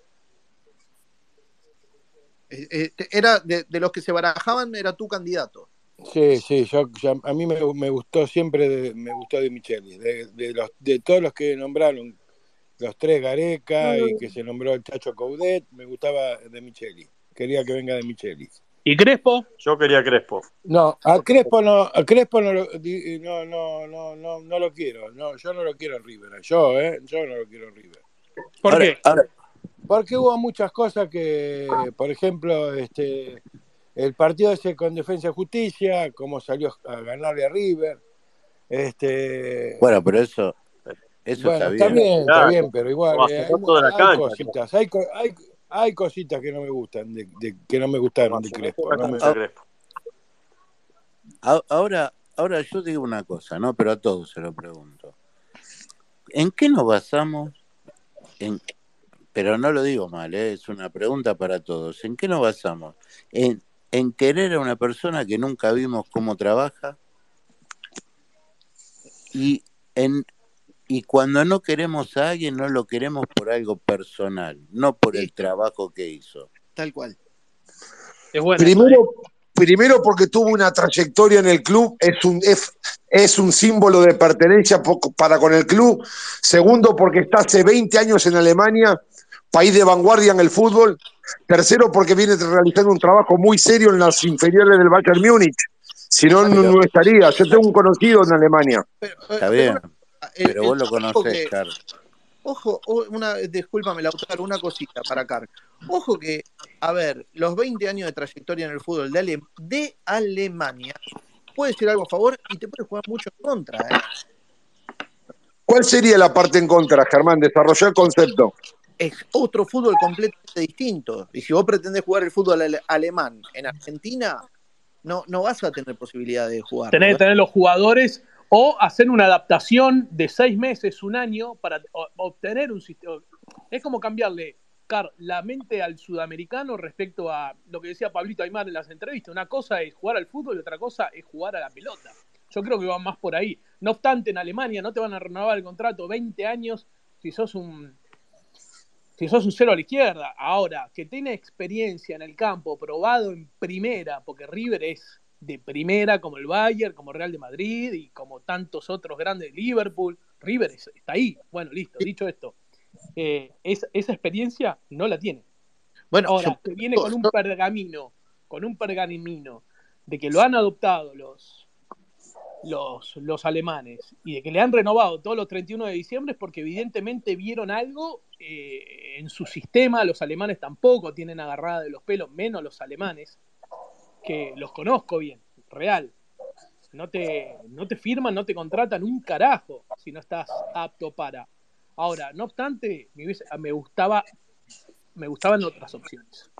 Era de, de los que se barajaban, era tu candidato. Sí, sí, yo, yo- a mí me, me gustó siempre, de- me gustó De Michelis, de, de, los, de todos los que nombraron, los tres Gareca y que se nombró el Chacho Coudet, me gustaba de Micheli. Quería que venga de Micheli. ¿Y Crespo? Yo quería Crespo. No, a Crespo no, a Crespo no lo, di- no, no, no, no, no lo quiero. No, yo no lo quiero en River. Yo, ¿eh? Yo no lo quiero en River. ¿Por Ahora, qué? ahora, Porque hubo muchas cosas que, por ejemplo, este, el partido ese con Defensa y Justicia, cómo salió a ganarle a River. Este, bueno, pero eso, eso está bien. está bien, pero igual eh, hay, hay cancha. cositas, hay, co- hay, hay cositas que no me gustan, de, de- que no me gustaron de Crespo. Toda la no me- cancha Crespo. A- Ahora, ahora yo digo una cosa, ¿no? Pero a todos se lo pregunto. ¿En qué nos basamos? En, pero no lo digo mal, ¿eh? es una pregunta para todos. ¿En qué nos basamos? ¿En, en querer a una persona que nunca vimos cómo trabaja? Y, en, y cuando no queremos a alguien, no lo queremos por algo personal, no por el trabajo que hizo. tal cual. Es esa, ¿eh? Primero, primero porque tuvo una trayectoria en el club, es un, es, es un símbolo de pertenencia para con el club. Segundo, porque está hace 20 años en Alemania, país de vanguardia en el fútbol. Tercero, porque viene realizando un trabajo muy serio en las inferiores del Bayern Múnich. Si no, no, estaría. Yo tengo un conocido en Alemania. Pero, eh, está pero bien, el, pero el vos lo conocés, que. Ojo, una, discúlpame, Lautaro, una cosita para Car. Ojo que, a ver, los 20 años de trayectoria en el fútbol de, Ale- de Alemania, puede decir algo a favor y te puede jugar mucho en contra. ¿eh? ¿Cuál sería la parte en contra, Germán? Desarrollá el concepto. Es otro fútbol completamente distinto. Y si vos pretendés jugar el fútbol ale- alemán en Argentina, no, no vas a tener posibilidad de jugarlo. Tenés que ¿eh? tener los jugadores o hacer una adaptación de seis meses, un año, para obtener un sistema. Es como cambiarle Car, la mente al sudamericano respecto a lo que decía Pablito Aymar en las entrevistas. Una cosa es jugar al fútbol y otra cosa es jugar a la pelota. Yo creo que va más por ahí. No obstante, en Alemania no te van a renovar el contrato 20 años si sos un si sos un cero a la izquierda. Ahora, que tiene experiencia en el campo, probado en primera, porque River es de primera como el Bayern, como Real de Madrid y como tantos otros grandes de Liverpool. River es- está ahí. Bueno, listo, dicho esto. eh, es- esa experiencia no la tiene. Bueno, Ahora, yo- que viene con un pergamino, con un pergamino de que lo han adoptado los, los, los alemanes y de que le han renovado todos los 31 de diciembre es porque evidentemente vieron algo eh, en su sistema, los alemanes tampoco tienen agarrada de los pelos, menos los alemanes, que los conozco bien, real. No te, no te firman, no te contratan un carajo si no estás apto para. Ahora, no obstante, me, hubiese- me gustaba, me gustaban otras opciones.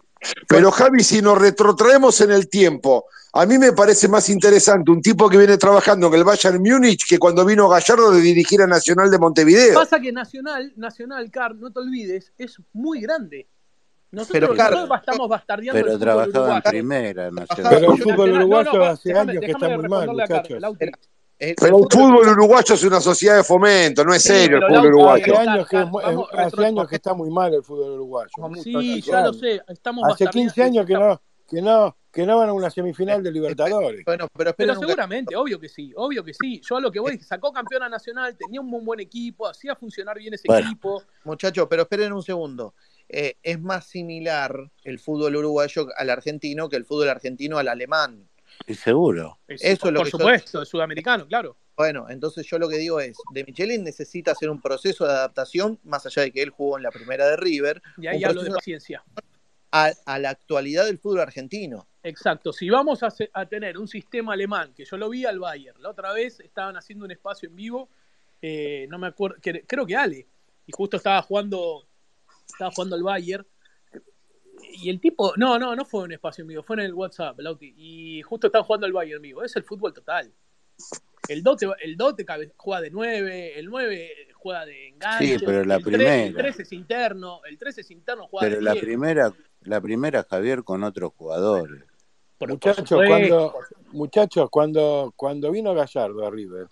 Pero Javi, si nos retrotraemos en el tiempo, a mí me parece más interesante un tipo que viene trabajando en el Bayern Múnich que cuando vino Gallardo de dirigir a Nacional de Montevideo. Pasa que Nacional, Nacional, Car, no te olvides, es muy grande. Nosotros, Pero, nosotros estamos bastardeando Pero el fútbol trabajaba en uruguayo. primera, Nacional. Pero el fútbol uruguayo no, no, hace déjame- años que está muy mal, muchachos. El- Pero el fútbol- uruguayo es una sociedad de fomento, no es Sí, serio el fútbol uruguayo. Hace años, que, vamos, es- hace años que está muy mal el fútbol uruguayo. Sí, Hace ya lo años. sé, estamos Hace 15 bastardeando. años que no, que no, que no van a una semifinal de Libertadores. Bueno, pero Pero seguramente, obvio que sí, obvio que sí. Yo a lo que voy es que sacó campeona nacional, tenía un muy buen equipo, hacía funcionar bien ese Bueno. equipo. Muchachos, pero esperen un segundo. Eh, es más similar el fútbol uruguayo al argentino que el fútbol argentino al alemán. Y seguro. Es- Eso es lo por que yo- supuesto, el sudamericano, claro. Bueno, entonces yo lo que digo es, De Michelin necesita hacer un proceso de adaptación, más allá de que él jugó en la primera de River, Y ahí hablo de paciencia. a, a la actualidad del fútbol argentino. Exacto. Si vamos a, tener un sistema alemán, que yo lo vi al Bayern, la otra vez estaban haciendo un espacio en vivo, eh, no me acuerdo, que- creo que Ale, y justo estaba jugando, estaba jugando al Bayern, y el tipo, no, no, no fue un espacio en vivo, fue en el WhatsApp, Lauti, y justo estaba jugando al Bayern en vivo, es el fútbol total. El Dote, el Dote cabe- juega de 9, el 9 juega de enganche, Sí, pero la el 3, el primera. 3 es interno, el 3 es interno, juega Pero de la 10. primera, la primera Javier con otros jugadores. Muchachos, cuando, muchachos, cuando, cuando vino Gallardo a River,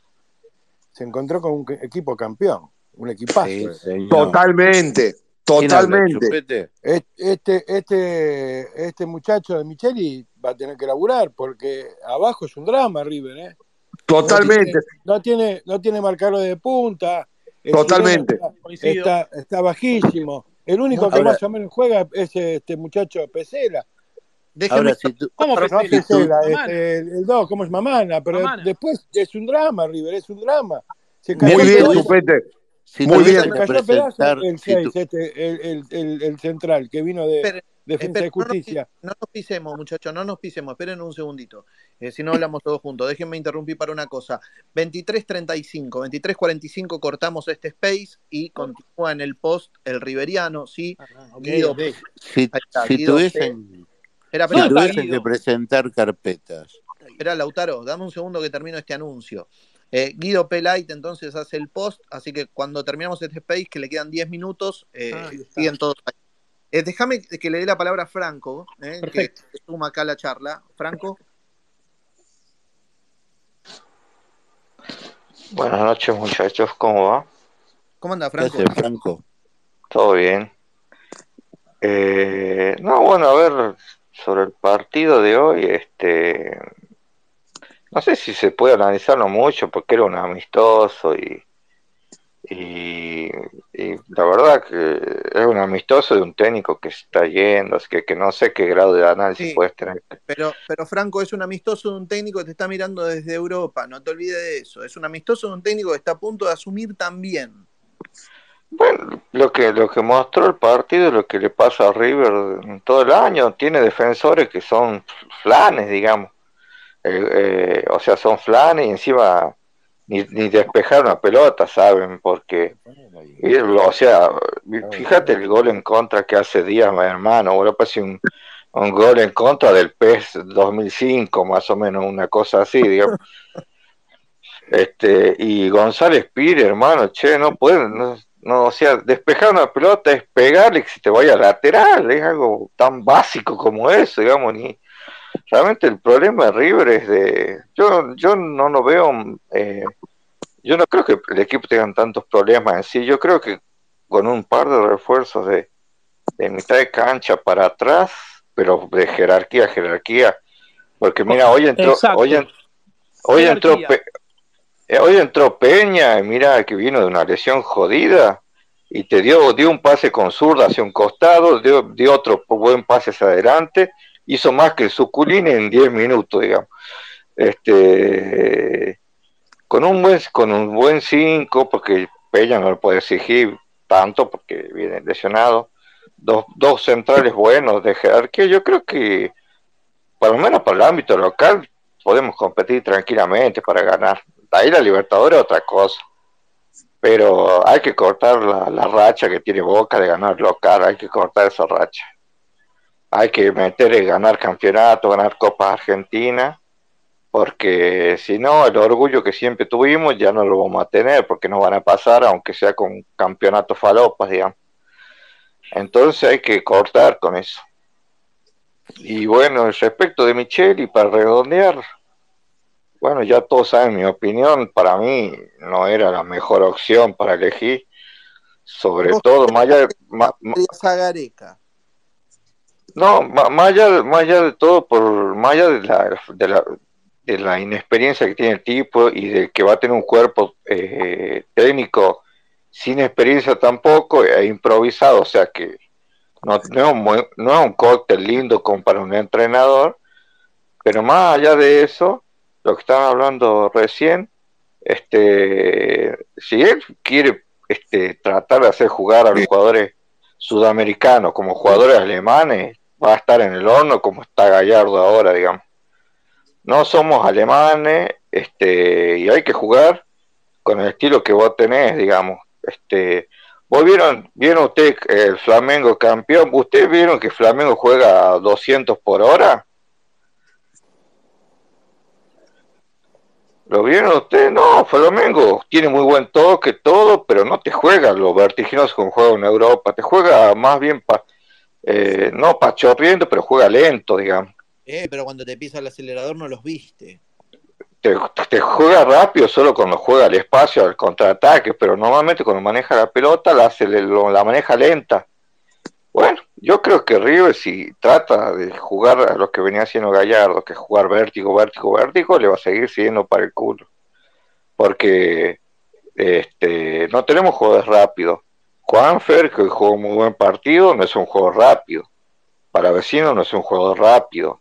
se encontró con un equipo campeón, un equipazo. Sí, señor. Totalmente, ¿Quién habla, totalmente. Este, este, este muchacho de Micheli va a tener que laburar porque abajo es un drama River, ¿eh? No Totalmente. tiene, no tiene, no tiene marcador de punta, El Totalmente. está, bajísimo. El único que Ahora, más o menos juega es este muchacho Pesela. Ahora, si tú, ¿Cómo No Pesela? Pesela, este, el, el dos, ¿cómo es Mamana? Pero Mamana. después es un drama, River, es un drama. Muy bien, Chupete. Si Muy bien. cayó pedazos el si 6, tu- este, el, el, el, el central que vino de esperen, Defensa y esperen, no nos, pi- Justicia. no nos pisemos, muchachos, no nos pisemos, esperen un segundito. Eh, si no hablamos todos juntos, déjenme interrumpir para una cosa. 23.35, 23.45 cortamos este space y continúa en el post el Riveriano, ¿sí? Ah, Guido, ok. si, ahí está, si Guido, tuviesen, espera, si espera, ¿Dónde está tuviesen que presentar carpetas, espera, Lautaro, dame un segundo que termino este anuncio. Eh, Guido P. Light entonces hace el post, así que cuando terminamos este space, que le quedan 10 minutos, eh, Ah, siguen todos ahí. Eh, déjame que le dé la palabra a Franco, eh, que, suma acá la charla. Franco. Buenas noches muchachos, ¿cómo va? ¿Cómo anda, ¿qué Franco? hace Franco? ¿Todo bien? Eh, no, bueno, a ver, sobre el partido de hoy, este, no sé si se puede analizarlo mucho porque era un amistoso y, y, y la verdad que es un amistoso de un técnico que está yendo, así que, que no sé qué grado de análisis Sí, puedes tener. pero, pero Franco es un amistoso de un técnico que te está mirando desde Europa, no te olvides de eso. Es un amistoso de un técnico que está a punto de asumir también. Bueno, lo que, lo que mostró el partido, lo que le pasa a River en todo el año, tiene defensores que son flanes, digamos. Eh, o sea, son flanes y encima ni, ni despejar una pelota, ¿saben? Porque, y, o sea, fíjate el gol en contra que hace Díaz, mi hermano, bueno, parece un, un gol en contra del PES 2005, más o menos, una cosa así, digamos. <laughs> Este, y González Pire, hermano, che, no puede, no, no, o sea, despejar una pelota es pegarle que se te vaya lateral, es algo tan básico como eso, digamos, ni realmente el problema de River es de, yo, yo no lo veo, eh, yo no creo que el equipo tenga tantos problemas en sí, yo creo que con un par de refuerzos de, de mitad de cancha para atrás, pero de jerarquía jerarquía, porque mira, hoy entró, Exacto. hoy, en- hoy entró. Pe- eh, hoy entró Peña, y mira que vino de una lesión jodida y te dio, dio un pase con zurda hacia un costado, dio, dio otro buen pase hacia adelante, hizo más que el Suculín en 10 minutos, digamos. Este, con un buen con un buen 5, porque Peña no le puede exigir tanto porque viene lesionado. Dos, dos centrales buenos de jerarquía, yo creo que por lo menos para el ámbito local podemos competir tranquilamente para ganar. Ahí la Libertadores es otra cosa. Pero hay que cortar la racha que tiene Boca de ganar local, hay que cortar esa racha. Hay que meter en ganar campeonato, ganar Copa Argentina, porque si no, el orgullo que siempre tuvimos ya no lo vamos a tener, porque no van a pasar, aunque sea con campeonato falopas, digamos. Entonces hay que cortar con eso. Y bueno, respecto de Micheli, para redondear, bueno, ya todos saben mi opinión, para mí no era la mejor opción para elegir, sobre todo, más allá de, ma- ma- querías a Gareca. No, más allá, de- más allá de todo, por más allá de la, de la, de la inexperiencia que tiene el tipo y de que va a tener un cuerpo eh, técnico sin experiencia tampoco e improvisado, o sea que no, no, es un, no es un cóctel lindo como para un entrenador, pero más allá de eso, lo que estaban hablando recién, este, si él quiere este, tratar de hacer jugar a los jugadores sudamericanos como jugadores alemanes, va a estar en el horno como está Gallardo ahora, digamos. No somos alemanes, este, y hay que jugar con el estilo que vos tenés, digamos. Este, vos vieron, vieron usted el Flamengo campeón, ¿ustedes vieron que Flamengo juega a 200 por hora? ¿Lo vieron ustedes? No, Flamengo tiene muy buen toque, todo, pero no te juega lo vertiginoso como juega en Europa, te juega más bien, pa, eh, no pachorriendo, pero juega lento, digamos. Eh, pero cuando te pisa el acelerador no los viste. Te, te juega rápido solo cuando juega al espacio, al contraataque, pero normalmente cuando maneja la pelota la, hace, lo- la maneja lenta. Bueno, yo creo que River si trata de jugar a lo que venía haciendo Gallardo, que jugar vértigo, vértigo, vértigo, le va a seguir siguiendo para el culo. Porque este, no tenemos jugadores rápidos. Juanfer, que jugó un muy buen partido, no es un juego rápido. Para vecino no es un juego rápido.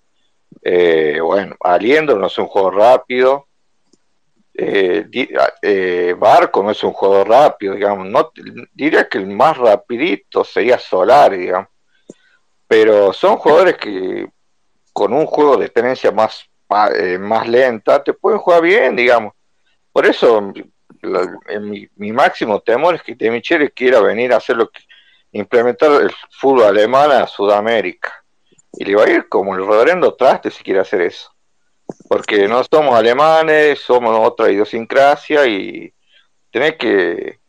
Eh, bueno, Aliendo no es un juego rápido. Eh, di- eh, Barco no es un juego rápido, digamos. Diría que el más rapidito sería Solar, digamos. Pero son jugadores que con un juego de tenencia más, eh, más lenta te pueden jugar bien, digamos. Por eso mi, mi máximo temor es que De Michele quiera venir a hacer lo que implementar el fútbol alemán a Sudamérica. Y le va a ir como el reverendo traste si quiere hacer eso. Porque no somos alemanes, somos otra idiosincrasia y tenés que...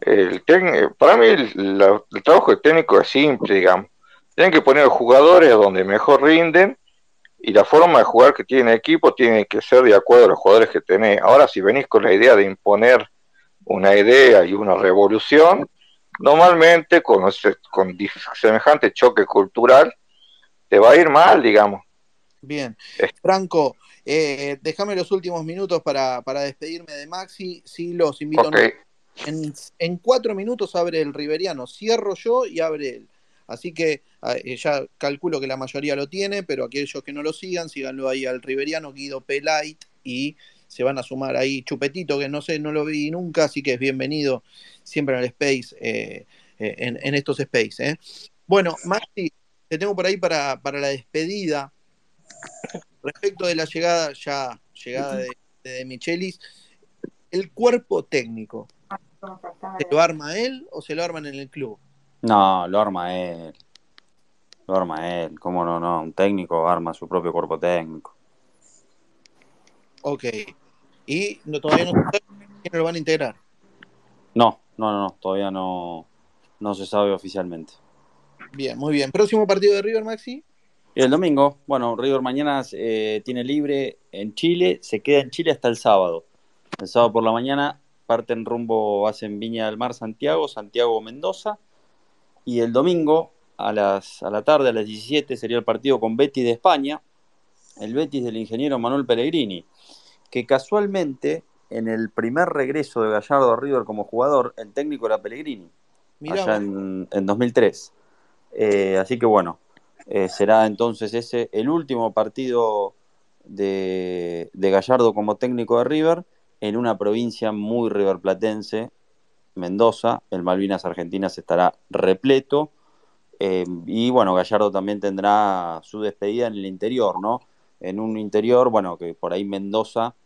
El tec- para mí el, la- el trabajo del técnico es simple, digamos. Tienen que poner jugadores donde mejor rinden y la forma de jugar que tiene el equipo tiene que ser de acuerdo a los jugadores que tenés. Ahora, si venís con la idea de imponer una idea y una revolución, normalmente con, ese- con semejante choque cultural te va a ir mal, digamos. Bien. Franco, eh, déjame los últimos minutos para, para despedirme de Maxi. Sí, los invito. En, en cuatro minutos abre el Riveriano. Cierro yo y abre él. Así que eh, ya calculo que la mayoría lo tiene, pero aquellos que no lo sigan, síganlo ahí al Riveriano, Guido Pelait, y se van a sumar ahí Chupetito, que no sé, no lo vi nunca, así que es bienvenido siempre en el Space, eh, eh, en, en estos Space. ¿eh? Bueno, Maxi, te tengo por ahí para, para la despedida. Respecto de la llegada, ya llegada de, de Michelis, el cuerpo técnico, ¿se lo arma él o se lo arman en el club? No, lo arma él. Lo arma él. ¿Cómo no? No, un técnico arma su propio cuerpo técnico. Ok. Y no, todavía no se sabe quién lo van a integrar. No, no, no, no, todavía no, no se sabe oficialmente. Bien, muy bien. Próximo partido de River, Maxi. Y el domingo, bueno, River mañana eh, tiene libre en Chile, se queda en Chile hasta el sábado. El sábado por la mañana parten rumbo, hacen Viña del Mar, Santiago, Santiago, Mendoza. Y el domingo a, las, a la tarde, a las 17, sería el partido con Betis de España, el Betis del ingeniero Manuel Pellegrini, que casualmente en el primer regreso de Gallardo a River como jugador, el técnico era Pellegrini, Mirá allá en, en 2003. Eh, así que bueno, eh, será entonces ese el último partido de, Gallardo como técnico de River en una provincia muy riverplatense, Mendoza. El Malvinas Argentinas estará repleto. Eh, y bueno, Gallardo también tendrá su despedida en el interior, ¿no? En un interior, bueno, que por ahí Mendoza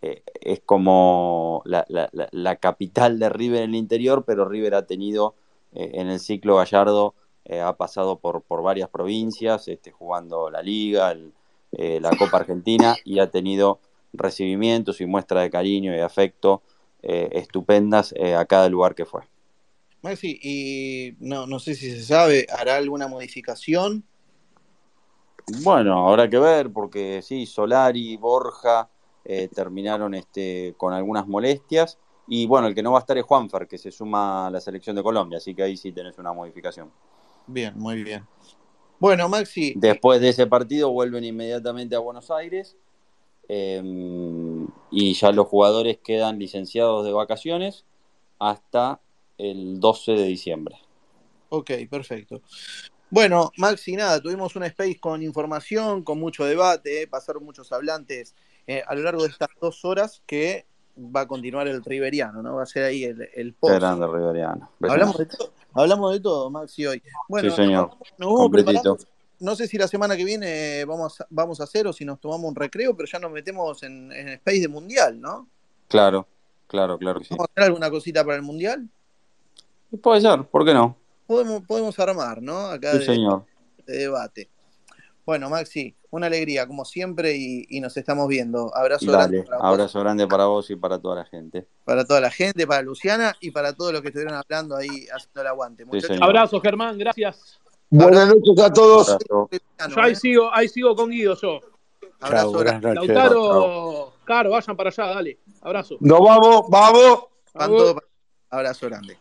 eh, es como la, capital de River en el interior, pero River ha tenido en el ciclo Gallardo, eh, ha pasado por, por varias provincias, este, jugando la Liga, el- eh, la Copa Argentina, y ha tenido recibimientos y muestras de cariño y afecto eh, estupendas a cada lugar que fue. Maxi, y no, no sé si se sabe, ¿hará alguna modificación? Bueno, habrá que ver, porque sí, Solari, Borja eh, terminaron este, con algunas molestias. Y bueno, el que no va a estar es Juanfer, que se suma a la selección de Colombia, así que ahí sí tenés una modificación. Bien, muy bien. Bueno, Maxi, Después de ese partido vuelven inmediatamente a Buenos Aires eh, y ya los jugadores quedan licenciados de vacaciones hasta el 12 de diciembre. ok, perfecto. Bueno, Maxi, nada, tuvimos un space con información, con mucho debate, eh, pasaron muchos hablantes eh, a lo largo de estas dos horas que va a continuar el Riveriano, ¿no? Va a ser ahí el, el post. grande Riveriano. Hablamos de todo, hablamos de todo, Maxi, hoy. Bueno, sí, señor. nos, vamos. No sé si la semana que viene vamos a, vamos a hacer o si nos tomamos un recreo, pero ya nos metemos en, en space de mundial, ¿no? Claro, claro, claro que sí. ¿Vamos a hacer alguna cosita para el mundial? Puede ser, ¿por qué no? Podemos, podemos armar, ¿no? Acá Sí, de, señor. de debate. Bueno, Maxi, una alegría, como siempre, y, y nos estamos viendo. Abrazo grande Dale, para vos, abrazo grande para vos y para toda la gente. para toda la gente, para Luciana y para todos los que estuvieron hablando ahí haciendo el aguante. Sí. Abrazo, Germán, gracias. Buenas noches a todos. Yo ahí sigo, ahí sigo con Guido yo. abrazo grande. Lautaro, Caro, vayan para allá, dale. Abrazo. Nos vamos, vamos. Van Vamos. todos para- Abrazo grande.